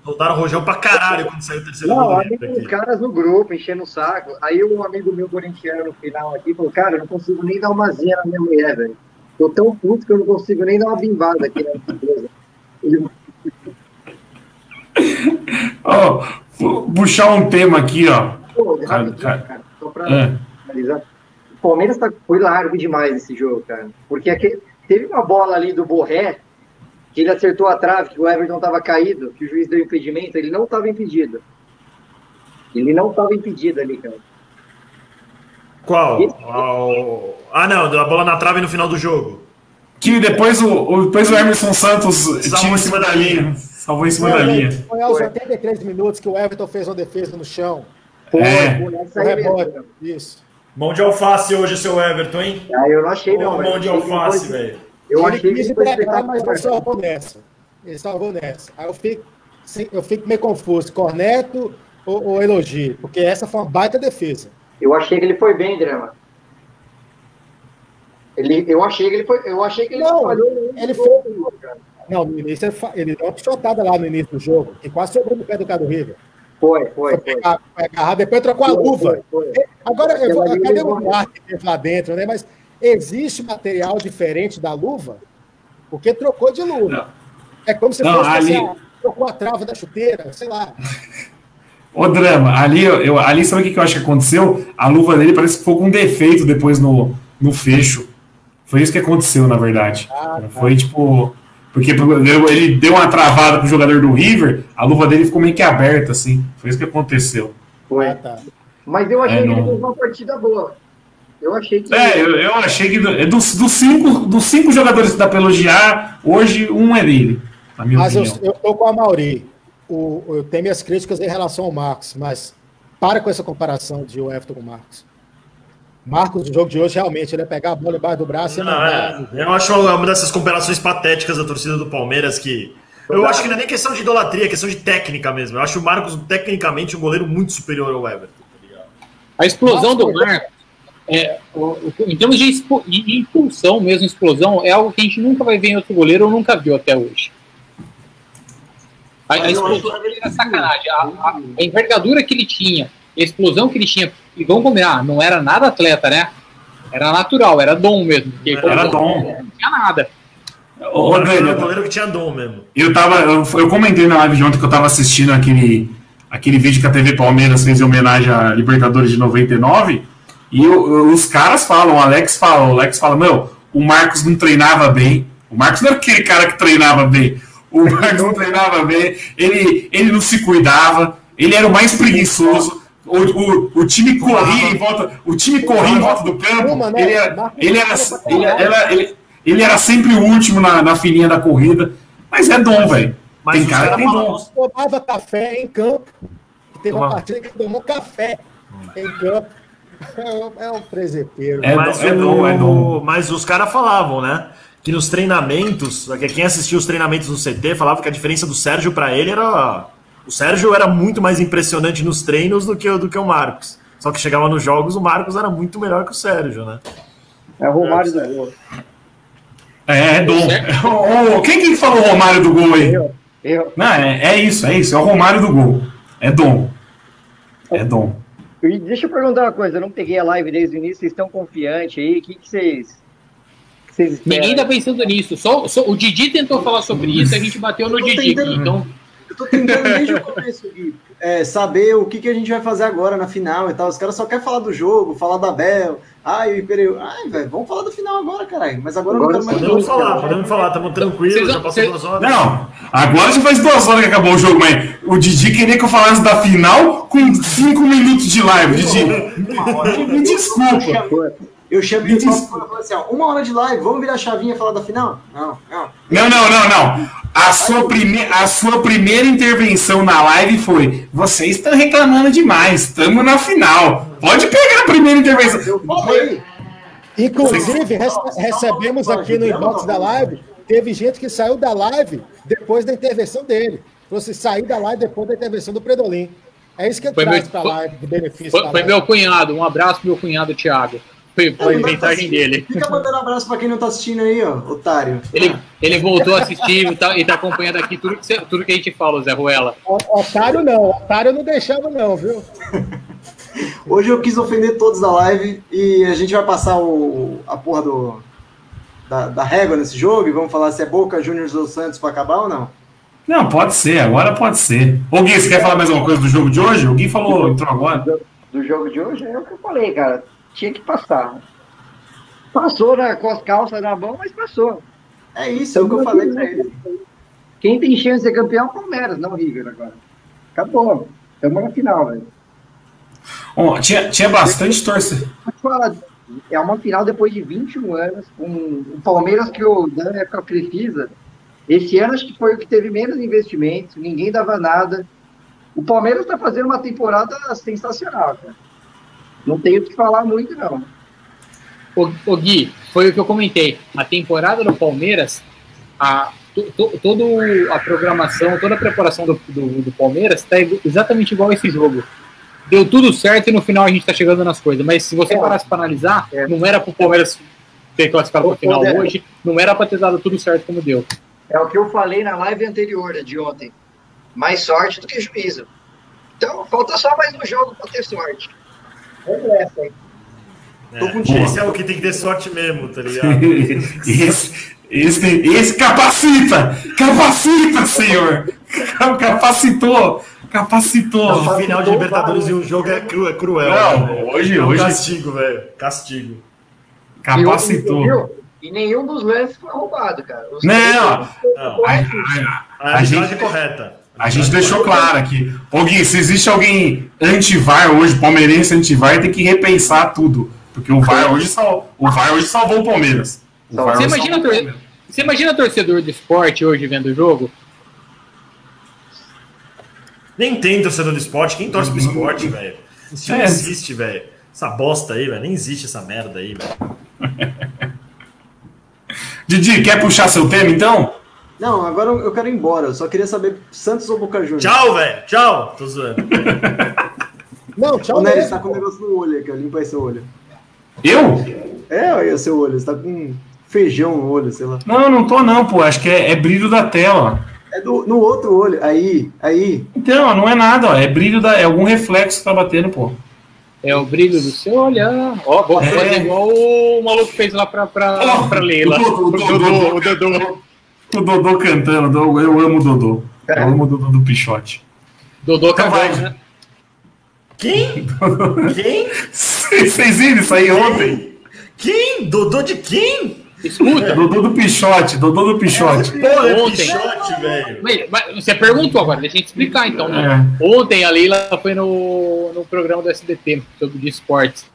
Soltaram o rojão pra caralho quando saiu o terceiro Não, gol os caras no grupo, enchendo o saco. Aí um amigo meu corintiano no final aqui falou, cara, eu não consigo nem dar uma zinha na minha mulher, velho. Tô tão puto que eu não consigo nem dar uma bimbada aqui na empresa. Ele, vou puxar um tema aqui, ó. pô, rapidinho, cara, só pra É. finalizar. O Palmeiras tá, foi largo demais esse jogo, cara. Porque aqui, teve uma bola ali do Borré, que ele acertou a trave, que o Everton tava caído, que o juiz deu impedimento, ele não tava impedido. Ele não tava impedido ali, cara. Qual? Ah, o- Ah, não, da bola na trave no final do jogo. Que depois o, o- depois o Emerson Santos Salvou tinha em cima da linha. Salvou em cima da linha. Foi aos 83 minutos que o Everton fez uma defesa no chão. Foi, É. foi essa rebote. Isso. Mão de alface hoje, seu Everton, hein? Ah, eu não achei, não. Mão de alface, velho. Eu ele achei que quis ele foi entregar, mas ele salvou nessa. Ele salvou nessa. Aí eu fico, eu fico meio confuso. Corneto ou, ou elogio? Porque essa foi uma baita defesa. Eu achei que ele foi bem, Drama. Ele, eu achei que ele foi. Eu achei que ele Não, falhou ele foi- cara. Não, no início ele, deu uma pichotada lá no início do jogo, que quase sobrou no pé do cara do River. Foi, foi, Foi foi. agarrar, depois trocou a luva. Agora, eu cadê o que teve lá dentro, né? Mas existe material diferente da luva? Porque trocou de luva. É como se Não, fosse assim, ali- ah, trocou a trava da chuteira, sei lá. *laughs* Ô, Drama, ali, eu, ali sabe o que, que eu acho que aconteceu? A luva dele parece que ficou com defeito depois no, no fecho. Foi isso que aconteceu, na verdade. Ah, tá. Foi tipo. Porque ele deu uma travada pro jogador do River, a luva dele ficou meio que aberta, assim. Foi isso que aconteceu. foi. Ah, tá. Mas eu achei É, que ele não. fez uma partida boa. Eu achei que. É, eu, eu achei que do- é dos, dos, cinco, dos cinco jogadores que dá pra elogiar, hoje um é dele, na minha Mas eu, opinião. eu tô com a Mauri. O, eu tenho minhas críticas em relação ao Marcos, mas para com essa comparação de o Everton com o Marcos. Marcos, no jogo de hoje, realmente, ele ia pegar a bola embaixo do braço e Não, mandar. é, eu acho uma dessas comparações patéticas da torcida do Palmeiras que. Eu acho que não é nem questão de idolatria, é questão de técnica mesmo. Eu acho o Marcos, tecnicamente, um goleiro muito superior ao Everton. A explosão do Marcos, é, o- em termos de, expo- de- de impulsão mesmo, explosão, é algo que a gente nunca vai ver em outro goleiro ou nunca viu até hoje. A, a eu explosão dele era sacanagem. A, a- a envergadura que ele tinha, a explosão que ele tinha, e vamos combinar, não era nada atleta, né? Era natural, era dom mesmo. porque Era dom. Não tinha nada. O era goleiro que tinha dom mesmo. Eu tava. Eu, eu comentei na live de ontem que eu tava assistindo aquele, aquele vídeo que a TV Palmeiras fez em homenagem à Libertadores de 99. E eu- os caras falam, o Alex fala, o Alex fala, meu, o Marcos não treinava bem. O Marcos não era aquele cara que treinava bem. O *laughs* Marcos não treinava bem, ele, ele não se cuidava, ele era o mais preguiçoso. O, o, o time corria em volta, o time corria em volta do campo. Né? Ele era, ele era, ele era, ele, ele era sempre o último na, na filinha da corrida. Mas é dom, velho. Mas Tem cara que tem dom. Tomava café em campo. Teve uma partida que tomou café em campo. É um- É um presepeiro. É mas, é é mas os caras falavam, né? Que nos treinamentos, que quem assistiu os treinamentos no CT falava que a diferença do Sérgio pra ele era. O Sérgio era muito mais impressionante nos treinos do que, o- do que o Marcos. Só que chegava nos jogos, o Marcos era muito melhor que o Sérgio, né? É o Romário do gol. É, é dom. Ô, quem que falou o Romário do gol aí? Eu. Eu. Não, é, é isso, é isso. É o Romário do gol. É dom. É dom. E deixa eu perguntar uma coisa, eu não peguei a live desde o início, vocês estão confiantes aí? O que, que vocês. que vocês? Ninguém tá pensando nisso. Só, só- o Didi tentou falar sobre isso, a gente bateu no Didi. tentando- Então, tô tentando desde o começo, Gui, é, saber o que, que a gente vai fazer agora na final e tal. Os caras só querem falar do jogo, falar da Bel. Ai, o Imperial. Ai, velho, vamos falar do final agora, caralho. Mas agora, Agora eu não quero mais Podemos jogo, falar, cara. podemos falar, estamos tranquilos, já passou duas horas. Não, agora já faz duas horas que acabou o jogo, mas o Didi queria que eu falasse da final com cinco minutos de live, Didi. Me desculpa. Eu chamei Me o papo desculpa. e falei assim: ó, uma hora de live, vamos virar a chavinha e falar da final? Não, não. Não, não, não, não. A sua, prime... a sua primeira intervenção na live foi: vocês estão reclamando demais, estamos na final. Pode pegar a primeira intervenção. Eu falei. Inclusive, rece- recebemos aqui no inbox da live, teve gente que saiu da live depois da intervenção dele. Fosse sair da live depois da intervenção do Predolim. É isso que Foi traz meu- para a live, de benefício. foi, foi live. meu cunhado. Um abraço pro meu cunhado, Thiago. Foi, foi a mensagem dele. Fica mandando abraço pra quem não tá assistindo aí, ó, otário. Ele, ele voltou a assistir e tá, e tá acompanhando aqui tudo que, você- tudo que a gente fala, Zé Ruela. O- Otário não, otário não deixava não, viu? *laughs* Hoje eu quis ofender todos da live e a gente vai passar o, a porra do, da, da régua nesse jogo e vamos falar se é Boca Juniors ou Santos pra acabar ou não. Não, pode ser, agora pode ser. Ô Gui, você quer falar mais alguma coisa do jogo de hoje? O Gui falou, entrou agora. do jogo de hoje é o que eu falei, cara. Tinha que passar. Passou né, com as calças na mão, mas passou. É isso, é o que eu falei pra ele. Quem tem chance de ser campeão é o Palmeiras, não o River agora. Acabou. Estamos na final, velho. Tinha, tinha bastante torcida. É uma final depois de 21 anos, com o Palmeiras que o Dan época a Crefisa. Esse ano acho que foi o que teve menos investimentos, ninguém dava nada. O Palmeiras está fazendo uma temporada sensacional, cara. Não tenho o que falar muito, não. Ô, ô Gui, foi o que eu comentei. A temporada do Palmeiras, a, to, to, toda a programação, toda a preparação do, do, do Palmeiras está exatamente igual a esse jogo. Deu tudo certo e no final a gente está chegando nas coisas. Mas se você É. parasse para analisar, não era para o Palmeiras ter classificado para o final Zé. hoje, não era para ter dado tudo certo como deu. É o que eu falei na live anterior, de ontem. Mais sorte do que juízo. Então, falta só mais um jogo para ter sorte. Vamos nessa, hein? Tô contigo. Esse é o que tem que ter sorte mesmo, tá ligado? esse, esse, esse capacita! Capacita, senhor! Capacitou! Capacitou! O final de Libertadores e um jogo é, cru, é cruel. Não, né? hoje- é um hoje- Castigo, velho. Castigo. Capacitou. E, viu? E nenhum dos lances foi roubado, cara. Os Não, não. A, A a arbitragem gente, correta. A gente deixou claro aqui. Ô Gui, se existe alguém anti-VAR hoje, palmeirense anti-VAR, tem que repensar tudo. Porque o VAR hoje, sal... o VAR hoje salvou o Palmeiras. O Você imagina, salvou o tor- Palmeiras. você imagina torcedor de esporte hoje vendo o jogo? Nem tem torcedor do esporte. Quem torce pro esporte, velho? Isso não É. existe, velho. Essa bosta aí, velho. Nem existe essa merda aí, velho. *laughs* Didi, quer puxar seu tema então? Não, agora eu quero ir embora. Eu só queria saber Santos ou Boca Juniors. Tchau, velho. Tchau. Tô zoando. Não, tchau Ô, Nery, você tá com um negócio no olho aqui, ó. limpa aí seu olho. Eu? É, olha seu olho. Você tá com feijão no olho, sei lá. Não, não tô não, pô. Acho que é, é brilho da tela. É do, no outro olho. Aí, aí. Então, não é nada, ó. É brilho da. É algum reflexo que tá batendo, pô. É o brilho do seu olhar. Ó, vou É. fazer igual o maluco fez lá pra, pra, pra Leila. O O Dodô, o Dodô. O Dodô cantando. Eu amo o Dodô. Eu amo o Dodô do Pichote. Dodô Então vai. né? Quem? *laughs* Quem? Vocês viram isso aí ontem? Quem? Dodô de quem? Escuta. Dodô do Pichote. Dodô do Pichote. Porra, é Ontem. pichote, velho. Mas, mas você perguntou agora, deixa eu te explicar então. né? É. Ontem a Leila foi no, no programa do SBT, sobre de esportes.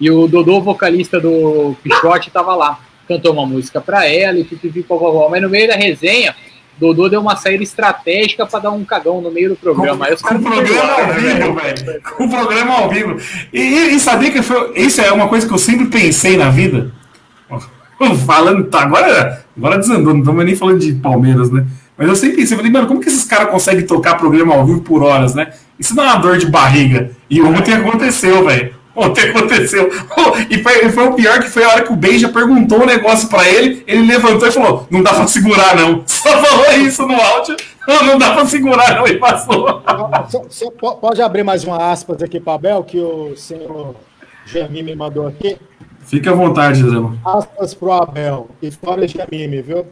E o Dodô, vocalista do Pichote, tava lá. Cantou uma música pra ela e pipipi, vovó. Mas no meio da resenha, Dodô deu uma saída estratégica pra dar um cagão no meio do programa. Aí os Com caras o programa ao vivo, velho. Com o programa ao vivo. E, e, e sabia que foi. Isso é uma coisa que eu sempre pensei na vida. Falando, tá, agora, agora desandou, não estamos nem falando de Palmeiras, né? Mas eu sempre pensei, falei, mano, como que esses caras conseguem tocar programa ao vivo por horas, né? Isso dá uma dor de barriga. E ontem aconteceu, velho. Ontem aconteceu. E foi, e foi o pior que foi a hora que o Beija perguntou um negócio pra ele, ele levantou e falou: não dá pra segurar, não. *laughs* Só falou isso no áudio. Não, dá pra segurar, não, e passou. Só- só po- pode abrir mais uma aspas aqui para Abel, que o senhor Jamim me mandou aqui. Fique à vontade, Zé. Aspas pro Abel. História Jamime, viu?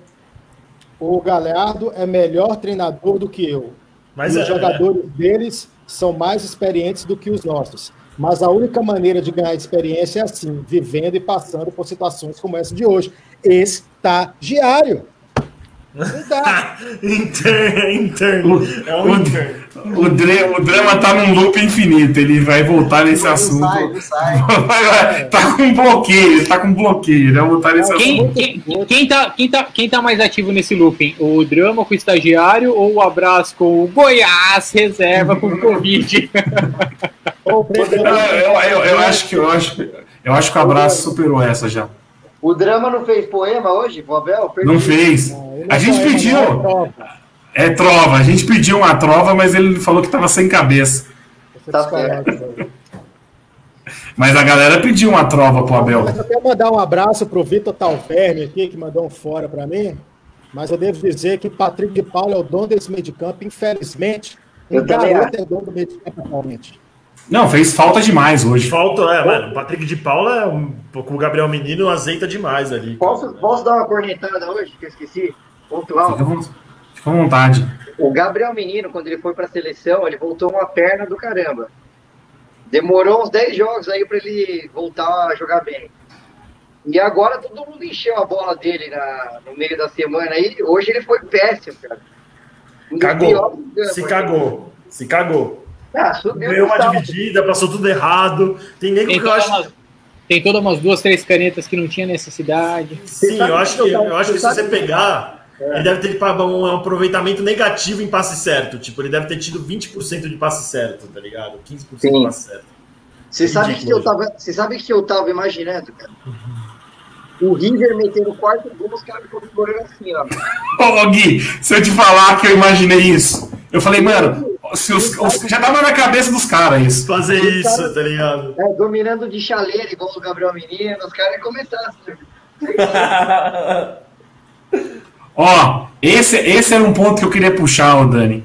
O Galhardo é melhor treinador do que eu. Mas e é- os jogadores deles são mais experientes do que os nossos. Mas a única maneira de ganhar experiência é assim, vivendo e passando por situações como essa de hoje. Estagiário. Não dá. *laughs* Inter- Interno. É um interno. O, dra- o drama tá num loop infinito, ele vai voltar nesse Não assunto. sai, não sai. *laughs* Vai, vai, tá com bloqueio, tá com bloqueio, ele vai voltar nesse Quem, assunto. quem, quem, tá, quem, tá, quem tá mais ativo nesse looping? O drama com o estagiário ou o abraço com o Goiás reserva com o Covid? *laughs* O Eu, eu, eu- eu acho que eu acho, eu acho que o abraço superou essa já. O drama não fez poema hoje? Perdi. Não fez. A gente pediu. Prova. É trova, a gente pediu uma trova, mas ele falou que tava sem cabeça. Tá certo. Mas a galera pediu uma trova pro Abel. Mas eu quero mandar um abraço pro Vitor Talverme aqui, que mandou um fora para mim. Mas eu devo dizer que Patrick de Paula é o dono desse meio de campo, infelizmente. Um Eu garoto é dono do meio de campo atualmente. Não, fez falta demais hoje. Falta, é, mano. O Patrick de Paula é um pouco o Gabriel Menino azeita demais ali. Posso, posso dar uma cornetada hoje, que eu esqueci? Pontual. fica à vontade. O Gabriel Menino, quando ele foi pra seleção, ele voltou uma perna do caramba. Demorou uns 10 jogos aí pra ele voltar a jogar bem. E agora todo mundo encheu a bola dele na, no meio da semana aí. Hoje ele foi péssimo, cara. Um piores Cagou. Se cagou. Se cagou. Ah, subiu Ganhou uma dividida, passou tudo errado. Tem nego Tem que eu todas acho. umas, tem todas umas duas, três canetas que não tinha necessidade. Sim, eu acho que, eu acho que se você pegar, ele deve ter tipo, um aproveitamento negativo em passe certo. Tipo, ele deve ter tido 20% de passe certo, tá ligado? 15% de Sim. passe certo. Você sabe que eu tava, você sabe que eu tava imaginando, cara? O River metendo o quarto gol, os caras comemorando assim, ó. *laughs* Ô, Gui, se eu te falar que eu imaginei isso, eu falei, mano, se os, os- já tava na cabeça dos caras isso. Fazer isso, tá ligado? É, dominando de chaleira, igual o Gabriel Menino, os caras iam começar assim. *laughs* Ó, esse, esse era um ponto que eu queria puxar, ô Dani.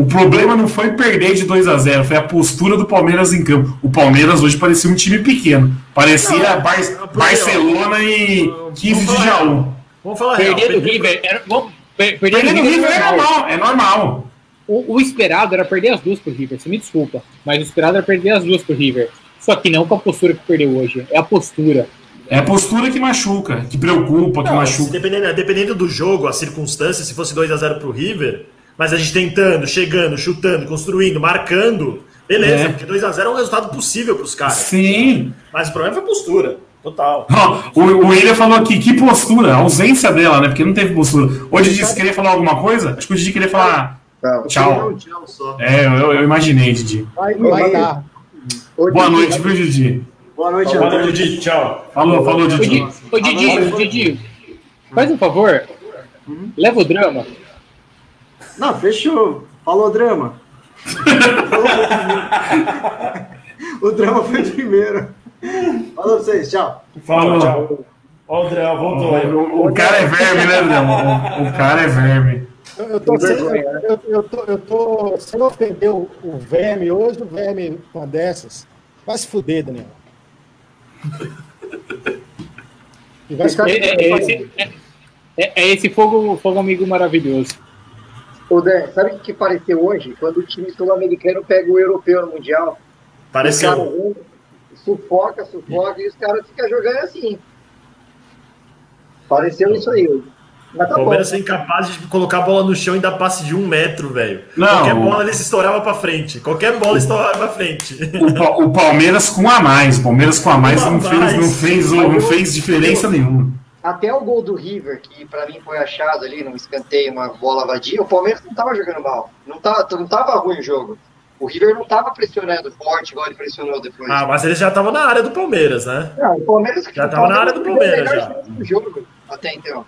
O problema não foi perder de 2 a 0 foi a postura do Palmeiras em campo. O Palmeiras hoje parecia um time pequeno. Parecia Bar- porque, ó, Barcelona e 15 de vamos falar Jaú. Vamos falar real. Perder do River. Era, vamos, per- perder Perder do no River é normal. normal, é normal. O, o esperado era perder as duas pro River, você me desculpa. Mas o esperado era perder as duas pro River. Só que não com a postura que perdeu hoje. É a postura. É a postura que machuca, que preocupa, que Não, machuca. dependendo, dependendo do jogo, a circunstância, se fosse 2x0 pro River, Mas a gente tentando, chegando, chutando, construindo, marcando, beleza, É. porque 2x0 é um resultado possível pros caras. Sim. Mas o problema foi a postura. Total. *laughs* O, o William falou aqui, que postura, a ausência dela, né? Porque não teve postura. O Didi, você queria falar alguma coisa? Acho que o Didi queria falar tchau. Tchau, só. É, eu, eu imaginei, Didi. Vai, vai dar. Boa noite, viu, Didi? Boa noite, Boa noite, Didi. Tchau. Falou, falou, Didi. Didi, ô, Didi, Didi, faz um favor. Leva o drama. Não, fechou. Falou, drama. *laughs* o drama foi primeiro. Falou pra vocês, tchau. Falou, tchau. Ó, o Drão, voltou aí. O, o cara é verme, né, Drama? O, o cara é verme. Eu, tô sem, eu, eu tô, eu tô sem ofender o, o verme. Hoje o verme com uma dessas. Vai se fuder, Daniel. E vai se É, fuder. é- é esse, é- é- é esse fogo, fogo amigo maravilhoso. Ô, Dan, sabe o que que pareceu hoje? Quando o time sul-americano pega o europeu no Mundial. Pareceu. vão, sufoca, sufoca, e os caras ficam jogando assim. Pareceu isso aí hoje. Mas O tá bom. Palmeiras é incapaz de colocar a bola no chão e dar passe de um metro, velho. Não. Qualquer bola ele se estourava pra frente. Qualquer bola estourava pra frente. O, Pa- o Palmeiras com a mais. O Palmeiras com a mais Com a não fez, mais. não fez, não fez diferença nenhuma. Até o gol do River, que pra mim foi achado ali num escanteio, uma bola vadia, o Palmeiras não tava jogando mal. Não tava, não tava ruim o jogo. O River não tava pressionando forte, igual ele pressionou depois. Ah, mas ele já tava na área do Palmeiras, né? Não, o Palmeiras Já o tava na área do Palmeiras, já. do jogo até então.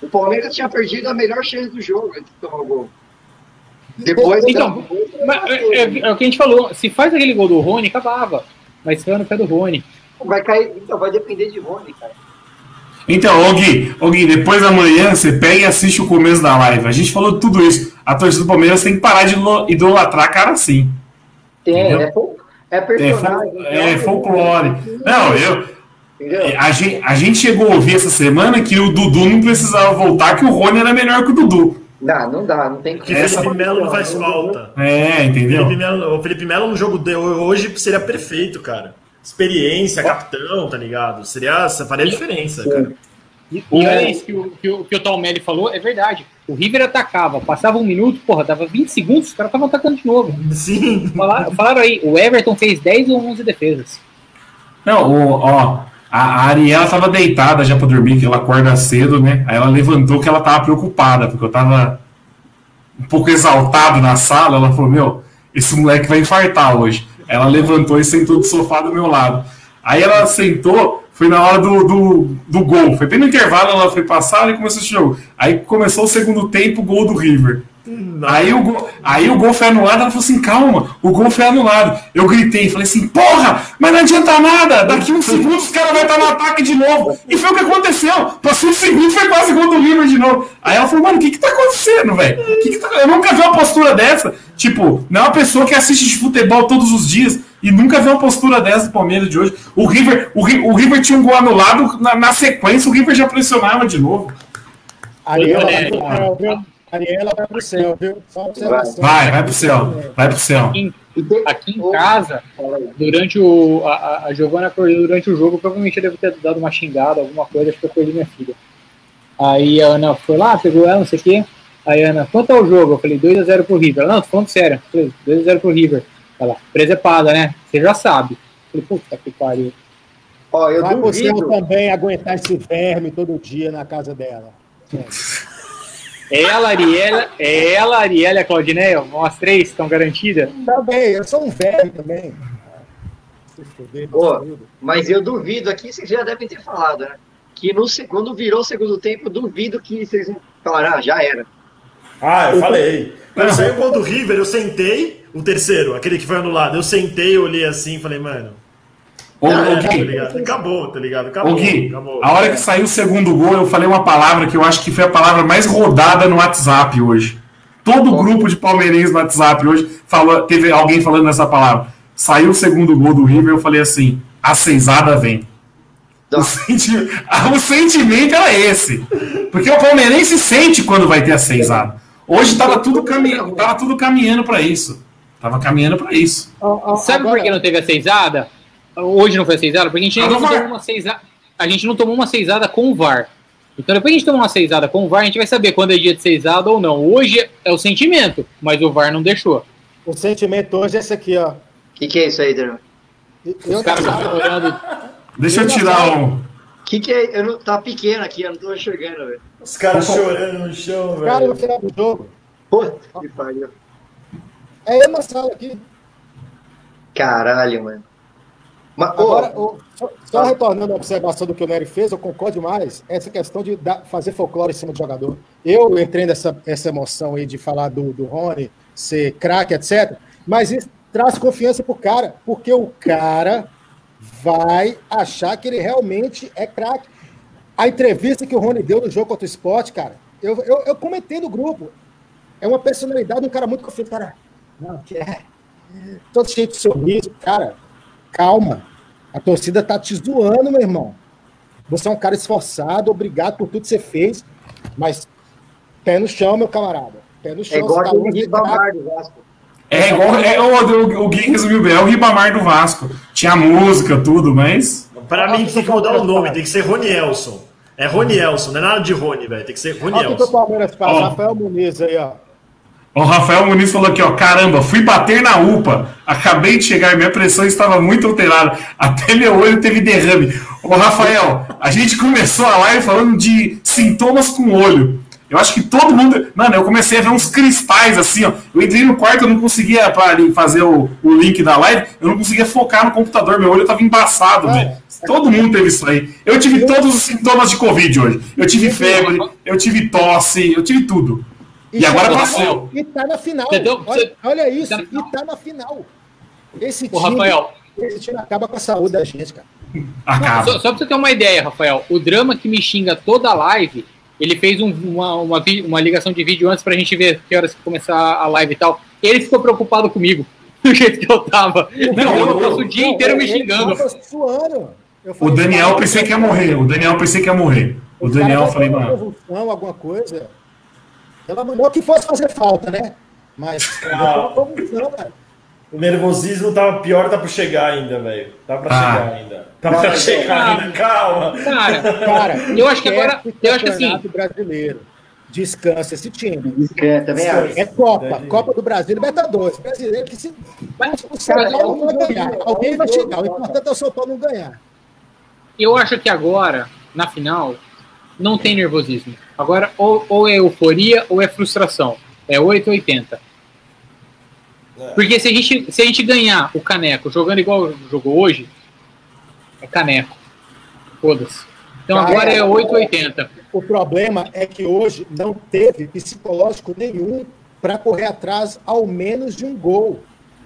O Palmeiras tinha perdido a melhor chance do jogo antes de tomar o gol. Depois Então, mas é, é- é o que a gente falou. Se faz aquele gol do Rony, acabava. Mas foi no pé do Rony. vai cair, então vai depender de Rony, cara. Então, ô Gui, ô Gui, depois da manhã você pega e assiste o começo da live. A gente falou de tudo isso. A torcida do Palmeiras tem que parar de idolatrar cara assim. Tem, é, é É, personagem. fol- é folclore. Não, eu. A gente, a gente chegou a ouvir essa semana que o Dudu não precisava voltar, que o Rony era melhor que o Dudu. Não, não dá, não tem Que Essa- Felipe Melo não faz falta. É, entendeu? Felipe Melo, o Felipe Melo no jogo de hoje seria perfeito, cara. Experiência, capitão, tá ligado? Seria, faria diferença, cara. E, e olha isso que o, que, o, que o Talmelli falou, é verdade. O River atacava, passava um minuto, porra, dava 20 segundos, os caras estavam atacando de novo. Sim. Falaram, falaram aí, o Everton fez 10 ou 11 defesas. Não, o- ó, a, a Ariela tava deitada já pra dormir, que ela acorda cedo, né? Aí ela levantou que ela tava preocupada, porque eu tava um pouco exaltado na sala. Ela falou: Meu, esse moleque vai infartar hoje. Ela levantou e sentou do sofá do meu lado. Aí ela sentou, foi na hora do, do, do gol. Foi bem no intervalo, ela foi passar e começou esse jogo. Aí começou o segundo tempo, gol do River. Aí o, gol, aí o gol foi anulado, ela falou assim, calma, o gol foi anulado. Eu gritei, falei assim, porra, mas não adianta nada, daqui uns segundos os caras vão estar no ataque de novo. E foi o que aconteceu, passou um segundo, foi quase gol do River de novo. Aí ela falou, mano, o que que tá acontecendo, velho? Que que tá- Eu nunca vi uma postura dessa. Tipo, não é uma pessoa que assiste de futebol todos os dias e nunca viu uma postura dessa do Palmeiras de hoje. O River, o, o River tinha um gol anulado, na, na sequência o River já pressionava de novo. Ariela É, vai pro Ariela vai pro céu, viu? Só observação. Vai, vai pro céu, vai pro céu. Aqui, em- aqui em casa, durante o. A, a- Giovana acordou durante o jogo, provavelmente eu devo ter dado uma xingada, alguma coisa, acho que eu perdi minha filha. Aí a Ana foi lá, pegou ela, não sei o quê. Aí a Ana, quanto é o jogo? Eu falei, 2x0 pro River. Ela, Não, tô falando sério. Eu falei, 2x0 pro River. Ela, presepada, né? Você já sabe. Eu falei, puta que pariu. Ó, eu céu duvido. também aguentar esse verme todo dia na casa dela. *laughs* Ela, Ariela, ela, Ariela e a Claudineia, nós três estão garantidas. Também, eu sou um verme também. Se fuder, Ô, tudo. mas eu duvido aqui, vocês já devem ter falado, né? Que no segundo virou o segundo tempo, eu duvido que vocês vão falar, ah, já era. Ah, eu falei. Quando saiu o gol do River, eu sentei, o terceiro, aquele que foi anulado, eu sentei, olhei assim e falei, mano. Ô, tá Gui, ligado? Acabou, tá ligado? Acabou. Gui, acabou. a hora que saiu o segundo gol, eu falei uma palavra que eu acho que foi a palavra mais rodada no WhatsApp hoje. Todo grupo de palmeirenses no WhatsApp hoje falou, teve alguém falando essa palavra. Saiu o segundo gol do River, eu falei assim: a seisada vem. O, senti- *laughs* o sentimento era esse. Porque o palmeirense sente quando vai ter a seisada. Hoje tava tudo, cami tava tudo caminhando para isso. Tava caminhando para isso. Sabe por que não teve a seisada? Hoje não foi a seisada? Porque a gente ainda Ah, não tomou uma seisada. A gente não tomou uma seisada com o VAR. Então depois que a gente toma uma seisada com o VAR, a gente vai saber quando é dia de seisada ou não. Hoje é o sentimento, mas o VAR não deixou. O sentimento hoje é esse aqui, ó. O que, que é isso aí, Dran? Os caras estão olhando. Deixa eu tirar um. O que, que é? Eu não, tá pequeno aqui, eu não tô enxergando, velho. Os caras chorando no chão, Cara, no velho. final do jogo. Puta que pariu. É eu na sala aqui. Caralho, mano. Mas, Agora, só, só retornando à observação do que o Nery fez, eu concordo demais. Essa questão de dar- fazer folclore em cima do jogador. Eu entrei nessa essa emoção aí de falar do, do Rony ser craque, etc. Mas isso traz confiança pro cara, porque o cara vai achar que ele realmente é craque. A entrevista que o Rony deu no jogo contra o Sport, cara, eu, eu, eu comentei no grupo. É uma personalidade, um cara muito confiante. Cara, não, que é. Todo cheio de sorriso. Cara, calma. A torcida tá te zoando, meu irmão. Você é um cara esforçado, obrigado por tudo que você fez, mas pé no chão, meu camarada. Pé no chão. é igual você tá de Ribamar do Vasco. É igual. É, o, o, o Gui resumiu bem, é o Ribamar do Vasco. Tinha música, tudo, mas. Pra mim tem que mudar o nome, tem que ser Rony Elson. É Rony Elson, não é nada de Rony, velho. Tem que ser Rony Olha o que o. Palmeiras faz. Rafael Muniz aí, ó. O Rafael Muniz falou aqui, ó, caramba, fui bater na UPA, acabei de chegar, minha pressão estava muito alterada, até *laughs* meu olho teve derrame. Ô Rafael, a gente começou a live falando de sintomas com o olho. Eu acho que todo mundo. Mano, eu comecei a ver uns cristais assim, ó. Eu entrei no quarto, eu não conseguia fazer o, o link da live, eu não conseguia focar no computador, meu olho tava embaçado, É. velho. Todo mundo teve isso aí. Eu tive todos os sintomas de Covid hoje. Eu tive febre, eu tive tosse, eu tive tudo. E agora tá- passou. E tá na final. Entendeu? Olha, Você- olha isso, Tá e tá na final. Esse Ô, time, Rafael. esse time acaba com a saúde da gente, cara. Acaba. Só, só pra você ter uma ideia, Rafael, o drama que me xinga toda a live, ele fez um- uma, uma, uma ligação de vídeo antes pra gente ver que horas que começar a live e tal. Ele ficou preocupado comigo, *laughs* do jeito que eu tava. Não, eu eu- passo o dia Não, inteiro me xingando. suando. O Daniel pensei que ia morrer. O Daniel pensei que ia morrer. O Daniel, falei, mano. alguma coisa. Pelo amor que fosse fazer falta, né? Mas Ah. cara. O nervosismo tava pior, tá pra chegar ainda, velho. Tá pra Ah. chegar ainda. Tá pra chegar ainda, calma. Cara, Cara, eu acho que agora. Eu acho que assim. brasileiro. Descansa esse time. Descansa, também acho. É Copa, Entendi. Copa do Brasil, Libertadores. Brasileiro que se. Mas, O São cara, Paulo vai ganhar. Alguém vai chegar. O importante é o São Paulo não ganhar. eu acho que agora, na final, não tem nervosismo. Agora, ou, ou é euforia ou é frustração. É 880. Porque se a, gente, se a gente ganhar o caneco jogando igual jogou hoje, é caneco. Foda-se. Então Cara, agora é 880. O problema é que hoje não teve psicológico nenhum para correr atrás ao menos de um gol.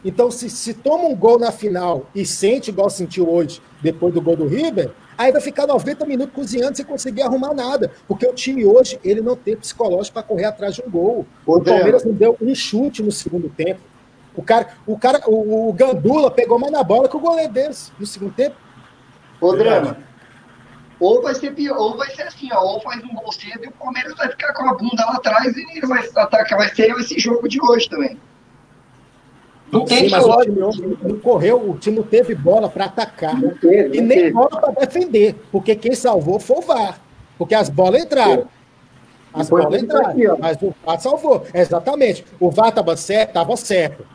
Então, se, se toma um gol na final e sente igual sentiu hoje, depois do gol do River, aí vai ficar 90 minutos cozinhando sem conseguir arrumar nada. Porque o time hoje, ele não tem psicológico para correr atrás de um gol. Ô, O Palmeiras não deu um chute no segundo tempo. O cara, o cara, o, o Gandula pegou mais na bola que o goleiro deles no segundo tempo. Ô, Drama. Ou vai ser pior, ou vai ser assim, ó, ou faz um gol cedo e o Palmeiras vai ficar com a bunda lá atrás e vai atacar, vai ser esse jogo de hoje também. Não tem Sim, mas o time não correu, o time não teve bola para atacar. Não teve, E não nem teve. bola para defender, porque quem salvou foi o VAR. Porque as bolas entraram. As Depois bolas disso entraram, aqui, mas o VAR salvou. Exatamente. O VAR estava certo, estava certo.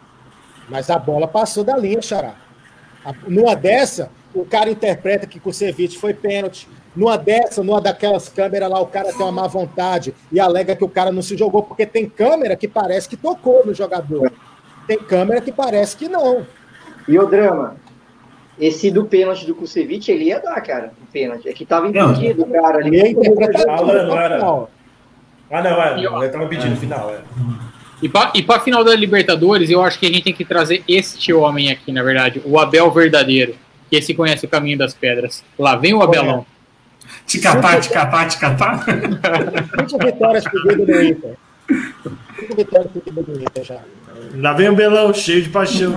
Mas a bola passou da linha, Xará. Numa dessa, o cara interpreta que o Ceviche foi pênalti. Numa dessa, numa daquelas câmeras lá, o cara tem uma má vontade e alega que o cara não se jogou, porque tem câmera que parece que tocou no jogador. Tem câmera que parece que não. E o Drama, esse do pênalti do Kusevich, ele ia dar, cara, o pênalti. É que tava impedido, cara. Ali. E a interpretação Alan, não era? Ah, não, é. Eu tava pedindo final, é. E para pra final da Libertadores, eu acho que a gente tem que trazer este homem aqui, na verdade, o Abel verdadeiro, que esse conhece o caminho das pedras. Lá vem o Abelão. Ticatá, ticatá, ticatá. Cinco vitórias seguidas do Inter. Cinco vitórias já. Lá vem o Belão, cheio de paixão.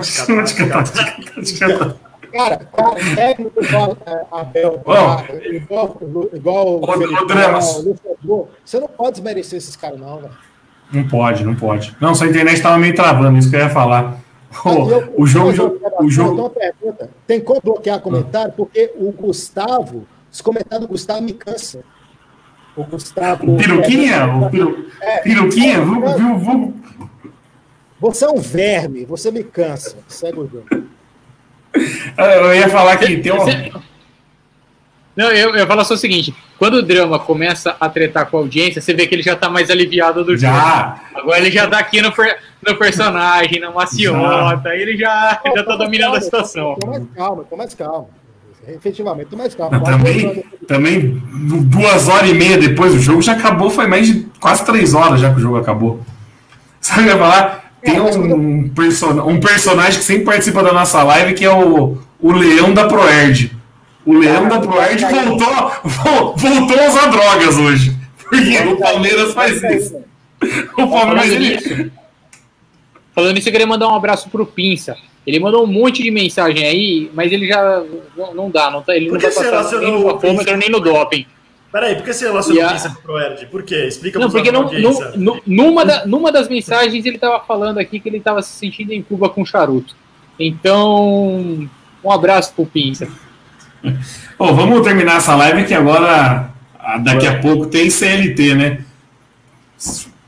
Cara, cara, técnico igual é, Abel, igual, igual Luxemburgo, você não pode desmerecer esses caras, não, velho. Não pode, não pode. Não, sua internet tava meio travando, isso que eu ia falar. E eu- o jogo. mas, O jogo. pergunta. Tem como bloquear comentário? Porque o Gustavo, os comentários do Gustavo me cansam. O Gustavo. Piruquinha? O piru... É. Piruquinha? Vulgo. Você é um verme, você me cansa. Segue o jogo. Eu ia falar que tem um. Você- Não, eu, eu falo só o seguinte: quando o drama começa a tretar com a audiência, você vê que ele já tá mais aliviado do jogo. Já. Agora ele já tá aqui no, per- no personagem, na maciota, aí ele já, já tá dominando a situação. Tô mais calma, tô mais calma. Efetivamente, tô mais calma. Mas também, também, duas horas e meia depois do jogo já acabou, foi mais de quase três horas já que o jogo acabou. Sabe o que eu ia falar? Tem um, person um personagem que sempre participa da nossa live que é o, o Leão da Proerd. O Leão da Proerd voltou, vol- voltou a usar drogas hoje. Porque o Palmeiras faz isso. *laughs* O Palmeiras, Falando ele, nisso, falando nisso, eu queria mandar um abraço pro Pinça. Ele mandou um monte de mensagem aí, mas ele já não, não dá, não tá, ele Por não que vai você passar nem relacionou no bafômetro nem no doping. Peraí, por que você relacionou E a- o Pinça com o Proerd? Por quê? Explica Não, porque não, nu- numa, da- numa das mensagens ele tava falando aqui que ele tava se sentindo em Cuba com charuto. Então, um abraço pro Pinça. *laughs* Ô, vamos terminar essa live que agora, ah, daqui a pouco, tem CLT, né?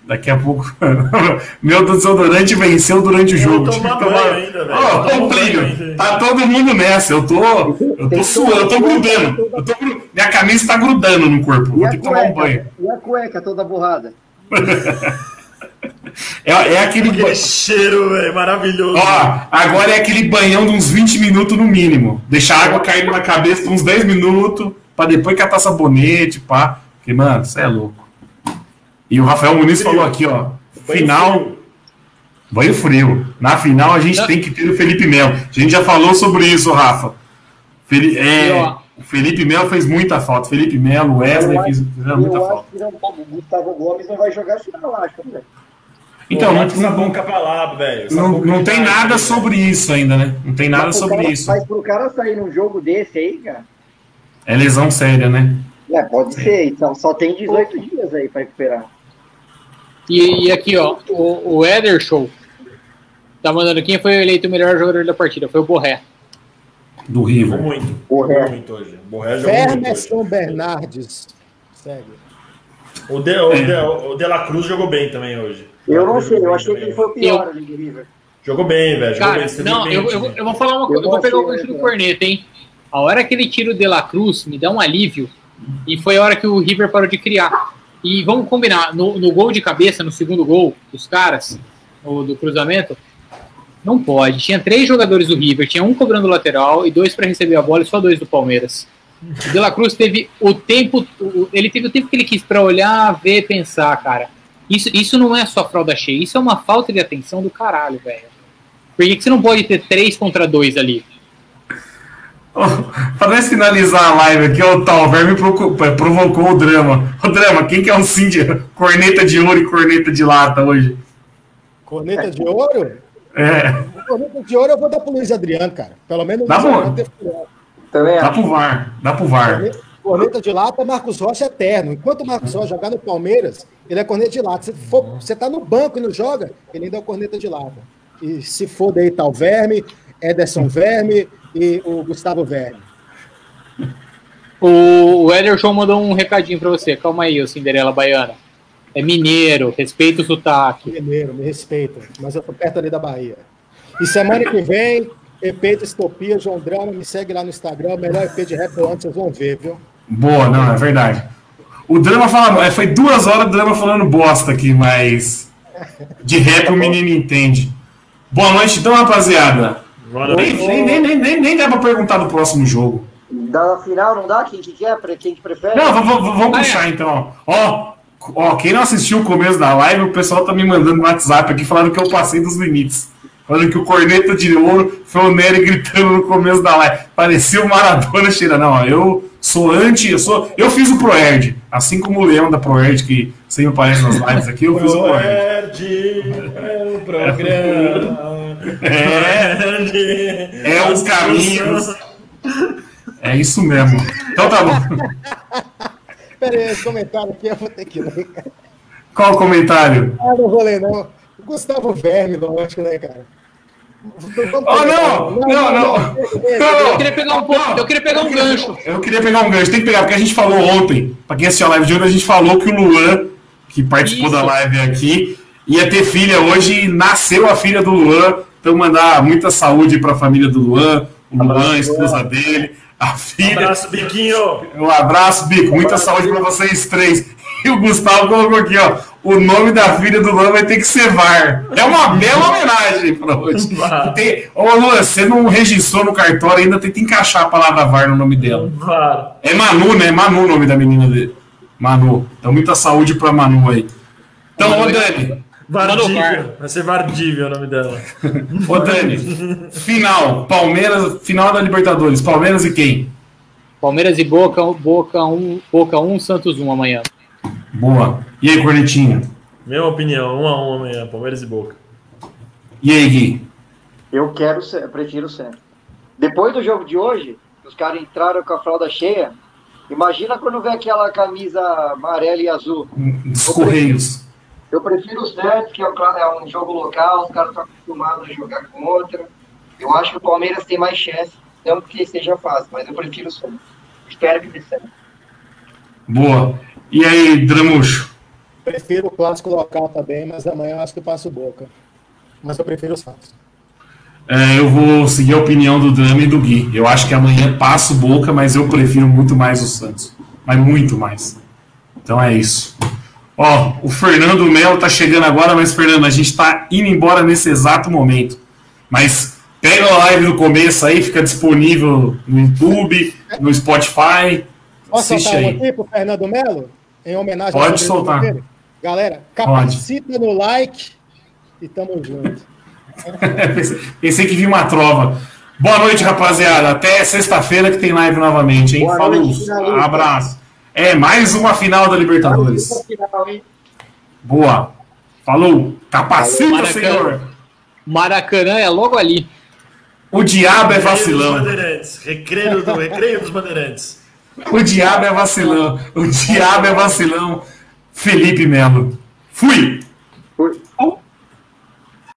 Daqui a pouco. *laughs* Meu desodorante venceu durante o jogo. Tive que tomar tomar- ainda, banho Plínio, ainda. tá todo mundo nessa. Eu tô. Eu tô suando, eu tô grudando. Eu tô Minha camisa tá grudando no corpo. Vou ter que tomar um banho. E a cueca toda borrada? *laughs* É, é aquele. Aquele cheiro, velho, maravilhoso. Ó, agora é aquele banhão de uns 20 minutos no mínimo. Deixar a água caindo na cabeça por uns 10 minutos, pra depois catar sabonete, pá. Porque, mano, você é louco. E o Rafael Muniz falou aqui, ó. Final. Banho frio. Na final a gente tem que ter o Felipe Melo. A gente já falou sobre isso, Rafa. Feli- é, o Felipe Melo fez muita falta. Felipe Melo, Wesley Eu fez, acho- fizeram muita eu falta. acho que não, o Gustavo Gomes não vai jogar final, acho, né? Então, não, essa boca pra lá, velho. Não, não tem nada velho. sobre isso ainda, né? Não tem nada sobre cara- isso. Mas pro cara sair num jogo desse aí, cara, É lesão séria, né? é, pode ser. Então só tem 18 dias aí pra recuperar. E, e aqui, ó, o, o Eder Show tá mandando quem foi eleito o melhor jogador da partida. Foi o Borré. Do River. muito. Borré. Jogou muito hoje. Borré jogou muito hoje. Fermerson Bernardes. Segue. O De, o, de, o De La Cruz jogou bem também hoje. Eu não sei, eu achei que ele foi o pior ali do River. Jogou bem, velho. Jogou Cara, bem. não, bem eu, eu, eu vou falar uma coisa. Eu vou pegar o gancho do corneta, hein? A hora que ele tira o De La Cruz, me dá um alívio. E foi a hora que o River parou de criar. E vamos combinar, no, no gol de cabeça, no segundo gol dos caras, o do cruzamento, não pode. Tinha três jogadores do River, tinha um cobrando lateral e dois para receber a bola e só dois do Palmeiras. O De La Cruz teve o tempo, ele teve o tempo que ele quis para olhar, ver, pensar, cara. Isso, isso não é só fralda cheia, isso é uma falta de atenção do caralho, velho. Por que, que você não pode ter três contra dois ali? Pra nós finalizar a live aqui, o Talver me procu- provocou o drama. O drama, quem que é o Cindy? Corneta de ouro e corneta de lata hoje? Corneta de ouro? É, Corneta de ouro eu vou dar pro Luiz Adriano, cara. Pelo menos Dá o Luiz bom. Adriano teve furado. Também dá pro VAR, dá pro VAR. Corneta- de lata, Marcos Rocha é eterno. Enquanto o Marcos Rocha jogar no Palmeiras, ele é corneta de lata. Se for, você tá no banco e não joga, ele ainda é corneta de lata. E se for daí tal Verme, Ederson Verme e o Gustavo Verme. O, o Ederson mandou um recadinho pra você. Calma aí, ô Cinderela Baiana. É mineiro, respeita o sotaque. Mineiro, me respeita, mas eu tô perto ali da Bahia. E semana que vem, EP de Estopia, João Drama, me segue lá no Instagram, o melhor EP de rap ano, vocês vão ver, viu? Boa, não, é verdade. O drama fala, é, foi duas horas do drama falando bosta aqui, mas de rap o menino entende. Boa noite, então, rapaziada. Nem, nem, nem, nem, nem, nem dá pra perguntar do próximo jogo. Da final não dá? Quem que quer? Quem que prefere? Não, vamos, Ah, é. puxar então. Ó, ó, quem não assistiu o começo da live, o pessoal tá me mandando no WhatsApp aqui falando que eu passei dos limites. Falando que o corneta de ouro foi o Nery gritando no começo da live. Parecia o Maradona cheira. Não, ó, eu sou anti, eu sou. Eu fiz o Proerd. Assim como o Leão da Proerd, que sempre aparece nas lives aqui, eu fiz o Proerd. Proerd é o programa. É, é os caminhos. É isso mesmo. Então tá bom. Pera aí, esse comentário aqui eu vou ter que ler, cara. Qual o comentário? Ah, não vou ler, não. Gustavo Verme, lógico, né, cara? Oh, não! Não, não! Eu queria pegar um pouco, eu queria pegar um gancho. Eu queria pegar um gancho, tem que pegar, porque a gente falou ontem, pra quem assistiu a live de ontem, a gente falou que o Luan, que participou Isso. da live aqui, ia ter filha hoje e nasceu a filha do Luan. Então, mandar muita saúde pra família do Luan, o Luan, a esposa dele, a filha. Abraço, Biquinho. Um abraço, Bico. Muita saúde pra vocês três. E o Gustavo colocou aqui, ó. O nome da filha do Luan vai ter que ser VAR. É uma bela homenagem pra hoje. Tem... Ô, Luan, você não registrou no cartório ainda, tem que encaixar a palavra VAR no nome dela. Claro. É Manu, né? Manu o nome da menina dele. Manu. Então, muita saúde pra Manu aí. Então, ô Dani. Vardívia. Vai ser Vardívia o nome dela. Ô Dani. Final. Palmeiras, final da Libertadores. Palmeiras e quem? Palmeiras e Boca, Boca 1, Boca 1, Santos 1 amanhã. Boa. E aí, Cornetinha? Mesma opinião, um a um amanhã, Palmeiras e Boca. E aí, Gui? Eu quero ser, eu prefiro o Santos. Depois do jogo de hoje, os caras entraram com a fralda cheia. Imagina quando vê aquela camisa amarela e azul. Dos Correios. Eu prefiro o Santos, que é um, é um jogo local, os caras estão acostumados a jogar contra. Eu acho que o Palmeiras tem mais chance, não que seja fácil, mas eu prefiro o Santos. Espero que dê certo. Boa. E aí, Dramucho? Prefiro o clássico local também, mas amanhã eu acho que eu passo boca. Mas eu prefiro o Santos. É, eu vou seguir a opinião do Drama e do Gui. Eu acho que amanhã passo boca, mas eu prefiro muito mais o Santos. Mas muito mais. Então é isso. Ó, o Fernando Melo tá chegando agora, mas Fernando, a gente tá indo embora nesse exato momento. Mas pega a live do começo aí, fica disponível no YouTube, no Spotify. Posso Assiste soltar um aí. aqui pro Fernando Melo? Em homenagem Pode soltar. dele? Galera, capacita no like e tamo junto. *laughs* pensei, que vi uma trova. Boa noite, rapaziada. Até sexta-feira que tem live novamente, hein? Falou. Abraço. É, mais uma final da Libertadores. Boa. Falou. Capacita, Maracanã. senhor. Maracanã é logo ali. O diabo é vacilão. Bandeirantes. Recreio, do, recreio dos Bandeirantes. O diabo é vacilão. O diabo é vacilão. Felipe Melo. Fui.